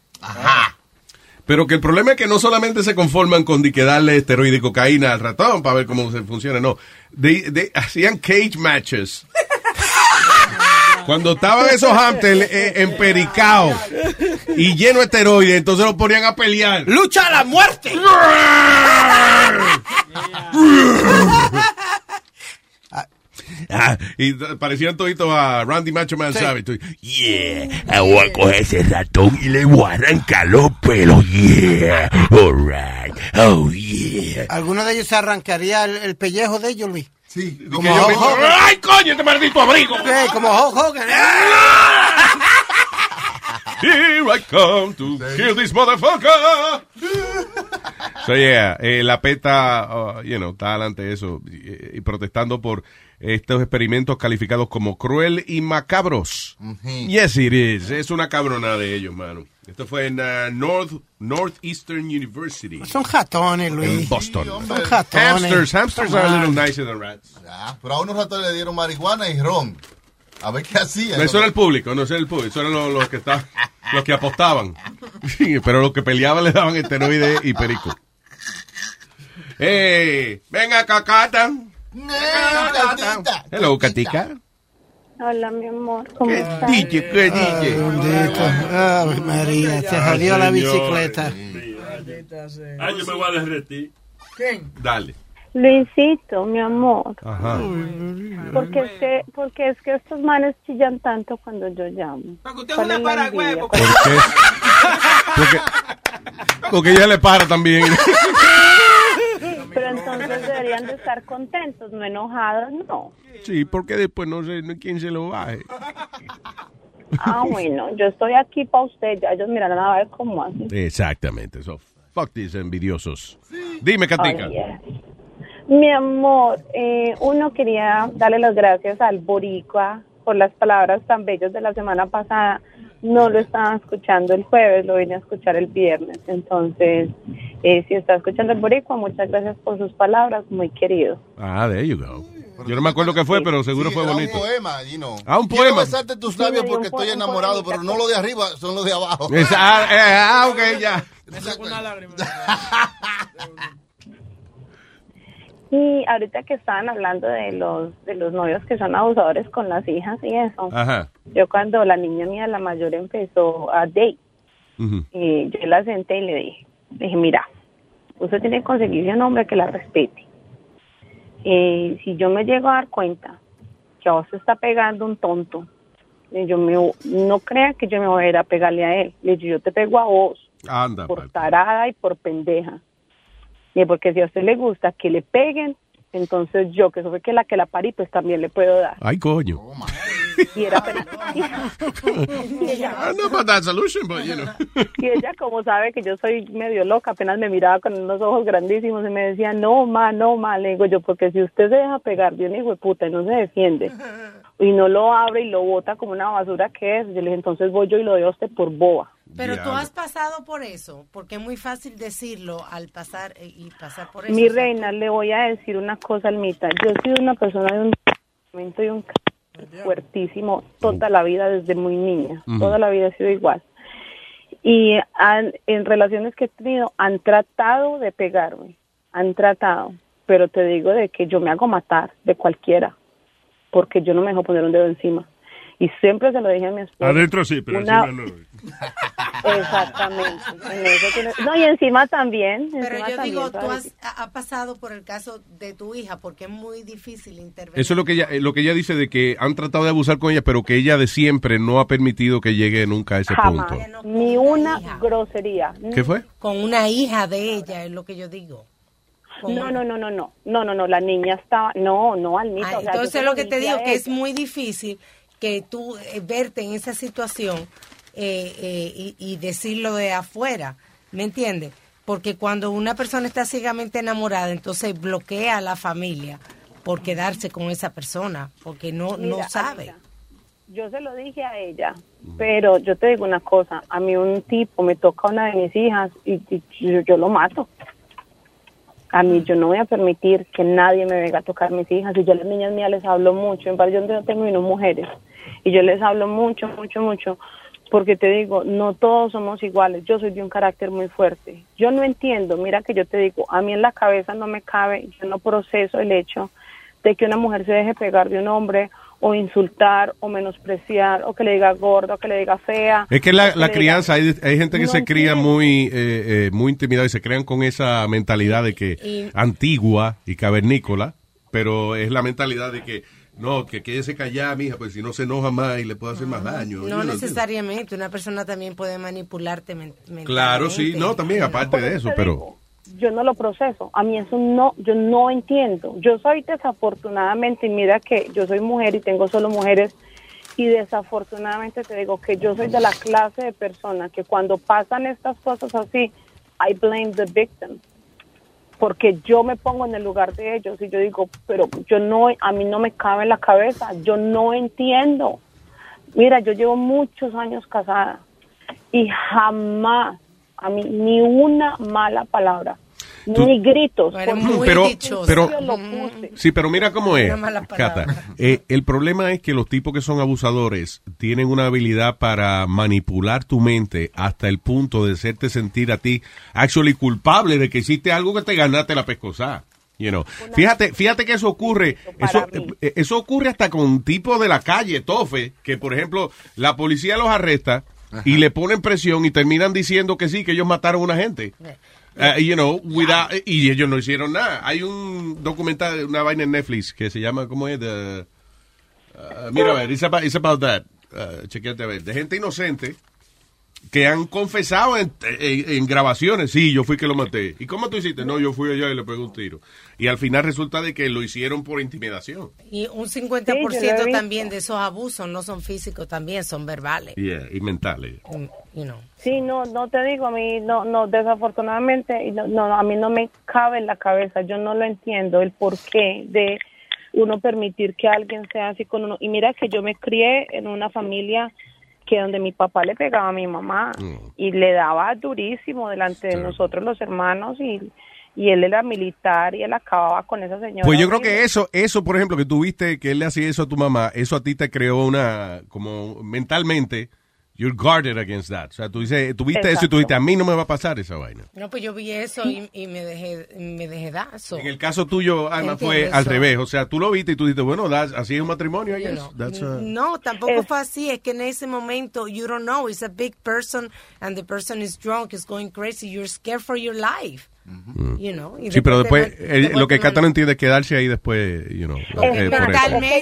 Pero que el problema es que no solamente se conforman con que darle esteroide y cocaína al ratón para ver cómo se funciona, no. De, de- hacían cage matches. Cuando estaban esos hamsters eh, empericados y llenos de esteroides, entonces los ponían a pelear. ¡Lucha a la muerte! *laughs* Ah, y parecían toditos a Randy Macho Man Savage. Yeah, voy a coger ese ratón y le voy a arrancar los pelos. Yeah, alright, oh yeah. ¿Alguno de ellos se arrancaría el, el pellejo de ellos, Luis? Sí, como Hulk Hogan. ¡Ay, coño, este maldito abrigo! Sí, como Hulk Hogan. ¿eh? *laughs* Here I come to kill this motherfucker. *laughs* So yeah, eh, la PETA, uh, you know, está adelante de eso y, y protestando por estos experimentos calificados como cruel y macabros. Yes, it is. Es una cabrona de ellos, mano. Esto fue en uh, North Northeastern University. Son jatones, Luis. En Boston. Son jatones. Hamsters, hamsters are a little nicer than rats. Ya, pero a unos ratones le dieron marihuana y ron. A ver qué hacían. No, eso era el público, no eso era el público, eso eran los, los que estaban, los que apostaban. Sí, pero los que peleaban le daban esteroide y perico. *laughs* ¡Ey! ¡Venga, cacata! Hello, Katica. Hola, mi amor, ¿cómo ¿Qué estás? DJ? ¿Qué DJ? Bendito. Ay, María, se jodió la bicicleta. Ay, yo me voy a derretir. ¿Quién? Dale. Luisito, mi amor. Ajá. Porque es, que, porque es que estos manes chillan tanto cuando yo llamo. Usted es ¿Cuál una envidia? ¿Por qué? Porque, porque ella le para también. *laughs* Pero entonces deberían de estar contentos, no enojados, no. Sí, porque después no sé quién se lo baje. Ah, bueno, yo estoy aquí para usted, ya ellos mirarán a ver cómo hacen. Exactamente. So, fuck these envidiosos. Dime, Katica. Oye, Mi amor, eh, uno quería darle las gracias al Boricua por las palabras tan bellas de la semana pasada. No lo estaba escuchando el jueves, lo vine a escuchar el viernes. Entonces, eh, si está escuchando el Boricua, muchas gracias por sus palabras, muy querido. Ah, there you go. Yo no me acuerdo qué fue, pero seguro Sí, fue bonito. un poema, know. Ah, un Quiero poema. besarte tus labios porque estoy enamorado, pero no los de arriba, son los de abajo. Es- ah, eh, ah, ok, ya. Y ahorita que estaban hablando de los de los novios que son abusadores con las hijas y eso, Ajá. yo cuando la niña mía, la mayor, empezó a date, y yo la senté y le dije, le dije, mira, usted tiene que conseguirse un hombre que la respete. Eh, si yo me llego a dar cuenta que a vos se está pegando un tonto, eh, yo me, no crea que yo me voy a ir a pegarle a él. Le digo, yo te pego a vos Anda. por tarada y por pendeja. Y porque si a usted le gusta que le peguen, entonces yo, que soy que la que la parí, pues también le puedo dar. Ay, coño. Y era peri- y ella, I don't know about that solution, but you know. y ella, como sabe que yo soy medio loca, apenas me miraba con unos ojos grandísimos y me decía, no, ma, no, ma, le digo yo, porque si usted se deja pegar de un hijo de puta y no se defiende, y no lo abre y lo bota como una basura que es, yo le dije, entonces voy yo y lo doy a usted por boba. Pero tú has pasado por eso, porque es muy fácil decirlo al pasar eh, y pasar por eso. Mi reina, le voy a decir una cosa, Almita. Yo he sido una persona de un temperamento y un fuertísimo toda la vida desde muy niña. Toda la vida he sido igual. Y han- en relaciones que he tenido han tratado de pegarme, han tratado, pero te digo de que yo me hago matar de cualquiera, porque yo no me dejo poner un dedo encima. Y siempre se lo dije a mi esposo. Adentro sí, pero Una- encima no. Exactamente. En eso tiene- No, y encima también. Pero encima yo también, digo, tú has ha pasado por el caso de tu hija, porque es muy difícil intervenir. Eso es lo que ella, eh, lo que ella dice de que han tratado de abusar con ella, pero que ella de siempre no ha permitido que llegue nunca a ese Jamás. punto. Ni una grosería. ¿Qué fue? Con una hija de ella, es lo que yo digo. No, no, no, no, no. No, no, no. La niña estaba. No, no, Almita. Ah, o sea, entonces lo que te digo a que es muy difícil que tú eh, verte en esa situación eh, eh, y, y decirlo de afuera, ¿me entiendes? Porque cuando una persona está ciegamente enamorada, entonces bloquea a la familia por quedarse con esa persona, porque no, no sabe. Yo se lo dije a ella, pero yo te digo una cosa. A mí un tipo me toca una de mis hijas y, y yo, yo lo mato. A mí yo no voy a permitir que nadie me venga a tocar mis hijas. Y yo a las niñas mías les hablo mucho. En yo tengo ni mujeres. Y yo les hablo mucho, mucho, mucho. Porque te digo, no todos somos iguales. Yo soy de un carácter muy fuerte. Yo no entiendo. Mira que yo te digo, a mí en la cabeza no me cabe. Yo no proceso el hecho de que una mujer se deje pegar de un hombre o insultar o menospreciar o que le diga gorda o que le diga fea. Es que la, que la le diga- crianza, hay, hay gente que No se cría muy, eh, eh, muy intimidada y se crean con esa mentalidad de que Y- antigua y cavernícola, pero es la mentalidad de que no, que quédese callada, mija, pues si no se enoja más y le puede hacer más daño. No know, necesariamente, una persona también puede manipularte men- mentalmente. Claro, sí, no, también aparte de eso, pero yo no lo proceso. A mí eso no, yo no entiendo. Yo soy desafortunadamente, y mira que yo soy mujer y tengo solo mujeres, y desafortunadamente te digo que yo soy de la clase de persona que cuando pasan estas cosas así, I blame the victim. Porque yo me pongo en el lugar de ellos y yo digo, pero yo no, a mí no me cabe en la cabeza, yo no entiendo. Mira, yo llevo muchos años casada y jamás, a mí, ni una mala palabra, ni gritos. Pero- pero- yo pero- lo puse. Sí, pero mira cómo es. Cata. Eh, el problema es que los tipos que son abusadores tienen una habilidad para manipular tu mente hasta el punto de hacerte sentir a ti actually culpable de que hiciste algo que te ganaste la pescosa. You know. Fíjate, fíjate que eso ocurre, eso, eh, eso ocurre hasta con tipos de la calle, tofe, que por ejemplo la policía los arresta y le ponen presión y terminan diciendo que sí, que ellos mataron a una gente. Uh, you know, without- y ellos no hicieron nada. Hay un documental, una vaina en Netflix que se llama, ¿cómo es? The- uh, mira, a ver, it's about, it's about that. Uh, chequéate a ver. De gente inocente que han confesado en, en- en grabaciones. Sí, yo fui que lo maté. ¿Y cómo tú hiciste? No, yo fui allá y le pegué un tiro. Y al final resulta de que lo hicieron por intimidación. Y un Sí, yo 50% lo he visto. también de esos abusos no son físicos, también son verbales. Yeah, y mentales. You know. Sí, no, no te digo, a mí, no, no, desafortunadamente, y no, no, a mí no me cabe en la cabeza, yo no lo entiendo, el porqué de uno permitir que alguien sea así con uno. Y mira que yo me crié en una familia que donde mi papá le pegaba a mi mamá y le daba durísimo delante de nosotros los hermanos y, y él era militar y él acababa con esa señora. Pues yo creo que eso, eso, por ejemplo, que tuviste que él le hacía eso a tu mamá, eso a ti te creó una, como mentalmente, you're guarded against that. O sea, tú dices, tuviste eso y tú dijiste, a mí no me va a pasar esa vaina. No, pues yo vi eso y, y me dejé me dejé dar. so. En el caso tuyo, Alma, fue ¿Entiendes? al revés. O sea, tú lo viste y tú dijiste, bueno, that's- así es un matrimonio, guess. know. That's a- No, tampoco fue así. Es que en ese momento, you don't know. It's a big person and the person is drunk, is going crazy. You're scared for your life. You know. y Sí, pero después, te lo que Cata no entiende es quedarse ahí después, you know. eh,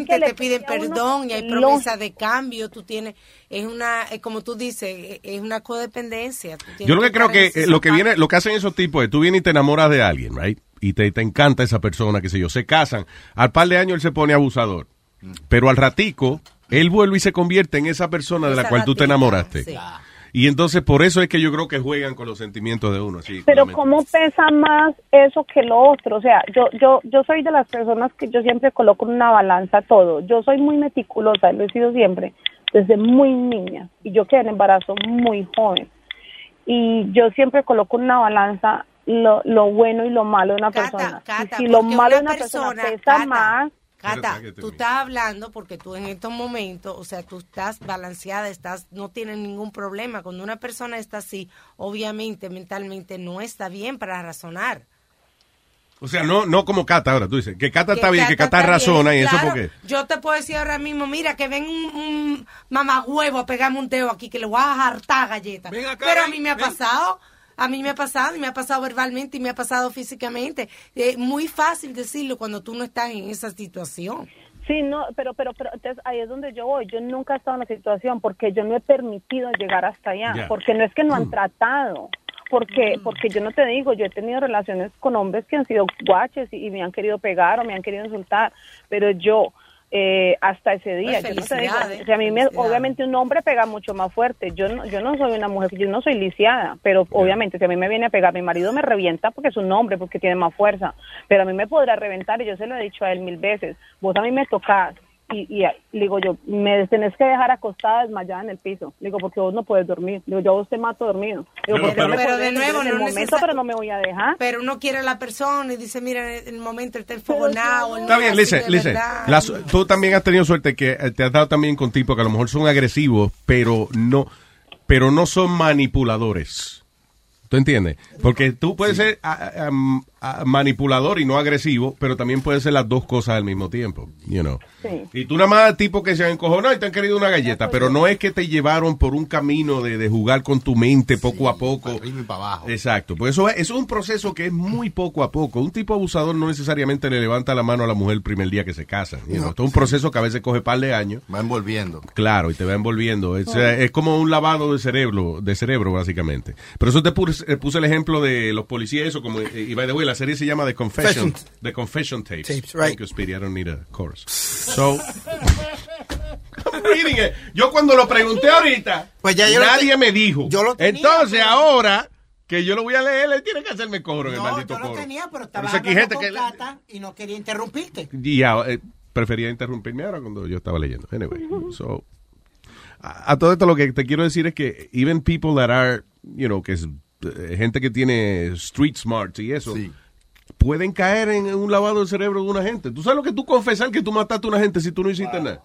te piden perdón y hay promesa de cambio. Tú tienes, es una, como tú dices, es una codependencia. Yo lo que creo que eh, lo que viene, lo que hacen esos tipos es, tú vienes y te enamoras de alguien, right? Y te, te encanta esa persona, qué sé yo, se casan. Al par de años él se pone abusador. Pero al ratico, él vuelve y se convierte en esa persona de la cual tú te ratita, enamoraste. sí. Y entonces por eso es que yo creo que juegan con los sentimientos de uno, así. Pero cómo pesa más eso que lo otro, o sea, yo yo yo soy de las personas que yo siempre coloco en una balanza todo. Yo soy muy meticulosa, lo he sido siempre desde muy niña y yo quedé en embarazo muy joven. Y yo siempre coloco en una balanza lo, lo bueno y lo malo de una persona. Cata, y si lo malo de una una persona, persona, pesa Cata, más, Cata, tú estás hablando porque tú en estos momentos, o sea, tú estás balanceada, estás, no tienes ningún problema. Cuando una persona está así, obviamente, mentalmente no está bien para razonar. O sea, no, no como Cata ahora, tú dices, que Cata está bien, que Cata está razona bien, y eso claro. porque... Yo te puedo decir ahora mismo, mira, que ven un, un mamagüevo a pegarme un dedo aquí, que le voy a hartar galletas. Pero a mí me ha pasado, a mí me ha pasado, y me ha pasado verbalmente, y me ha pasado físicamente. Es muy fácil decirlo cuando tú no estás en esa situación. Sí, no, pero, pero, pero entonces ahí es donde yo voy. Yo nunca he estado en la situación porque yo no he permitido llegar hasta allá. Porque no es que no han tratado. Porque, porque yo no te digo, yo he tenido relaciones con hombres que han sido guaches y, y me han querido pegar o me han querido insultar. Pero yo, eh, hasta ese día, Pues yo no o sea, a mí me- obviamente un hombre pega mucho más fuerte. Yo no, yo no soy una mujer, yo no soy lisiada, pero obviamente si a mí me viene a pegar, mi marido me revienta porque es un hombre, porque tiene más fuerza. Pero a mí me podrá reventar y yo se lo he dicho a él mil veces. Vos a mí me tocás y, y le digo yo, me tenés que dejar acostada desmayada en el piso. Le digo, porque vos no puedes dormir. Le digo, yo a vos te mato dormido. Le digo, Pero- porque no me pero de nuevo, en el no momento, necesa- pero no me voy a dejar. Pero uno quiere a la persona y dice, mira, en el momento él está enfogonado. Está es bien. La su- tú también has tenido suerte que eh, te has dado también con tipos que a lo mejor son agresivos, pero no, pero no son manipuladores. ¿Tú entiendes? Porque tú puedes ser a- a- am, ah, manipulador y no agresivo, pero también puede ser las dos cosas al mismo tiempo, you know. Sí. Y tú nada más tipo que se han encojonado y te han querido una galleta, pero no es que te llevaron por un camino de, de jugar con tu mente poco a poco. Exacto, pues eso es, eso es un proceso que es muy poco a poco. Un tipo abusador no necesariamente le levanta la mano a la mujer el primer día que se you know. Esto es un proceso que a veces coge par de años. Va envolviendo. Claro, y te va envolviendo. Es, es como un lavado de cerebro, de cerebro básicamente. Pero eso te puse, eh, puse el ejemplo de los policías, eso como, eh, y by the way, la serie se llama The Confession. The Confession Tapes. Tapes, right. Because, Speedy, I don't need a chorus. So, I'm reading it. Yo cuando lo pregunté ahorita, Pues ya yo nadie me dijo. yo lo tenía, Entonces pero- ahora que yo lo voy a leer, él tiene que hacerme coro en el No, maldito yo lo coro. tenía, pero estaba aquí hablando con que- Cata y no quería interrumpirte. y ya, eh, prefería interrumpirme ahora cuando yo estaba leyendo. Anyway, so, a, a todo esto lo que te quiero decir es que even people that are, you know, que es gente que tiene street smarts y eso, pueden caer en un lavado del cerebro de una gente. ¿Tú sabes lo que tú confesar que tú mataste a una gente si tú no hiciste nada?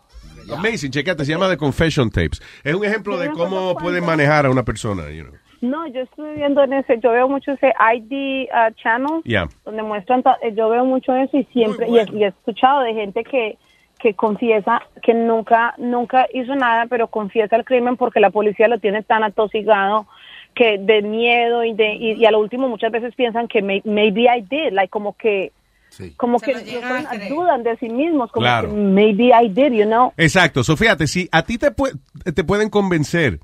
Amazing, checate, se llama The Confession Tapes. Es un ejemplo de cómo pueden manejar a una persona, you know. No, yo estuve viendo en ese, yo veo mucho ese ID uh, channel, Yeah. donde muestran, eh, yo veo mucho eso y siempre, y, he, y he escuchado de gente que, que confiesa que nunca, nunca hizo nada, pero confiesa el crimen porque la policía lo tiene tan atosigado que de miedo y de, y, y a lo último muchas veces piensan que may- maybe I did, like como que, como que no dudan de sí mismos, como Claro. que maybe I did, you know. Exacto. So, fíjate, si a ti te, pue- te pueden convencer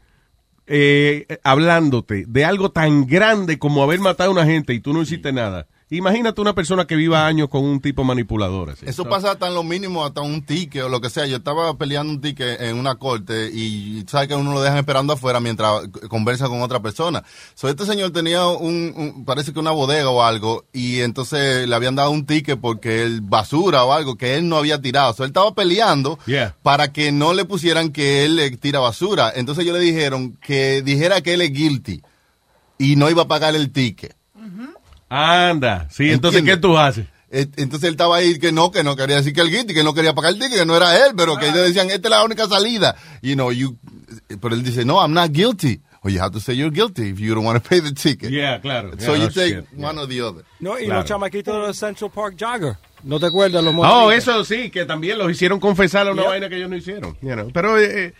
eh, hablándote de algo tan grande como haber matado a una gente y tú no hiciste nada, imagínate una persona que viva años con un tipo manipulador. así. Eso So- pasa hasta en lo mínimo, hasta un ticket o lo que sea. Yo estaba peleando un ticket en una corte y sabes que uno lo dejan esperando afuera mientras conversa con otra persona. So, este señor tenía un, un- parece que una bodega o algo y entonces le habían dado un ticket porque él basura o algo que él no había tirado. So, él estaba peleando Yeah. para que no le pusieran que él le tira basura. Entonces ellos le dijeron que dijera que él es guilty y no iba a pagar el ticket. Anda, sí, entonces, ¿qué ¿Entiendes? tú haces? Eh, Entonces él estaba ahí que no, que no quería decir que el guilty, que no quería pagar el ticket, que no era él, pero que ellos decían, esta es la única salida. You know, you, pero él dice, no, I'm not guilty. Well, you have to say you're guilty if you don't want to *laughs* pay the ticket. Yeah, claro. So Yeah, you no take shit, one or the other. No, y Claro. los chamaquitos de los Central Park Jogger. ¿No te acuerdas los Oh, motoristas? eso sí, que también los hicieron confesar a una Yeah. vaina que ellos no hicieron. you know. Pero eh, eh,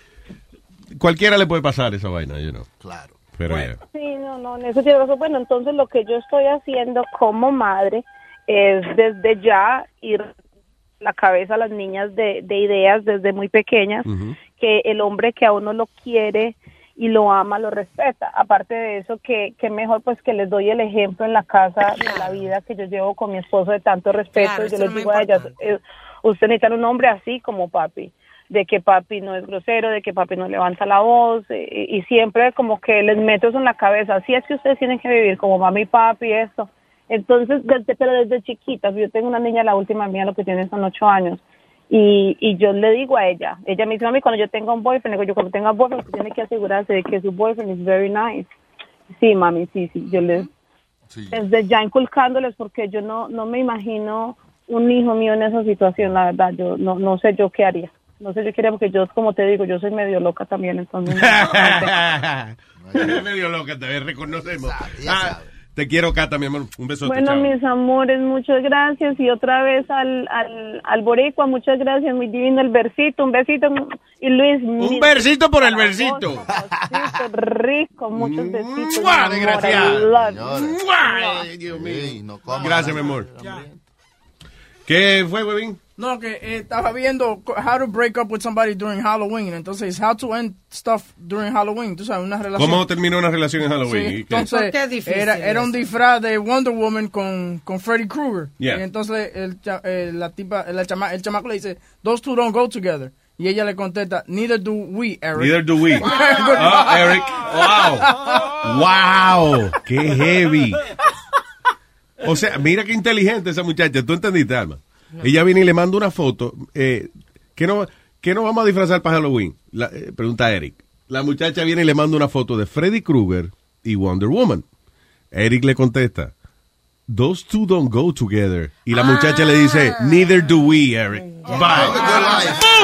cualquiera le puede pasar esa vaina, you know. Claro. Pero yeah. Sí, no, no, en eso tiene razón. Bueno, entonces lo que yo estoy haciendo como madre es desde ya ir la cabeza a las niñas de, de ideas desde muy pequeñas, que el hombre que a uno lo quiere y lo ama, lo respeta. Aparte de eso, que, que mejor pues que les doy el ejemplo en la casa de la vida que yo llevo con mi esposo de tanto respeto. Claro, yo les digo a ellas, eh, usted necesita un hombre así como papi de que papi no es grosero, de que papi no levanta la voz eh, y, siempre como que les meto eso en la cabeza, así es que ustedes tienen que vivir como mami y papi esto. Entonces, desde, pero desde chiquitas, yo tengo una niña, la última mía, lo que tiene son ocho años, y, y yo le digo a ella, ella me dice, mami, cuando yo tenga un boyfriend, digo yo, cuando tenga un boyfriend, usted tiene que asegurarse de que su boyfriend es very nice. Sí, mami, sí, sí, yo les, desde ya inculcándoles, porque yo no, no me imagino un hijo mío en esa situación, la verdad, yo no, no sé yo qué haría. No sé yo qué haría, porque yo, como te digo, yo soy medio loca también, entonces... *laughs* Eres medio loca, te reconocemos. Ah, te quiero, Cata, mi amor. Un beso. Bueno, mis amores, muchas gracias. Y otra vez al, al, al Boricua, muchas gracias. Muy divino el versito, un besito. Y Luis, Un versito por el versito. rico, muchos besitos. ¡Mua, desgraciada! Dios mío. Gracias, mi amor. ¿Qué fue, huevín? No, que eh, estaba viendo how to break up with somebody during Halloween. Entonces, how to end stuff during Halloween. Tú sabes, una relación. ¿Cómo terminó una relación en Halloween? Sí, entonces, Qué difícil era, era un disfraz de Wonder Woman con, con Freddy Krueger. Yeah. Y entonces el, cha- eh, la tipa, la chama- el chamaco le dice, those two don't go together. Y ella le contesta, neither do we, Eric. Neither do we. *laughs* Ah, Eric. Wow. Wow. Qué heavy. O sea, mira qué inteligente esa muchacha. ¿Tú entendiste, Alma? Ella viene y le manda una foto. Eh, ¿qué, no, ¿Qué no vamos a disfrazar para Halloween? La- eh, pregunta Eric. La muchacha viene y le manda una foto de Freddy Krueger y Wonder Woman. Eric le contesta, those two don't go together. Y la muchacha le dice, neither do we, Eric. Bye.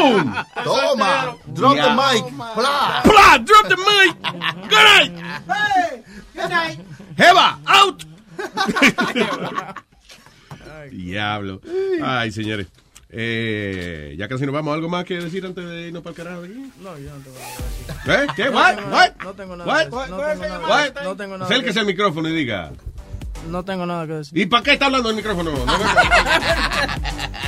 Boom. Toma. Drop the mic. Blah. Blah, drop the mic. Good night. Hey, good night. Jeva, out. *laughs* Diablo. Ay, señores. Eh, ya casi nos vamos. ¿Algo más que decir antes de irnos para el carajo de aquí? No, yo no tengo nada que decir. ¿Eh? ¿Qué? No What? tengo What? nada- No tengo nada. What? que decir. No tengo nada. What? No tengo nada. Acérquese al micrófono y diga. No tengo nada que decir. ¿Y para qué está hablando el micrófono? No *laughs*